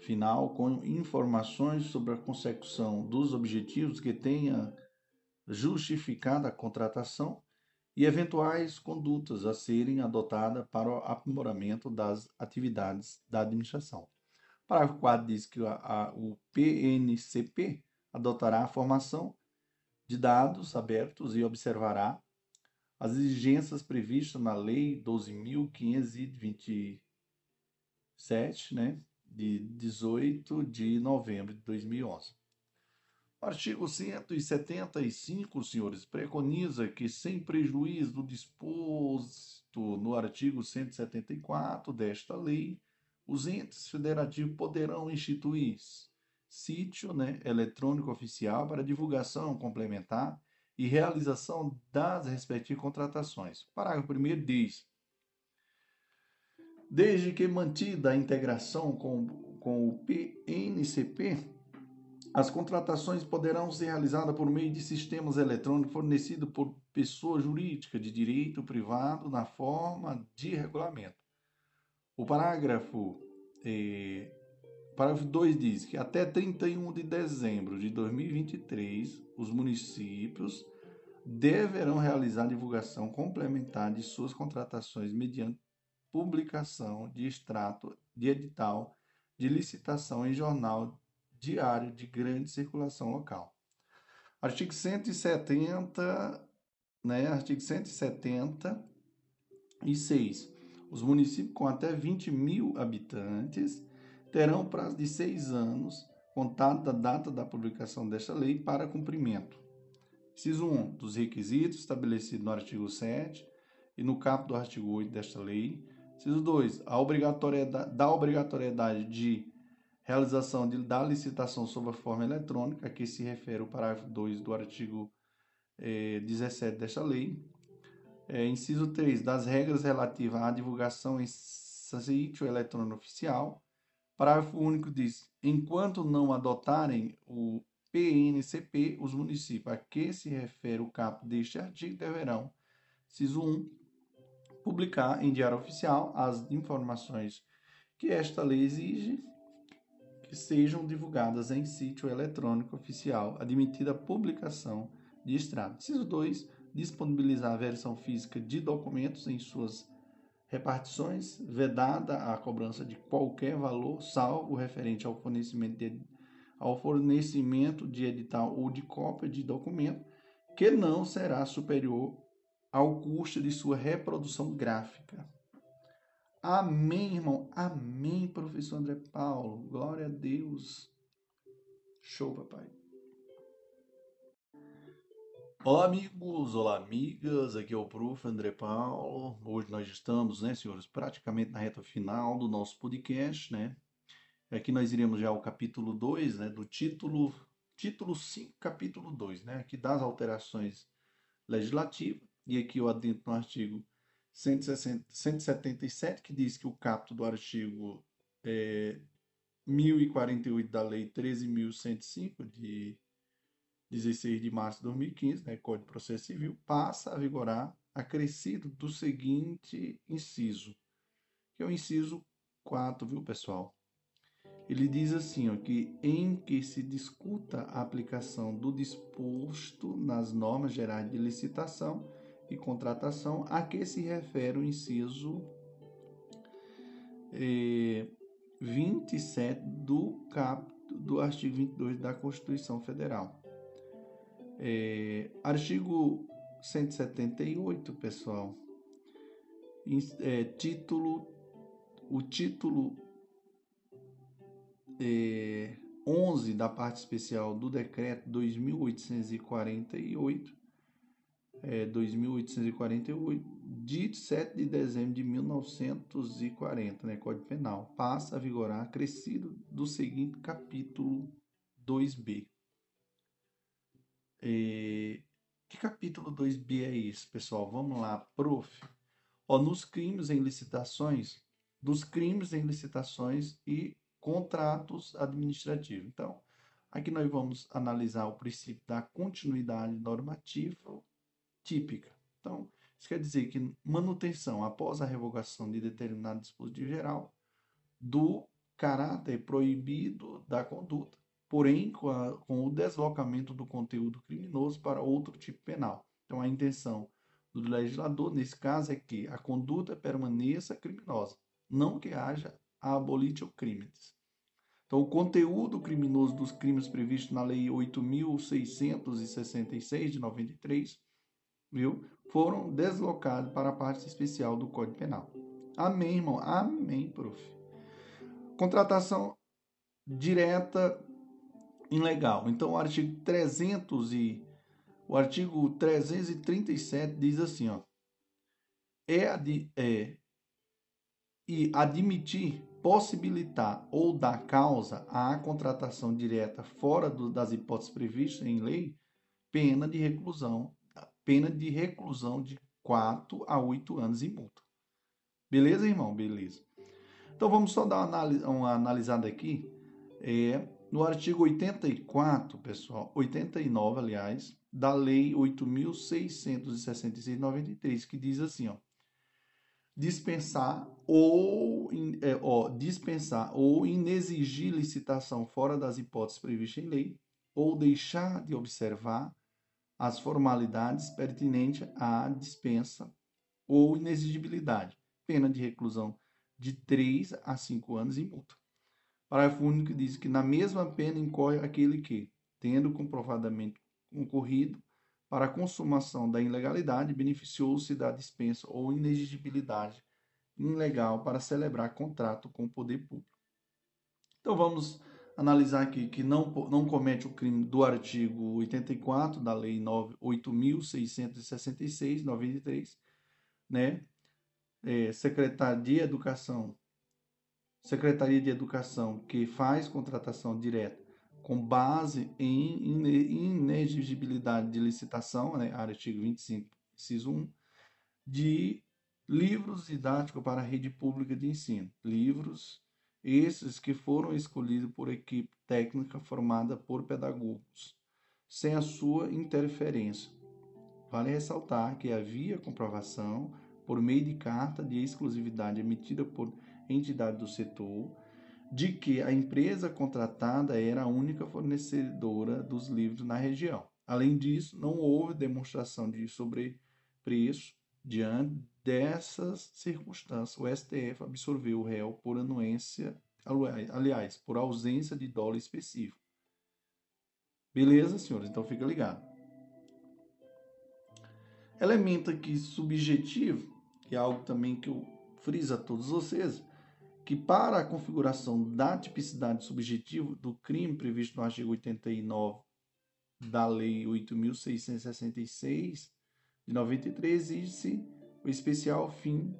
final com informações sobre a consecução dos objetivos que tenha justificado a contratação e eventuais condutas a serem adotadas para o aprimoramento das atividades da administração. Parágrafo 4 diz que a, a, o PNCP adotará a formação de dados abertos e observará as exigências previstas na Lei 12.527, né, de 18 de novembro de 2011. O artigo 175, senhores, preconiza que, sem prejuízo do disposto no artigo 174 desta lei, os entes federativos poderão instituir sítio né, eletrônico oficial para divulgação complementar e realização das respectivas contratações. Parágrafo 1 diz: Desde que mantida a integração com, com o PNCP, as contratações poderão ser realizadas por meio de sistemas eletrônicos fornecidos por pessoa jurídica de direito privado na forma de regulamento. O parágrafo, eh, parágrafo 2 diz que até 31 de dezembro de 2023, os municípios deverão realizar divulgação complementar de suas contratações mediante publicação de extrato de edital de licitação em jornal diário de grande circulação local. Artigo 170, né? Artigo 176. Os municípios com até 20 mil habitantes terão prazo de seis anos, contado da data da publicação desta lei, para cumprimento. Inciso 1. Dos requisitos estabelecidos no artigo 7 e no caput do artigo 8 desta lei. Inciso 2. A obrigatoriedade, da obrigatoriedade de realização de, da licitação sob a forma eletrônica, a que se refere o parágrafo 2 do artigo eh, 17 desta lei. É, inciso 3, das regras relativas à divulgação em sítio eletrônico oficial. Parágrafo único diz: enquanto não adotarem o PNCP, os municípios a que se refere o caput deste artigo deverão, inciso 1, publicar em diário oficial as informações que esta lei exige que sejam divulgadas em sítio eletrônico oficial, admitida a publicação de extrato. Inciso 2. Disponibilizar a versão física de documentos em suas repartições, vedada a cobrança de qualquer valor, salvo referente ao fornecimento de, ao fornecimento de edital ou de cópia de documento, que não será superior ao custo de sua reprodução gráfica. Amém, irmão. Amém, professor André Paulo. Glória a Deus. Show, papai. Olá, amigos. Olá, amigas. Aqui é o prof. André Paulo. Hoje nós estamos, né, senhores, praticamente na reta final do nosso podcast, né? Aqui nós iremos já ao capítulo 2, né, do título título 5, capítulo 2, né, aqui das alterações legislativas. E aqui eu adentro no artigo 177, que diz que o capto do artigo é, 1048 da Lei 13.105, de 16 de março de 2015, né, Código de Processo Civil, passa a vigorar acrescido do seguinte inciso, que é o inciso 4, viu, pessoal? Ele diz assim, ó, que em que se discuta a aplicação do disposto nas normas gerais de licitação, e contratação, a que se refere o inciso eh, 27 do, cap, do artigo 22 da Constituição Federal. É, artigo 178, pessoal, é, título, o título é, 11 da parte especial do decreto 2848 é, 2848, de 7 de dezembro de 1940, né, Código Penal, passa a vigorar acrescido do seguinte capítulo 2b. É, que capítulo 2b é esse, pessoal? Vamos lá, prof. Ó, nos crimes em licitações, dos crimes em licitações e contratos administrativos. Então, aqui nós vamos analisar o princípio da continuidade normativa típica. Então, isso quer dizer que manutenção após a revogação de determinado dispositivo geral do caráter proibido da conduta, porém com, a, com o deslocamento do conteúdo criminoso para outro tipo penal. Então, a intenção do legislador, nesse caso, é que a conduta permaneça criminosa, não que haja a abolitio crimes. Então, o conteúdo criminoso dos crimes previstos na Lei 8.666 de 93 viu? Foram deslocados para a parte especial do Código Penal. Amém, irmão? Amém, prof. Contratação direta ilegal. Então, o artigo 300 e o artigo 337 diz assim, ó, é, é e admitir, possibilitar ou dar causa à contratação direta fora do, das hipóteses previstas em lei, pena de reclusão, pena de reclusão de 4 a 8 anos e multa. Beleza, irmão? Beleza. Então vamos só dar uma, analisada aqui. É, no artigo 84, pessoal, 89, aliás, da Lei 8.666-93, que diz assim, ó, dispensar ou, é, ó, dispensar ou inexigir licitação fora das hipóteses previstas em lei, ou deixar de observar as formalidades pertinentes à dispensa ou inexigibilidade, pena de reclusão de 3 a 5 anos e multa. Parágrafo único diz que na mesma pena incorre aquele que, tendo comprovadamente concorrido para a consumação da ilegalidade, beneficiou-se da dispensa ou inexigibilidade ilegal para celebrar contrato com o poder público. Então vamos analisar aqui que não, não comete o crime do artigo 84 da Lei 8.666, 93, né? É, Secretaria de Educação, Secretaria de Educação que faz contratação direta com base em inexigibilidade de licitação, né, artigo 25, inciso 1, de livros didáticos para a rede pública de ensino. Livros esses que foram escolhidos por equipe técnica formada por pedagogos, sem a sua interferência. Vale ressaltar que havia comprovação, por meio de carta de exclusividade emitida por entidade do setor, de que a empresa contratada era a única fornecedora dos livros na região. Além disso, não houve demonstração de sobrepreço. Diante dessas circunstâncias, o STF absolveu o réu por anuência, aliás, por ausência de dólar específico. Beleza, senhores? Então fica ligado. Elemento aqui subjetivo, que é algo também que eu friso a todos vocês, que para a configuração da tipicidade subjetiva do crime previsto no artigo 89 da Lei 8.666 de 93 exige-se o especial fim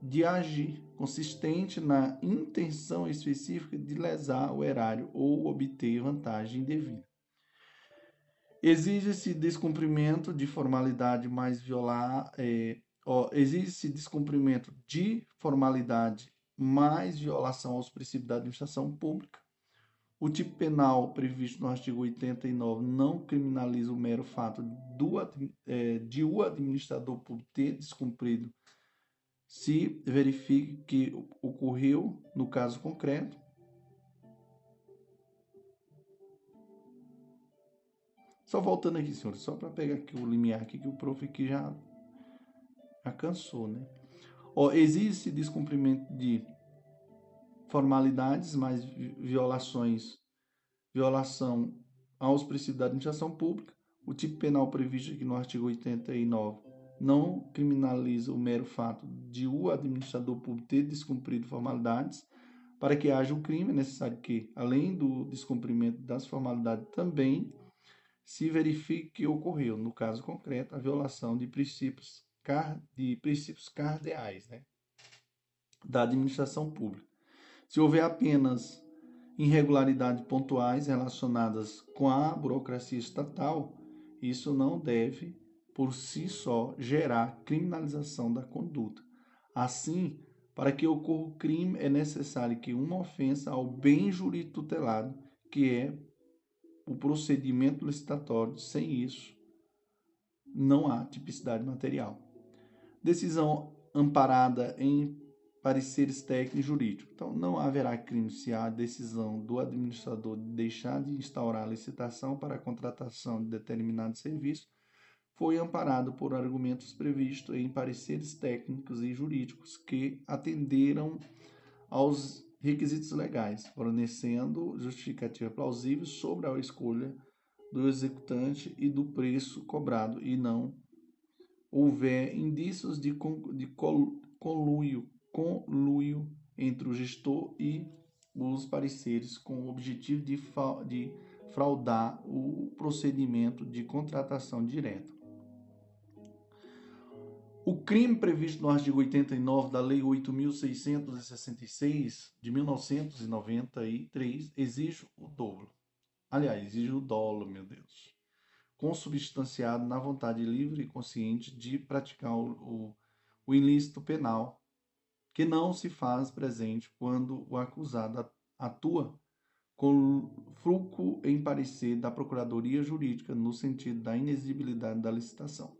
de agir, consistente na intenção específica de lesar o erário ou obter vantagem indevida. Exige-se descumprimento de formalidade mais violar, é, existe descumprimento de formalidade mais violação aos princípios da administração pública. O tipo penal previsto no artigo 89 não criminaliza o mero fato do, é, de o administrador público ter descumprido se verifique que ocorreu no caso concreto. Só voltando aqui, senhores, só para pegar aqui o limiar aqui que o prof aqui já já cansou, né? Ó, existe descumprimento de formalidades, mas violações, violação aos princípios da administração pública. O tipo penal previsto aqui no artigo 89 não criminaliza o mero fato de o administrador público ter descumprido formalidades. Para que haja o crime, é necessário que, além do descumprimento das formalidades, também se verifique que ocorreu, no caso concreto, a violação de princípios de princípios cardeais né, da administração pública. Se houver apenas irregularidades pontuais relacionadas com a burocracia estatal, isso não deve, por si só, gerar criminalização da conduta. Assim, para que ocorra o crime, é necessário que uma ofensa ao bem jurídico tutelado, que é o procedimento licitatório, sem isso, não há tipicidade material decisão amparada em pareceres técnicos e jurídicos. Então, não haverá crime se há decisão do administrador de deixar de instaurar a licitação para a contratação de determinado serviço foi amparado por argumentos previstos em pareceres técnicos e jurídicos que atenderam aos requisitos legais, fornecendo justificativa plausível sobre a escolha do executante e do preço cobrado e não houver indícios de, de conluio, conluio entre o gestor e os pareceres com o objetivo de, de fraudar o procedimento de contratação direta. O crime previsto no artigo 89 da Lei 8.666 de 1993 exige o dolo. Aliás, exige o dolo, meu Deus. Consubstanciado na vontade livre e consciente de praticar o, o, o ilícito penal, que não se faz presente quando o acusado atua com fruto em parecer da Procuradoria Jurídica no sentido da inexigibilidade da licitação.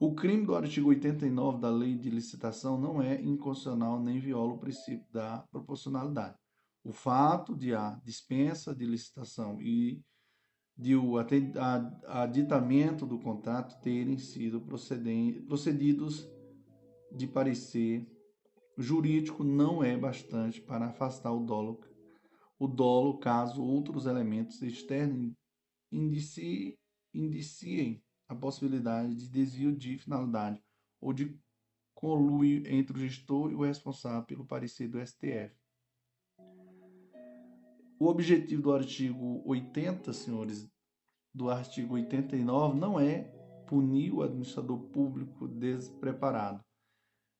O crime do artigo 89 da Lei de Licitação não é inconstitucional nem viola o princípio da proporcionalidade. O fato de a dispensa de licitação e de o aditamento do contrato terem sido procedidos de parecer jurídico não é bastante para afastar o dolo, o dolo caso outros elementos externos indiciem, indiciem a possibilidade de desvio de finalidade ou de conluio entre o gestor e o responsável pelo parecer do STF. O objetivo do artigo 80, senhores, do artigo 89 não é punir o administrador público despreparado,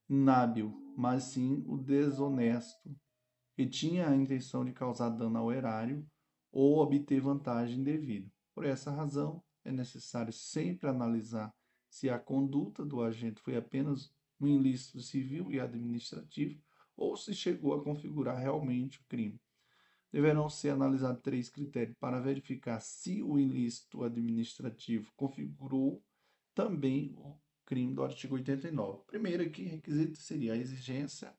inábil, mas sim o desonesto, que tinha a intenção de causar dano ao erário ou obter vantagem indevida. Por essa razão, é necessário sempre analisar se a conduta do agente foi apenas um ilícito civil e administrativo ou se chegou a configurar realmente o crime. Deverão ser analisados três critérios para verificar se o ilícito administrativo configurou também o crime do artigo 89. Primeiro aqui, requisito seria a exigência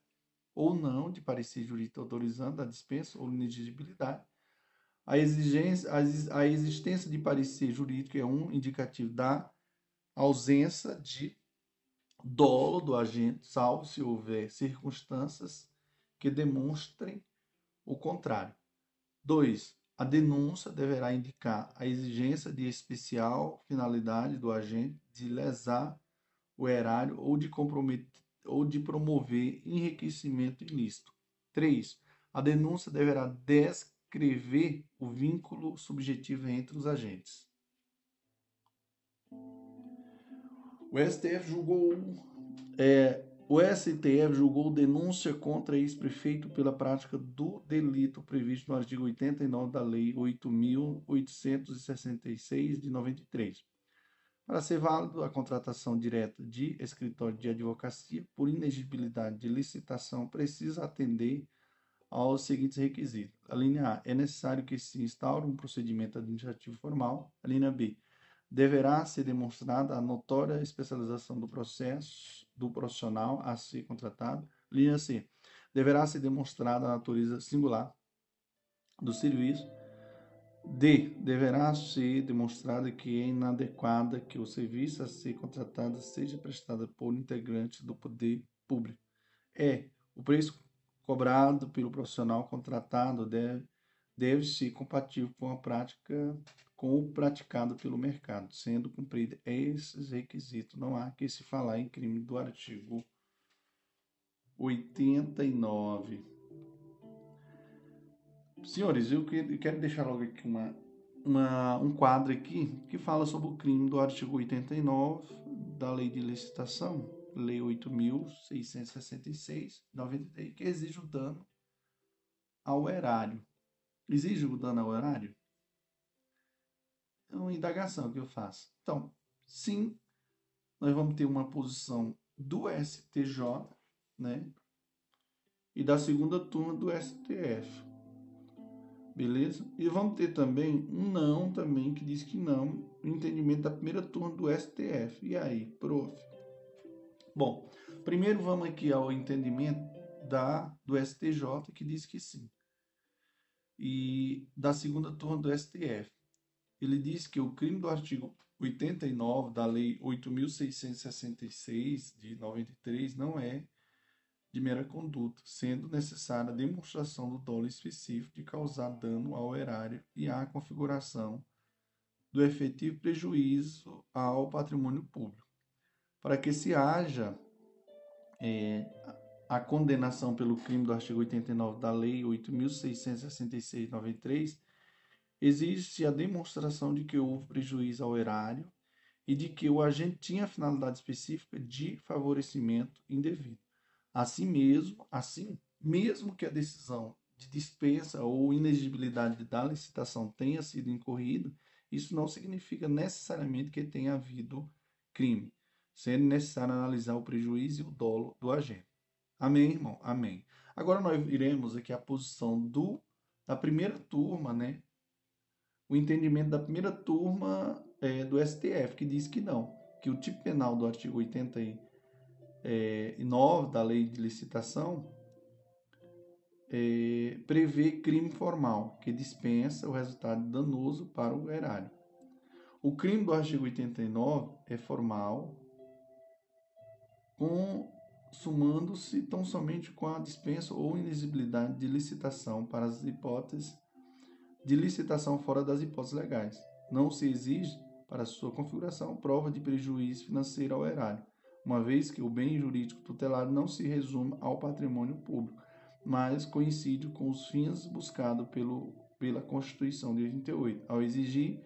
ou não de parecer jurídico autorizando a dispensa ou inexigibilidade a, exigência, a existência de parecer jurídico é um indicativo da ausência de dolo do agente, salvo se houver circunstâncias que demonstrem o contrário. 2. A denúncia deverá indicar a exigência de especial finalidade do agente de lesar o erário ou de comprometer ou de promover enriquecimento ilícito. 3. A denúncia deverá descrever o vínculo subjetivo entre os agentes. O STF julgou é, o STF julgou denúncia contra ex-prefeito pela prática do delito previsto no artigo 89 da Lei 8.866 de 93. Para ser válido, a contratação direta de escritório de advocacia por inegibilidade de licitação precisa atender aos seguintes requisitos. A linha A. É necessário que se instaure um procedimento administrativo formal. A linha B. Deverá ser demonstrada a notória especialização do processo do profissional a ser contratado. Linha C. Deverá ser demonstrada a natureza singular do serviço. D. Deverá ser demonstrada que é inadequada que o serviço a ser contratado seja prestado por integrantes do poder público. E. O preço cobrado pelo profissional contratado deve, deve ser compatível com a prática com o praticado pelo mercado, sendo cumprido esses requisitos. Não há que se falar em crime do artigo 89. Senhores, eu quero deixar logo aqui uma, uma, um quadro aqui que fala sobre o crime do artigo 89 da Lei de Licitação Lei 8.666, 93, que exige o dano ao erário. Exige o dano ao erário? É uma indagação que eu faço. Então, sim, nós vamos ter uma posição do STJ, né? E da segunda turma do STF. Beleza? E vamos ter também um não também que diz que não, o entendimento da primeira turma do STF. E aí, prof? Bom, primeiro vamos aqui ao entendimento da do STJ que diz que sim. E da segunda turma do STF. Ele diz que o crime do artigo 89 da lei 8666 de 93 não é de mera conduta, sendo necessária a demonstração do dolo específico de causar dano ao erário e à configuração do efetivo prejuízo ao patrimônio público para que se haja é, a condenação pelo crime do artigo 89 da Lei 8.666-93, existe a demonstração de que houve prejuízo ao erário e de que o agente tinha finalidade específica de favorecimento indevido. Assim mesmo, assim, mesmo que a decisão de dispensa ou inexigibilidade da licitação tenha sido incorrido, isso não significa necessariamente que tenha havido crime, sendo necessário analisar o prejuízo e o dolo do agente. Amém, irmão? Amém. Agora nós iremos aqui a posição do da primeira turma, né? O entendimento da primeira turma é, do STF, que diz que não, que o tipo penal do artigo 89 é, da lei de licitação é, prevê crime formal, que dispensa o resultado danoso para o erário. O crime do artigo 89 é formal, consumando-se tão somente com a dispensa ou inexigibilidade de licitação para as hipóteses de licitação fora das hipóteses legais. Não se exige, para sua configuração, prova de prejuízo financeiro ao erário, uma vez que o bem jurídico tutelado não se resume ao patrimônio público, mas coincide com os fins buscados pelo, pela Constituição de 88, ao exigir,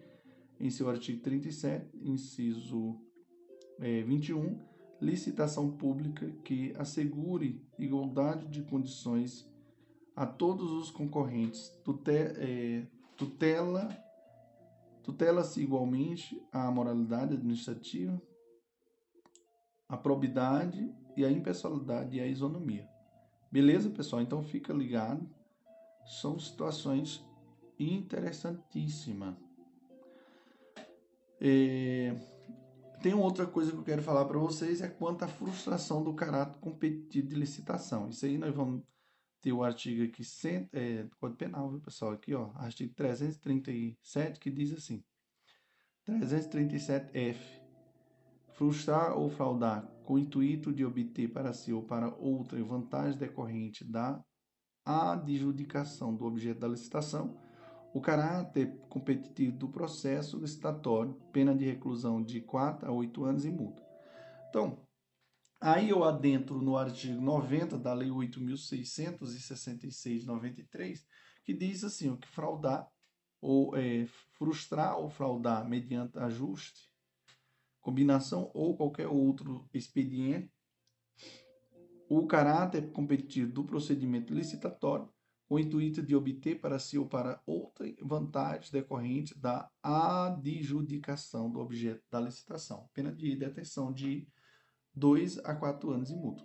em seu artigo 37, inciso é, 21, licitação pública que assegure igualdade de condições a todos os concorrentes, é, tutela tutela-se igualmente a moralidade administrativa, a probidade e a impessoalidade e a isonomia. Beleza, pessoal? Então fica ligado. São situações interessantíssimas. É... Tem outra coisa que eu quero falar para vocês é quanto à frustração do caráter competitivo de licitação. Isso aí nós vamos ter o artigo aqui é, do Código Penal, viu, pessoal? Aqui, ó, artigo 337 que diz assim: 337F frustrar ou fraudar com o intuito de obter para si ou para outra vantagem decorrente da adjudicação do objeto da licitação, o caráter competitivo do processo licitatório, pena de reclusão de 4 a 8 anos e multa. Então, aí eu adentro no artigo 90 da Lei 8.666-93, que diz assim, o que fraudar ou é, frustrar ou fraudar mediante ajuste combinação ou qualquer outro expediente, o caráter competitivo do procedimento licitatório, com o intuito de obter para si ou para outra vantagem decorrente da adjudicação do objeto da licitação, pena de detenção de 2 a 4 anos e multa.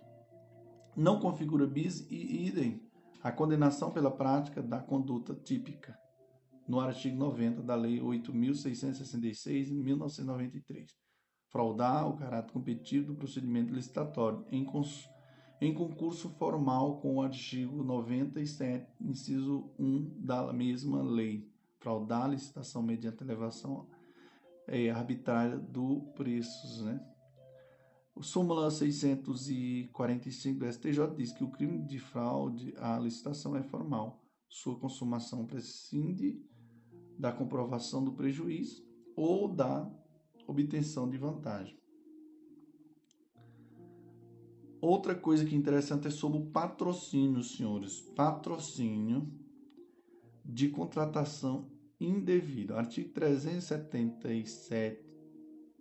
Não configura bis e idem a condenação pela prática da conduta típica, no artigo 90 da Lei 8.666, de 1993 fraudar o caráter competitivo do procedimento licitatório em, em concurso formal com o artigo 97, inciso 1 da mesma lei, fraudar a licitação mediante elevação é, arbitrária do preços, né? O súmula 645 do STJ diz que o crime de fraude à licitação é formal. Sua consumação prescinde da comprovação do prejuízo ou da obtenção de vantagem. Outra coisa que é interessante é sobre o patrocínio, senhores. Patrocínio de contratação indevida. Artigo 377,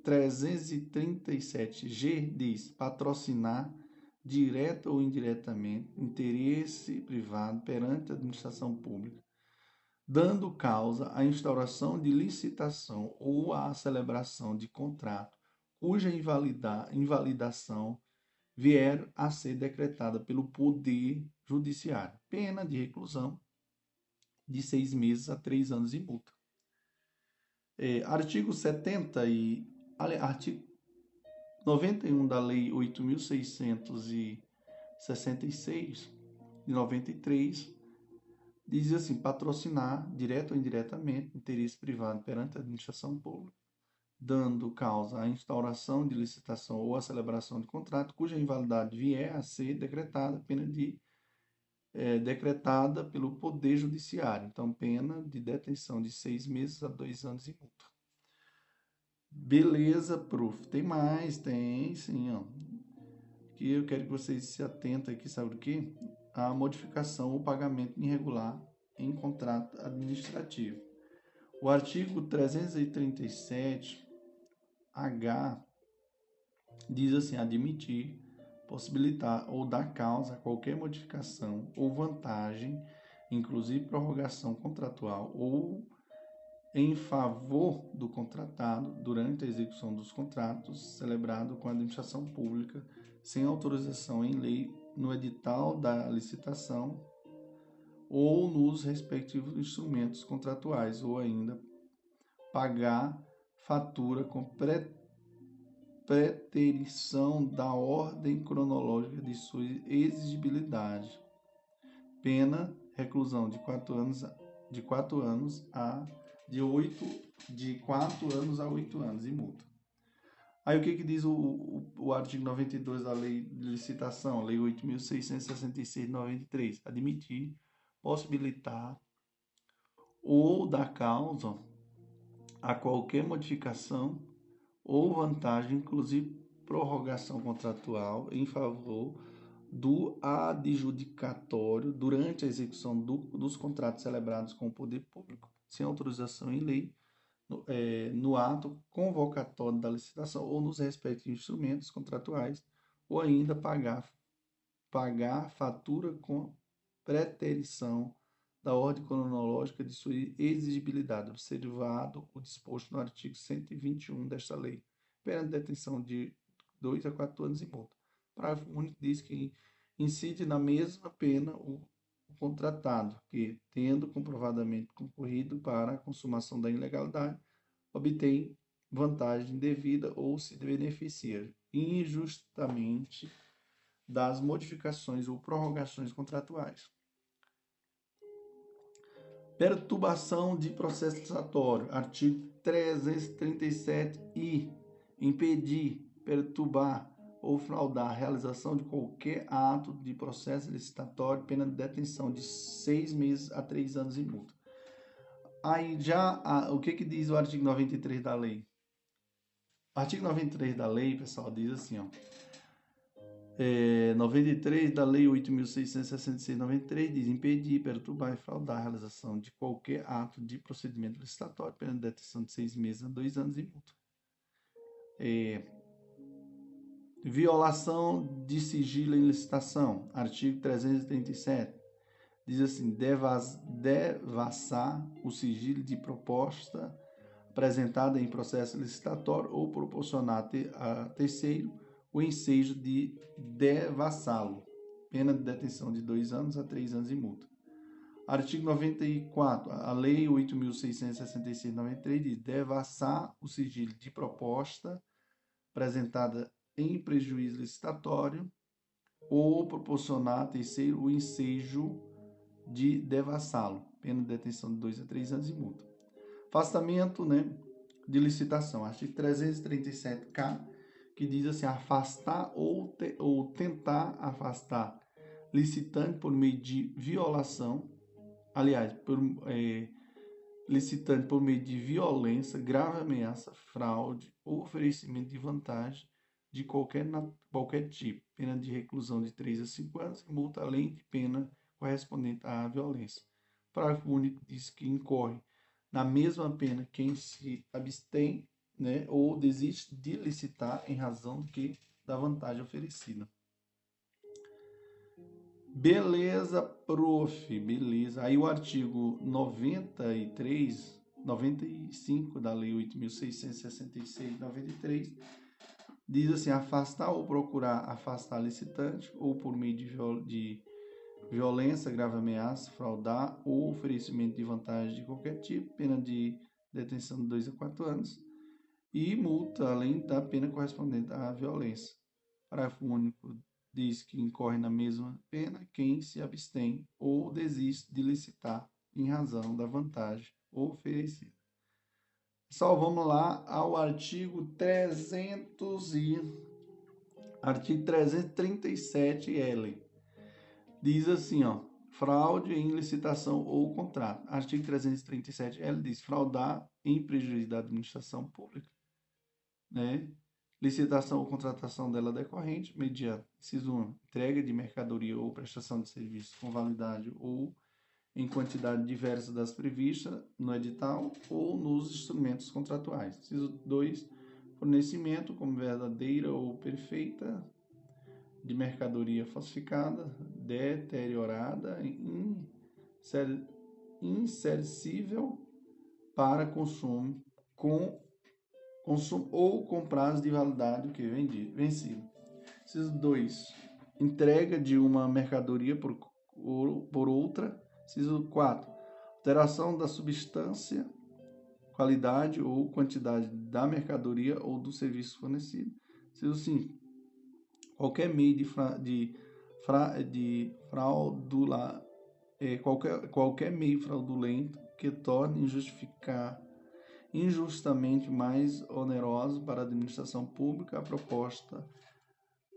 337G diz patrocinar direto ou indiretamente interesse privado perante a administração pública dando causa à instauração de licitação ou à celebração de contrato cuja invalida, invalidação vier a ser decretada pelo Poder Judiciário. Pena de reclusão de seis meses a três anos e multa. É, artigo 70 e artigo 91 da Lei 8.666 de 93 diz assim: patrocinar, direto ou indiretamente, interesse privado perante a administração pública, dando causa à instauração de licitação ou à celebração de contrato, cuja invalidade vier a ser decretada, pena de é, decretada pelo Poder Judiciário. Então, pena de detenção de seis meses a dois anos e multa. Beleza, prof. Tem mais, tem sim, ó. que eu quero que vocês se atentem aqui, sabe o que? A modificação ou pagamento irregular em contrato administrativo. O artigo 337 H diz assim: admitir, possibilitar ou dar causa a qualquer modificação ou vantagem, inclusive prorrogação contratual ou em favor do contratado durante a execução dos contratos celebrado com a administração pública sem autorização em lei no edital da licitação ou nos respectivos instrumentos contratuais, ou ainda pagar fatura com preterição da ordem cronológica de sua exigibilidade. Pena reclusão de quatro anos, de quatro anos a de oito de quatro anos a oito anos e multa. Aí o que, que diz o, o, o artigo 92 da Lei de Licitação, Lei 8.666 de 93? Admitir, possibilitar ou dar causa a qualquer modificação ou vantagem, inclusive prorrogação contratual, em favor do adjudicatório durante a execução do, dos contratos celebrados com o poder público, sem autorização em lei, no, é, no ato convocatório da licitação ou nos respectivos instrumentos contratuais, ou ainda pagar, pagar fatura com preterição da ordem cronológica de sua exigibilidade, observado o disposto no artigo 121 desta lei, pena de detenção de 2 a 4 anos e multa. O parágrafo único diz que incide na mesma pena o contratado que, tendo comprovadamente concorrido para a consumação da ilegalidade, obtém vantagem devida ou se beneficia injustamente das modificações ou prorrogações contratuais. Perturbação de processo licitatório, artigo 337-I. Impedir, perturbar, ou fraudar a realização de qualquer ato de processo licitatório, pena de detenção de seis meses a três anos e multa. Aí já, a, o que, que diz o artigo 93 da lei? O artigo 93 da lei, pessoal, diz assim, ó. É, 93 da Lei 8.666-93 diz impedir, perturbar e fraudar a realização de qualquer ato de procedimento licitatório, pena de detenção de seis meses a dois anos e multa. É, Violação de sigilo em licitação, artigo 337. Diz assim: devas, devassar o sigilo de proposta apresentada em processo licitatório ou proporcionar a terceiro o ensejo de devassá-lo. Pena de detenção de dois anos a três anos e multa. Artigo 94. A Lei 8.666-93 diz: devassar o sigilo de proposta apresentada em prejuízo licitatório ou proporcionar a terceiro o ensejo de devassá-lo, pena de detenção de 2 a 3 anos e multa. Afastamento né, de licitação, artigo 337K, que diz assim, afastar ou, te, ou tentar afastar licitante por meio de violação, aliás, por, é, licitante por meio de violência, grave ameaça, fraude ou oferecimento de vantagem de qualquer, qualquer tipo, pena de reclusão de 3 a 5 anos e multa além de pena correspondente à violência. O parágrafo único diz que incorre na mesma pena quem se abstém né, ou desiste de licitar em razão que da vantagem oferecida. Beleza, prof, beleza. Aí o artigo 93, 95 da Lei 8.666, 93 diz assim: afastar ou procurar afastar licitante, ou por meio de, viol de violência, grave ameaça, fraudar ou oferecimento de vantagem de qualquer tipo, pena de detenção de 2 a 4 anos, e multa, além da pena correspondente à violência. Parágrafo único diz que incorre na mesma pena quem se abstém ou desiste de licitar em razão da vantagem oferecida. Pessoal, vamos lá ao artigo 300 e artigo 337L. Diz assim, ó, fraude em licitação ou contrato. Artigo 337L diz fraudar em prejuízo da administração pública, né? licitação ou contratação dela decorrente, mediante, inciso 1, entrega de mercadoria ou prestação de serviço com validade ou em quantidade diversa das previstas no edital ou nos instrumentos contratuais. Inciso 2, fornecimento como verdadeira ou perfeita de mercadoria falsificada, deteriorada, insercível para consumo com consumo ou com prazo de validade que vendi, vencido. Inciso 2. Entrega de uma mercadoria por, por outra. Inciso 4. Alteração da substância, qualidade ou quantidade da mercadoria ou do serviço fornecido. Inciso 5. Qualquer meio de, fra, de, fra, de fraudula, é, qualquer, qualquer meio fraudulento que torne injustificar injustamente mais oneroso para a administração pública a proposta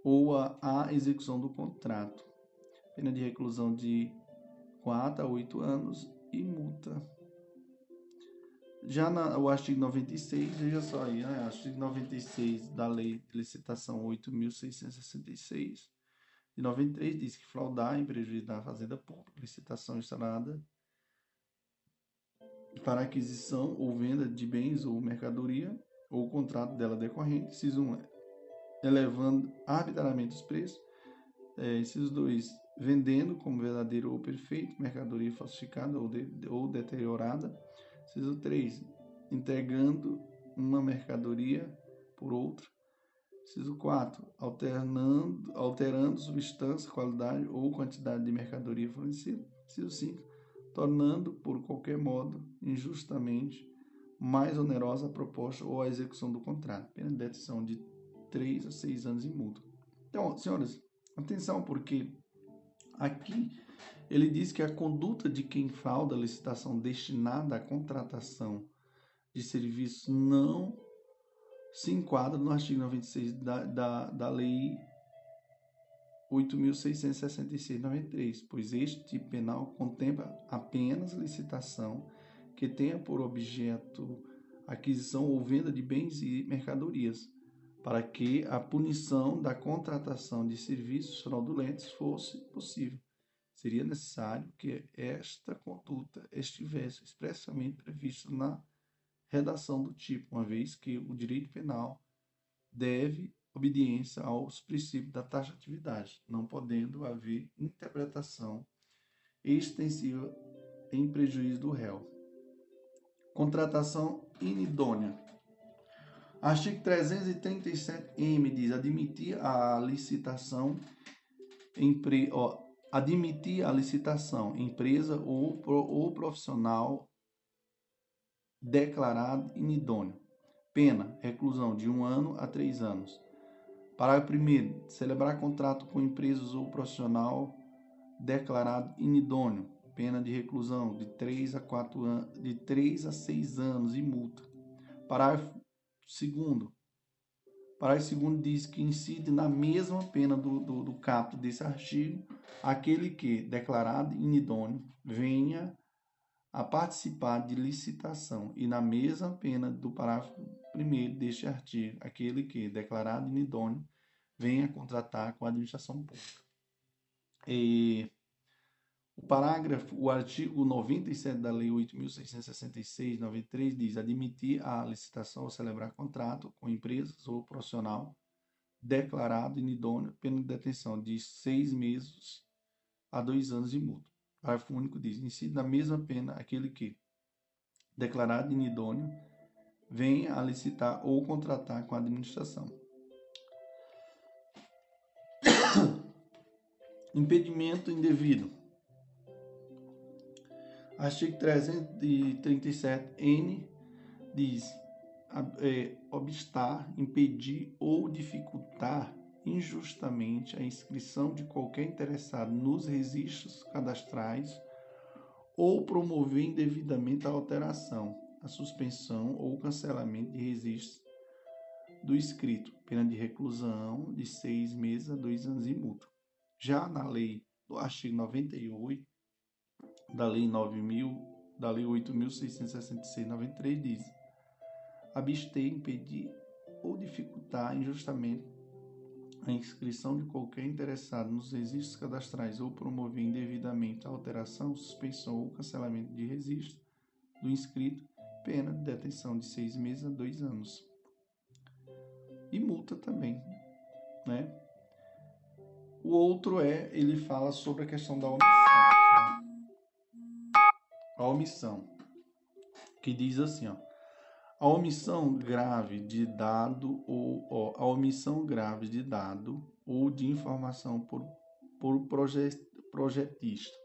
ou a, a execução do contrato. Pena de reclusão de 4 a 8 anos e multa. Já na, o artigo 96, veja só aí, né? artigo 96 da Lei de Licitação 8.666 de 93 diz que fraudar em prejuízo da Fazenda Pública, licitação instalada para aquisição ou venda de bens ou mercadoria ou contrato dela decorrente. Inciso 1, elevando arbitrariamente os preços. É, inciso 2, vendendo como verdadeiro ou perfeito mercadoria falsificada ou, de, ou deteriorada. Inciso 3, entregando uma mercadoria por outra. Inciso 4, alternando, alterando substância, qualidade ou quantidade de mercadoria fornecida. Inciso 5, tornando, por qualquer modo, injustamente, mais onerosa a proposta ou a execução do contrato, pena de detenção de 3 a 6 anos em multa. Então, senhoras, atenção, porque aqui ele diz que a conduta de quem frauda a licitação destinada à contratação de serviços não se enquadra no artigo 96 da, da, da Lei 8.666-93, pois este tipo penal contempla apenas licitação que tenha por objeto aquisição ou venda de bens e mercadorias, para que a punição da contratação de serviços fraudulentos fosse possível. Seria necessário que esta conduta estivesse expressamente prevista na redação do tipo, uma vez que o direito penal deve obediência aos princípios da taxatividade, não podendo haver interpretação extensiva em prejuízo do réu. Contratação inidônea. Artigo 337-M diz admitir a licitação empre, ó, admitir a licitação empresa ou, ou profissional declarado inidôneo. Pena, reclusão de um ano a três anos. Parágrafo 1. Celebrar contrato com empresas ou profissional declarado inidôneo, pena de reclusão de 3 a 4 anos, de 3 a 6 anos e multa. Parágrafo 2. Parágrafo 2 diz que incide na mesma pena do, do, do capto desse artigo aquele que, declarado inidôneo, venha a participar de licitação e na mesma pena do parágrafo 1 deste artigo, aquele que, declarado inidôneo, venha contratar com a administração pública. E o parágrafo, o artigo 97 da Lei 8.666, 93 diz admitir a licitação ou celebrar contrato com empresas ou profissional declarado inidôneo, pena de detenção de seis meses a dois anos de multa. Parágrafo único diz: incide na mesma pena aquele que, declarado inidôneo, venha a licitar ou contratar com a administração. [COUGHS] Impedimento indevido. Artigo 337-N diz: é, obstar, impedir ou dificultar injustamente a inscrição de qualquer interessado nos registros cadastrais ou promover indevidamente a alteração, a suspensão ou cancelamento de registro do escrito, pena de reclusão de seis meses a dois anos e multa. Já na lei do artigo 98 da lei 9000, da lei 8666/93 diz: abster, impedir ou dificultar injustamente a inscrição de qualquer interessado nos registros cadastrais ou promover indevidamente a alteração, suspensão ou cancelamento de registro do inscrito, pena de detenção de seis meses a dois anos. E multa também, né? O outro é, ele fala sobre a questão da omissão. A omissão, que diz assim, ó, a omissão grave de dado ou ó, a omissão grave de dado ou de informação por, por projetista.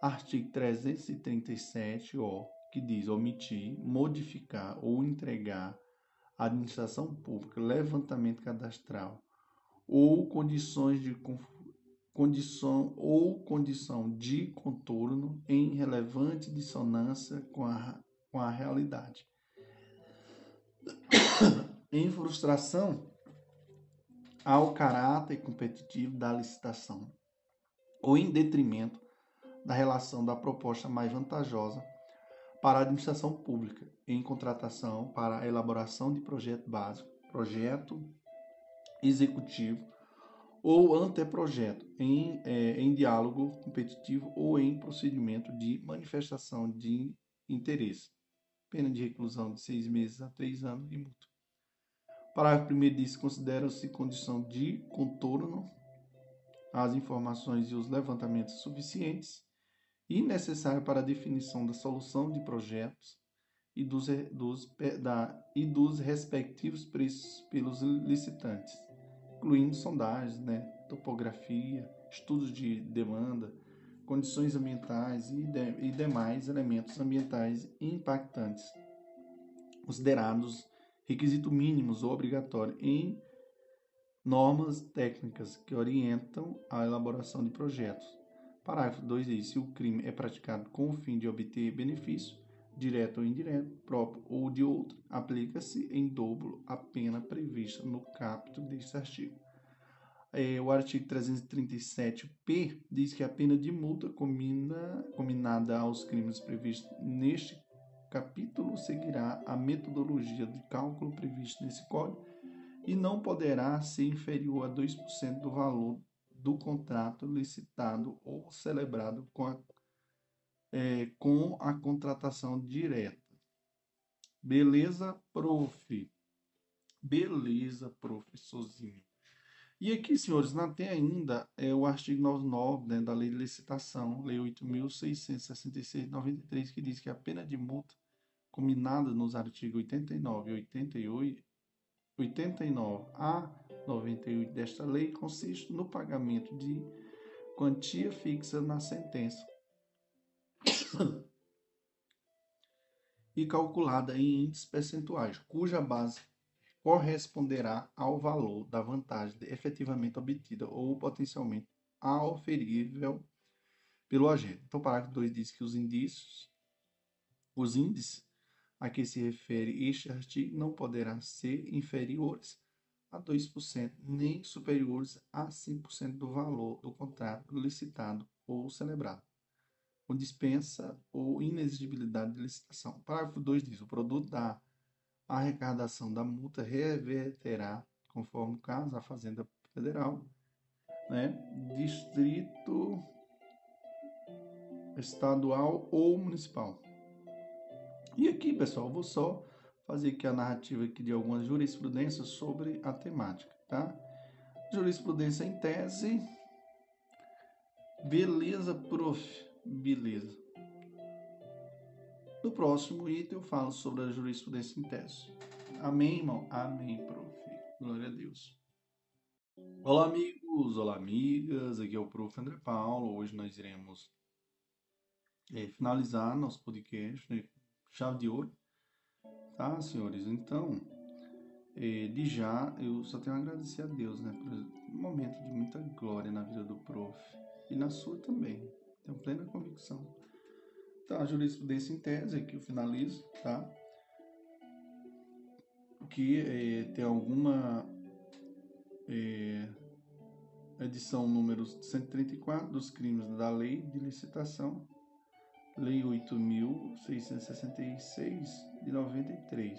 Artigo 337, ó, que diz omitir, modificar ou entregar à administração pública levantamento cadastral ou condições de condição ou condição de contorno em relevante dissonância com a, com a realidade. [COUGHS] Em frustração ao caráter competitivo da licitação, ou em detrimento da relação da proposta mais vantajosa para a administração pública em contratação para a elaboração de projeto básico, projeto executivo ou anteprojeto em, é, em diálogo competitivo ou em procedimento de manifestação de interesse pena de reclusão de seis meses a três anos e multa. Parágrafo 1 diz: considera-se condição de contorno as informações e os levantamentos suficientes e necessários para a definição da solução de projetos e dos, dos, da, e dos respectivos preços pelos licitantes, incluindo sondagens, né, topografia, estudos de demanda, condições ambientais e, de, e demais elementos ambientais impactantes, considerados requisitos mínimos ou obrigatórios em normas técnicas que orientam a elaboração de projetos. Parágrafo 2 diz: se o crime é praticado com o fim de obter benefício, direto ou indireto, próprio ou de outro, aplica-se em dobro a pena prevista no capítulo deste artigo. É, o artigo 337-P diz que a pena de multa combina, combinada aos crimes previstos neste capítulo seguirá a metodologia de cálculo prevista nesse código e não poderá ser inferior a 2% do valor do contrato licitado ou celebrado com a, é, com a contratação direta. Beleza, prof? Beleza, professorzinho. E aqui, senhores, não tem ainda é, o artigo 99 né, da Lei de Licitação, Lei 8.666 de 93, que diz que a pena de multa combinada nos artigos 89 e 88, 89 a 98 desta lei consiste no pagamento de quantia fixa na sentença e calculada em índices percentuais, cuja base corresponderá ao valor da vantagem efetivamente obtida ou potencialmente oferível pelo agente. Então, o parágrafo 2 diz que os indícios, os índices a que se refere este artigo não poderão ser inferiores a 2%, nem superiores a 5% do valor do contrato licitado ou celebrado, com dispensa ou inexigibilidade de licitação. Parágrafo 2 diz: o produto da arrecadação da multa reverterá, conforme o caso, a Fazenda Federal, né, distrito estadual ou municipal. E aqui, pessoal, vou só fazer aqui a narrativa aqui de algumas jurisprudências sobre a temática, tá? Jurisprudência em tese. Beleza, prof. Beleza. No próximo item eu falo sobre a jurisprudência em tese. Amém, irmão? Amém, prof. Glória a Deus. Olá, amigos, olá, amigas. Aqui é o prof. André Paulo. Hoje nós iremos é, finalizar nosso podcast, né? chave de ouro. Tá, senhores? Então, é, de já, eu só tenho a agradecer a Deus, né? Por um momento de muita glória na vida do prof. E na sua também. Tenho plena convicção Tá, a jurisprudência em tese, aqui eu finalizo, tá? Que é, tem alguma é, edição número 134 dos crimes da lei de licitação, lei 8.666 de 93.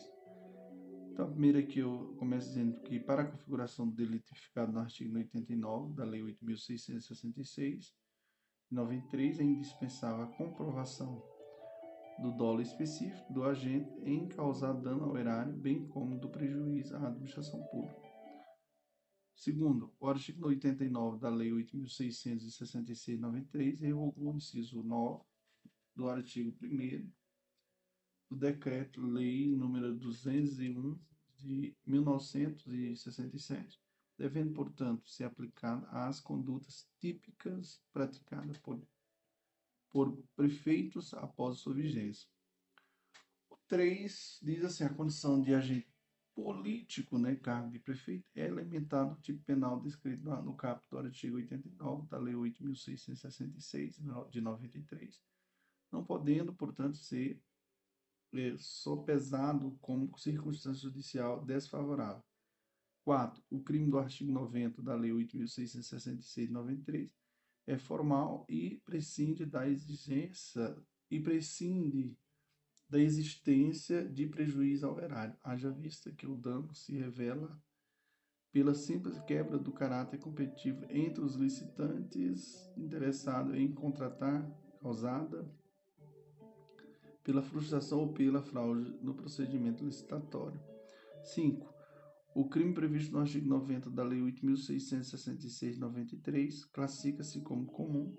Então, a primeira aqui eu começo dizendo que para a configuração do delito no artigo 89 da Lei 8.666, 93, é indispensável a comprovação do dolo específico do agente em causar dano ao erário, bem como do prejuízo à administração pública. Segundo, o artigo 89 da Lei 8.666-93 revogou o inciso 9 do artigo 1 do Decreto-Lei número 201 de 1967, devendo, portanto, ser aplicada às condutas típicas praticadas por por prefeitos após sua vigência. O 3 diz assim: a condição de agente político, né, cargo de prefeito, é elementar do tipo penal descrito no capítulo do artigo 89 da Lei 8.666 de 93, não podendo, portanto, ser é, sopesado como circunstância judicial desfavorável. 4. O crime do artigo 90 da Lei 8.666 de 93 é formal e prescinde da exigência e prescinde da existência de prejuízo ao erário, haja vista que o dano se revela pela simples quebra do caráter competitivo entre os licitantes interessados em contratar, causada pela frustração ou pela fraude no procedimento licitatório. 5. O crime previsto no artigo 90 da Lei 8.666-93 classifica-se como comum,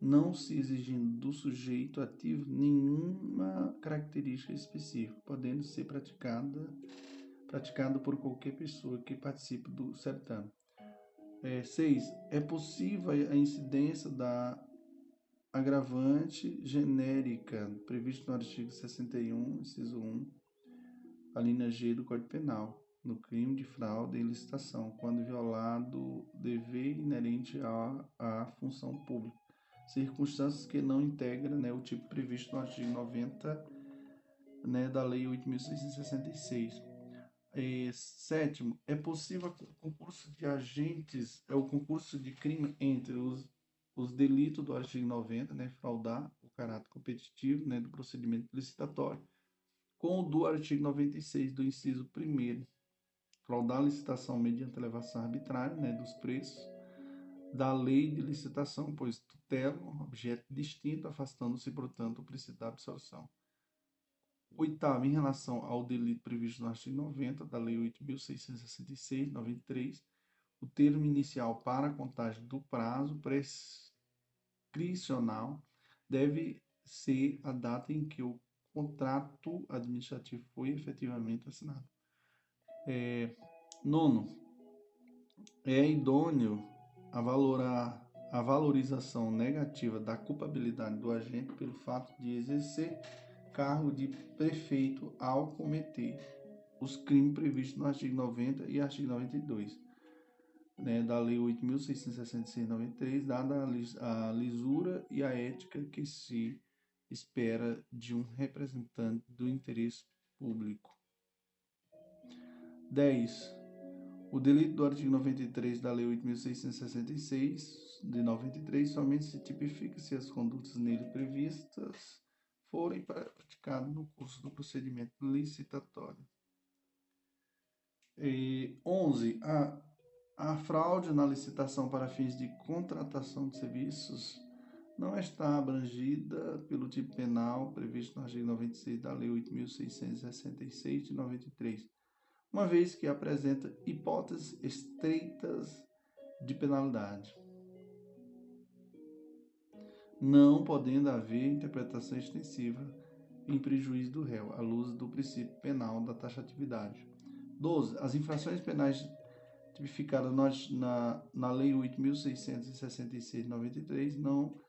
não se exigindo do sujeito ativo nenhuma característica específica, podendo ser praticada praticado por qualquer pessoa que participe do certame. 6. É, é possível a incidência da agravante genérica prevista no artigo 61, inciso 1, a linha G do Código Penal no crime de fraude e licitação, quando violado o dever inerente à, à função pública, circunstâncias que não integram né, o tipo previsto no artigo 90 né, da Lei 8.666. É, sétimo, é possível o concurso de agentes, é o concurso de crime entre os, os delitos do artigo 90, né, fraudar o caráter competitivo né, do procedimento licitatório, com o do artigo 96 do inciso 1 fraudar a licitação mediante elevação arbitrária né, dos preços da lei de licitação, pois tutelam objeto distinto, afastando-se, portanto, o princípio da absorção. Oitavo, em relação ao delito previsto no artigo 90 da Lei 8.666, 93, o termo inicial para a contagem do prazo prescricional deve ser a data em que o contrato administrativo foi efetivamente assinado. É, nono, é idôneo a valorar a valorização negativa da culpabilidade do agente pelo fato de exercer cargo de prefeito ao cometer os crimes previstos no artigo 90 e artigo 92 né, da Lei 8.666-93, dada a lisura e a ética que se espera de um representante do interesse público. 10. O delito do artigo 93 da Lei 8.666 de 93 somente se tipifica se as condutas nele previstas forem praticadas no curso do procedimento licitatório. E 11. A, a fraude na licitação para fins de contratação de serviços não está abrangida pelo tipo penal previsto no artigo 96 da Lei 8.666 de 93 uma vez que apresenta hipóteses estreitas de penalidade, não podendo haver interpretação extensiva em prejuízo do réu, à luz do princípio penal da taxatividade. 12. As infrações penais tipificadas na, na Lei 8.666-93 não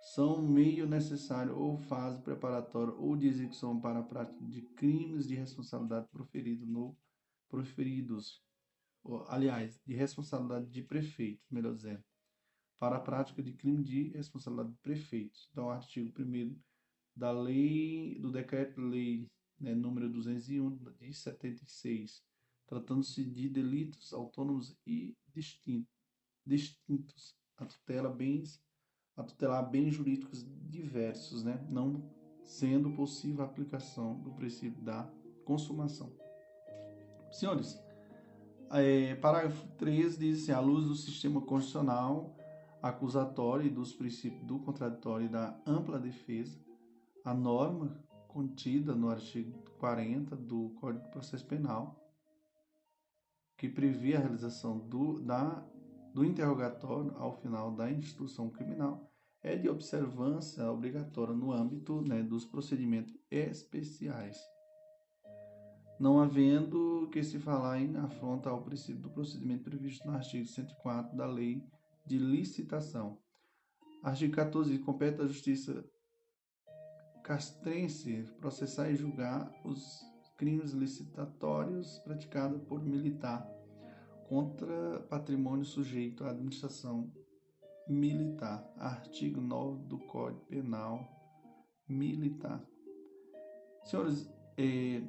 são meio necessário ou fase preparatória ou de execução para a prática de crimes de responsabilidade proferido no proferidos, aliás, de responsabilidade de prefeitos, melhor dizendo, para a prática de crime de responsabilidade de prefeitos. Então, o artigo 1 da lei, do decreto-lei né, número 201 de 76, tratando-se de delitos autônomos e distintos, distintos a tutela bens a tutelar bens jurídicos diversos, né, não sendo possível a aplicação do princípio da consumação. Senhores, é, parágrafo 3 diz assim, à luz do sistema constitucional acusatório e dos princípios do contraditório e da ampla defesa, a norma contida no artigo 40 do Código de Processo Penal, que prevê a realização do, da, do interrogatório ao final da instrução criminal, é de observância obrigatória no âmbito né, dos procedimentos especiais, não havendo que se falar em afronta ao princípio do procedimento previsto no artigo 104 da Lei de Licitação. Artigo 14. Compete à Justiça castrense processar e julgar os crimes licitatórios praticados por militar contra patrimônio sujeito à administração militar. Artigo 9 do Código Penal Militar. Senhores, é,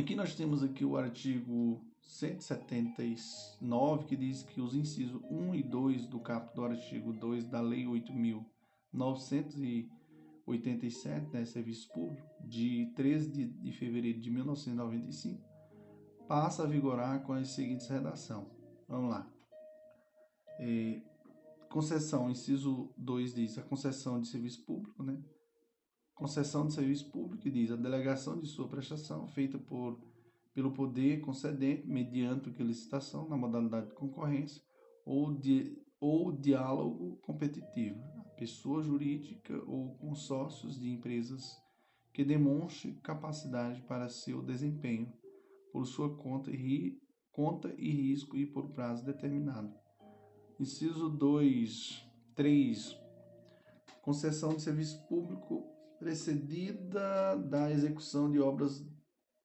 aqui nós temos aqui o artigo 179 que diz que os incisos 1 e 2 do caput do artigo 2 da Lei 8.900 87, né, Serviço Público, de 13 de, de fevereiro de 1995, passa a vigorar com as seguintes redação. Vamos lá. É, concessão, inciso 2 diz a concessão de serviço público, né? Concessão de serviço público diz a delegação de sua prestação feita por pelo poder concedente mediante licitação na modalidade de concorrência ou de ou diálogo competitivo, pessoa jurídica ou consórcios de empresas que demonstre capacidade para seu desempenho por sua conta e, conta e risco e por prazo determinado. Inciso 2, 3. Concessão de serviço público precedida da execução de obras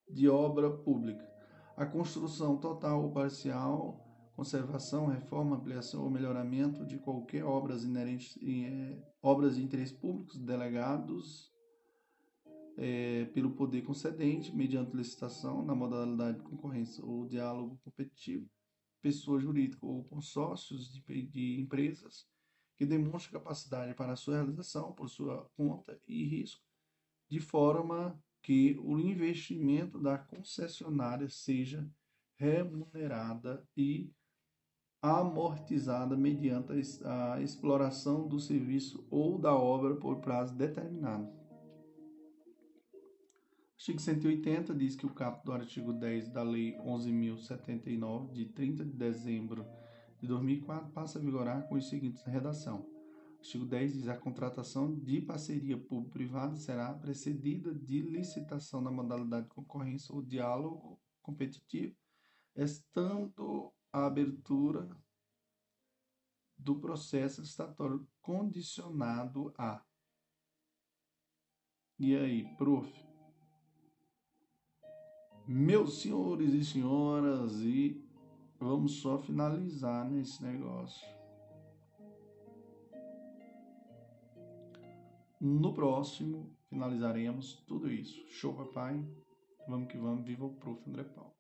de obra pública. A construção total ou parcial conservação, reforma, ampliação ou melhoramento de qualquer obras inerentes é, obras de interesse público delegados é, pelo poder concedente mediante licitação na modalidade de concorrência ou diálogo competitivo, pessoa jurídica ou consórcios de, de empresas que demonstrem capacidade para sua realização por sua conta e risco, de forma que o investimento da concessionária seja remunerada e amortizada mediante a exploração do serviço ou da obra por prazo determinado. Artigo 180 diz que o caput do artigo 10 da Lei 11.079, de 30 de dezembro de 2004, passa a vigorar com os seguintes redação. Artigo 10 diz a contratação de parceria público-privada será precedida de licitação na modalidade de concorrência ou diálogo competitivo, estando a abertura do processo licitatório condicionado a. E aí, prof? Meus senhores e senhoras, e vamos só finalizar nesse negócio. No próximo, finalizaremos tudo isso. Show, papai? Vamos que vamos. Viva o Prof. André Paulo.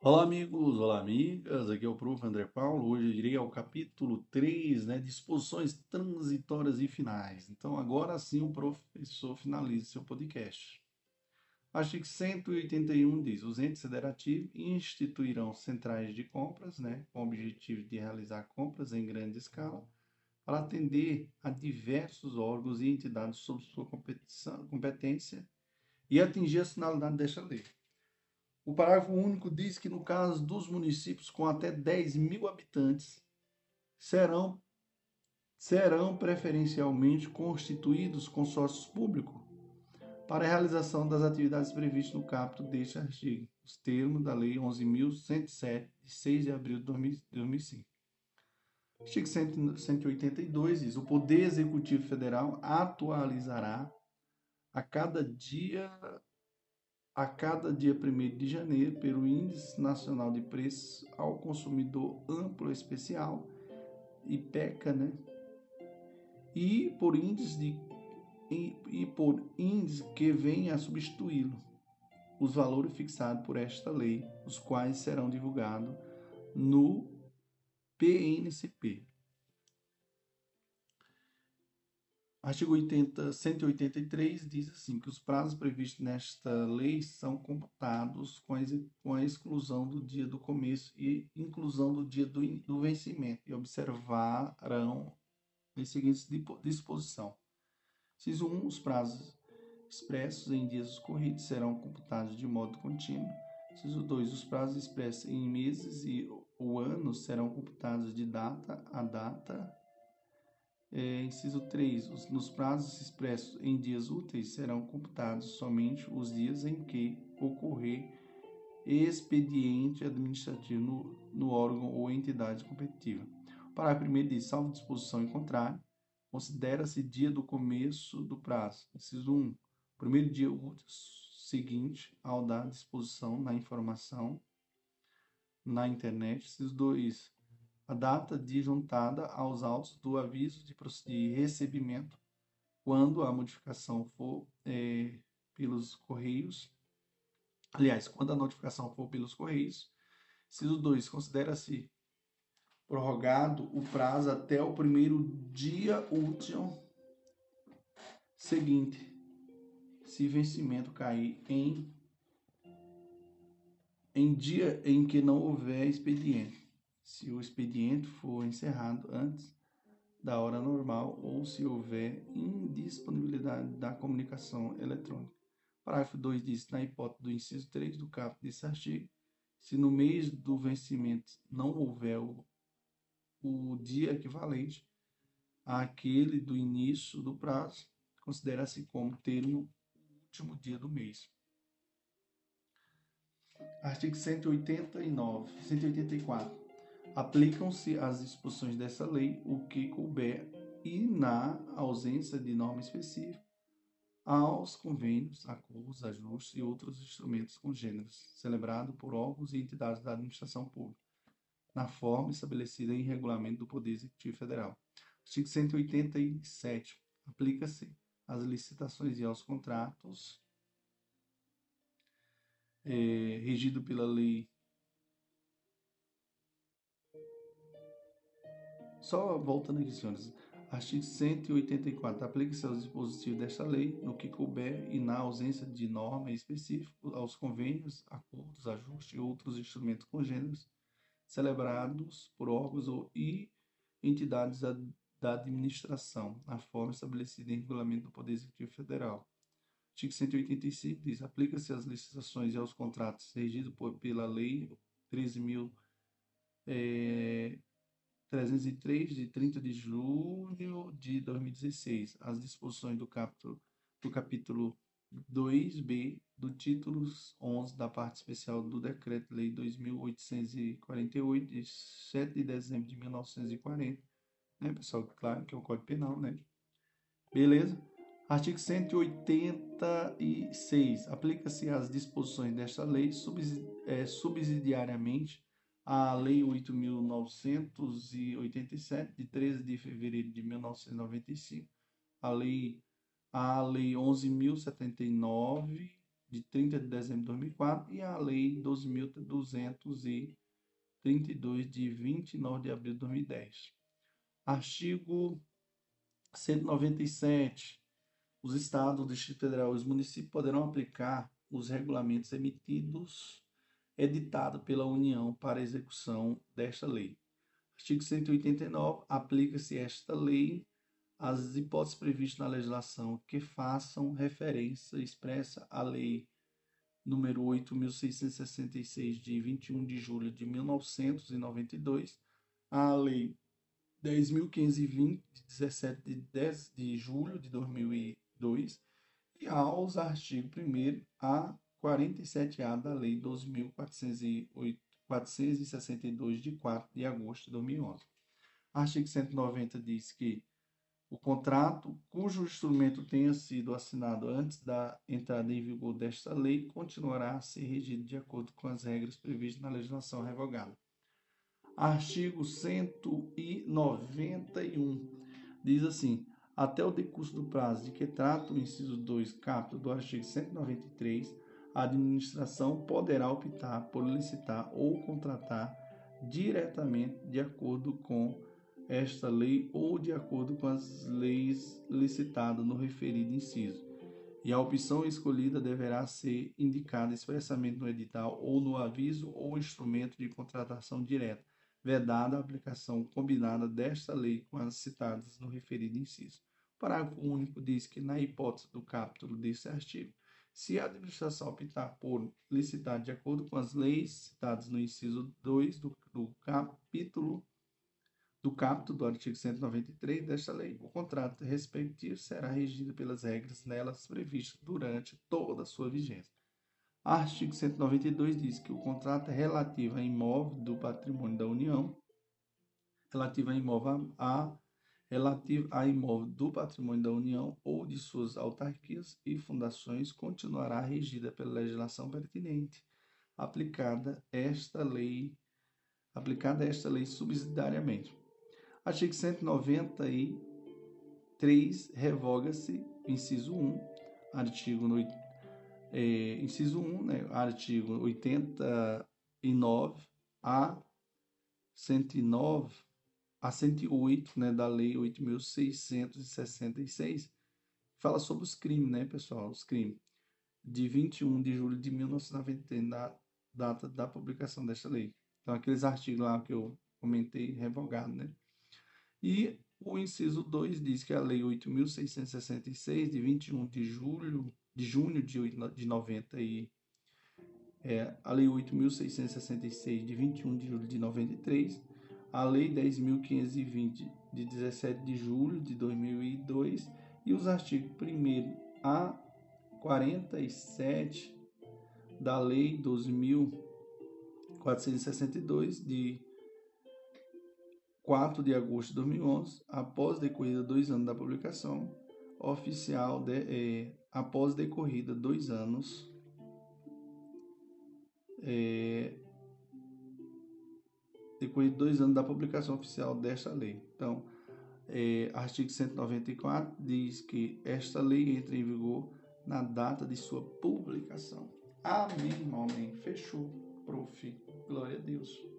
Olá, amigos, olá, amigas. Aqui é o Prof. André Paulo. Hoje eu irei ao capítulo 3, né? Disposições transitórias e finais. Então, agora sim, o professor finaliza seu podcast. Artigo 181 diz: os entes federativos instituirão centrais de compras, né? Com o objetivo de realizar compras em grande escala para atender a diversos órgãos e entidades sob sua competência e atingir a finalidade desta lei. O parágrafo único diz que, no caso dos municípios com até 10 mil habitantes, serão, serão preferencialmente constituídos consórcios públicos para a realização das atividades previstas no caput deste artigo, os termos da Lei 11.107, de 6 de abril de 2005. Artigo 182 diz: o Poder Executivo Federal atualizará a cada dia a cada dia 1 de janeiro pelo Índice Nacional de Preços ao Consumidor Amplo Especial, IPECA, né? E por índice de e, por índice que venha a substituí-lo, os valores fixados por esta lei, os quais serão divulgados no PNCP. Artigo 80, 183 diz assim que os prazos previstos nesta lei são computados com a, com a exclusão do dia do começo e inclusão do dia do, do vencimento e observarão as seguintes disposição. Inciso 1. Os prazos expressos em dias corridos serão computados de modo contínuo. Inciso 2. Os prazos expressos em meses e ou anos serão computados de data a data é, inciso 3. Os, nos prazos expressos em dias úteis serão computados somente os dias em que ocorrer expediente administrativo no, no órgão ou entidade competitiva. O parágrafo 1 diz: salvo disposição em contrário, considera-se dia do começo do prazo. Inciso 1. Primeiro dia seguinte ao da disposição na informação na internet. Inciso 2 a data de juntada aos autos do aviso de, de recebimento, quando a modificação for é, pelos correios. Aliás, quando a notificação for pelos correios. Inciso 2. Considera-se prorrogado o prazo até o primeiro dia útil seguinte, se vencimento cair em, em dia em que não houver expediente se o expediente for encerrado antes da hora normal ou se houver indisponibilidade da comunicação eletrônica. Parágrafo 2 diz, na hipótese do inciso 3 do caput desse artigo, se no mês do vencimento não houver o, o dia equivalente àquele do início do prazo, considera-se como termo último dia do mês. Artigo 189, 184 aplicam-se as disposições dessa lei o que couber e, na ausência de norma específica, aos convênios, acordos, ajustes e outros instrumentos congêneros, celebrados por órgãos e entidades da administração pública, na forma estabelecida em regulamento do Poder Executivo Federal. Artigo 187. Aplica-se às licitações e aos contratos é, regido pela Lei Só voltando aqui, senhores. Artigo 184. Aplica-se aos dispositivos desta lei, no que couber e na ausência de norma específica, aos convênios, acordos, ajustes e outros instrumentos congêneros celebrados por órgãos ou e entidades da, administração, na forma estabelecida em regulamento do Poder Executivo Federal. Artigo 185 diz: aplica-se às licitações e aos contratos regidos por, pela Lei 13.000. É, 303, de 30 de junho de 2016, as disposições do capítulo, do capítulo 2b do título 11 da parte especial do Decreto-Lei 2848, de 7 de dezembro de 1940, né, pessoal? Claro que é o Código Penal, né? Beleza? Artigo 186. Aplica-se às disposições desta lei é, subsidiariamente a Lei 8.987, de 13 de fevereiro de 1995, a Lei, a lei 11.079, de 30 de dezembro de 2004, e a Lei 12.232, de 29 de abril de 2010. Artigo 197. Os estados, o Distrito Federal e os municípios poderão aplicar os regulamentos emitidos editado pela União para execução desta lei. Artigo 189. Aplica-se esta lei às hipóteses previstas na legislação que façam referência expressa à lei número 8.666, de 21 de julho de 1992, à lei 10.520, de 17 de 10 de julho de 2002, e aos artigos 1 a 47A da Lei 12.462, de 4 de agosto de 2011. Artigo 190 diz que o contrato cujo instrumento tenha sido assinado antes da entrada em vigor desta lei continuará a ser regido de acordo com as regras previstas na legislação revogada. Artigo 191 diz assim: até o decurso do prazo de que trata o inciso 2, capítulo do artigo 193, a administração poderá optar por licitar ou contratar diretamente de acordo com esta lei ou de acordo com as leis licitadas no referido inciso. E a opção escolhida deverá ser indicada expressamente no edital ou no aviso ou instrumento de contratação direta, vedada a aplicação combinada desta lei com as citadas no referido inciso. O parágrafo único diz que, na hipótese do capítulo desse artigo, se a administração optar por licitar de acordo com as leis citadas no inciso 2 do, do capítulo do capto do artigo 193 desta lei, o contrato respectivo será regido pelas regras nelas previstas durante toda a sua vigência. Artigo 192 diz que o contrato é relativo a imóvel do patrimônio da União, relativo a imóvel a, relativo a imóvel do patrimônio da União ou de suas autarquias e fundações continuará regida pela legislação pertinente, aplicada esta lei, aplicada esta lei subsidiariamente. Artigo 193, revoga-se, inciso 1, artigo, no, é, inciso 1, né, artigo 89 a 109 a 108 né, da Lei 8.666, fala sobre os crimes, né, pessoal? Os crimes. De 21 de julho de 1993, na data da publicação desta lei. Então, aqueles artigos lá que eu comentei, revogado, né? E o inciso 2 diz que a Lei 8.666, de 21 de julho, de junho de, de 90 e é, a Lei 8.666, de 21 de julho de 93, a Lei 10.520, de 17 de julho de 2002 e os artigos 1 a 47 da Lei 12.462, de 4 de agosto de 2011, após decorrida dois anos da publicação oficial, de, é, após decorrida dois anos, é, decorrido dois anos da publicação oficial desta lei. Então, é, artigo 194 diz que esta lei entra em vigor na data de sua publicação. Amém, amém. Fechou, prof. Glória a Deus.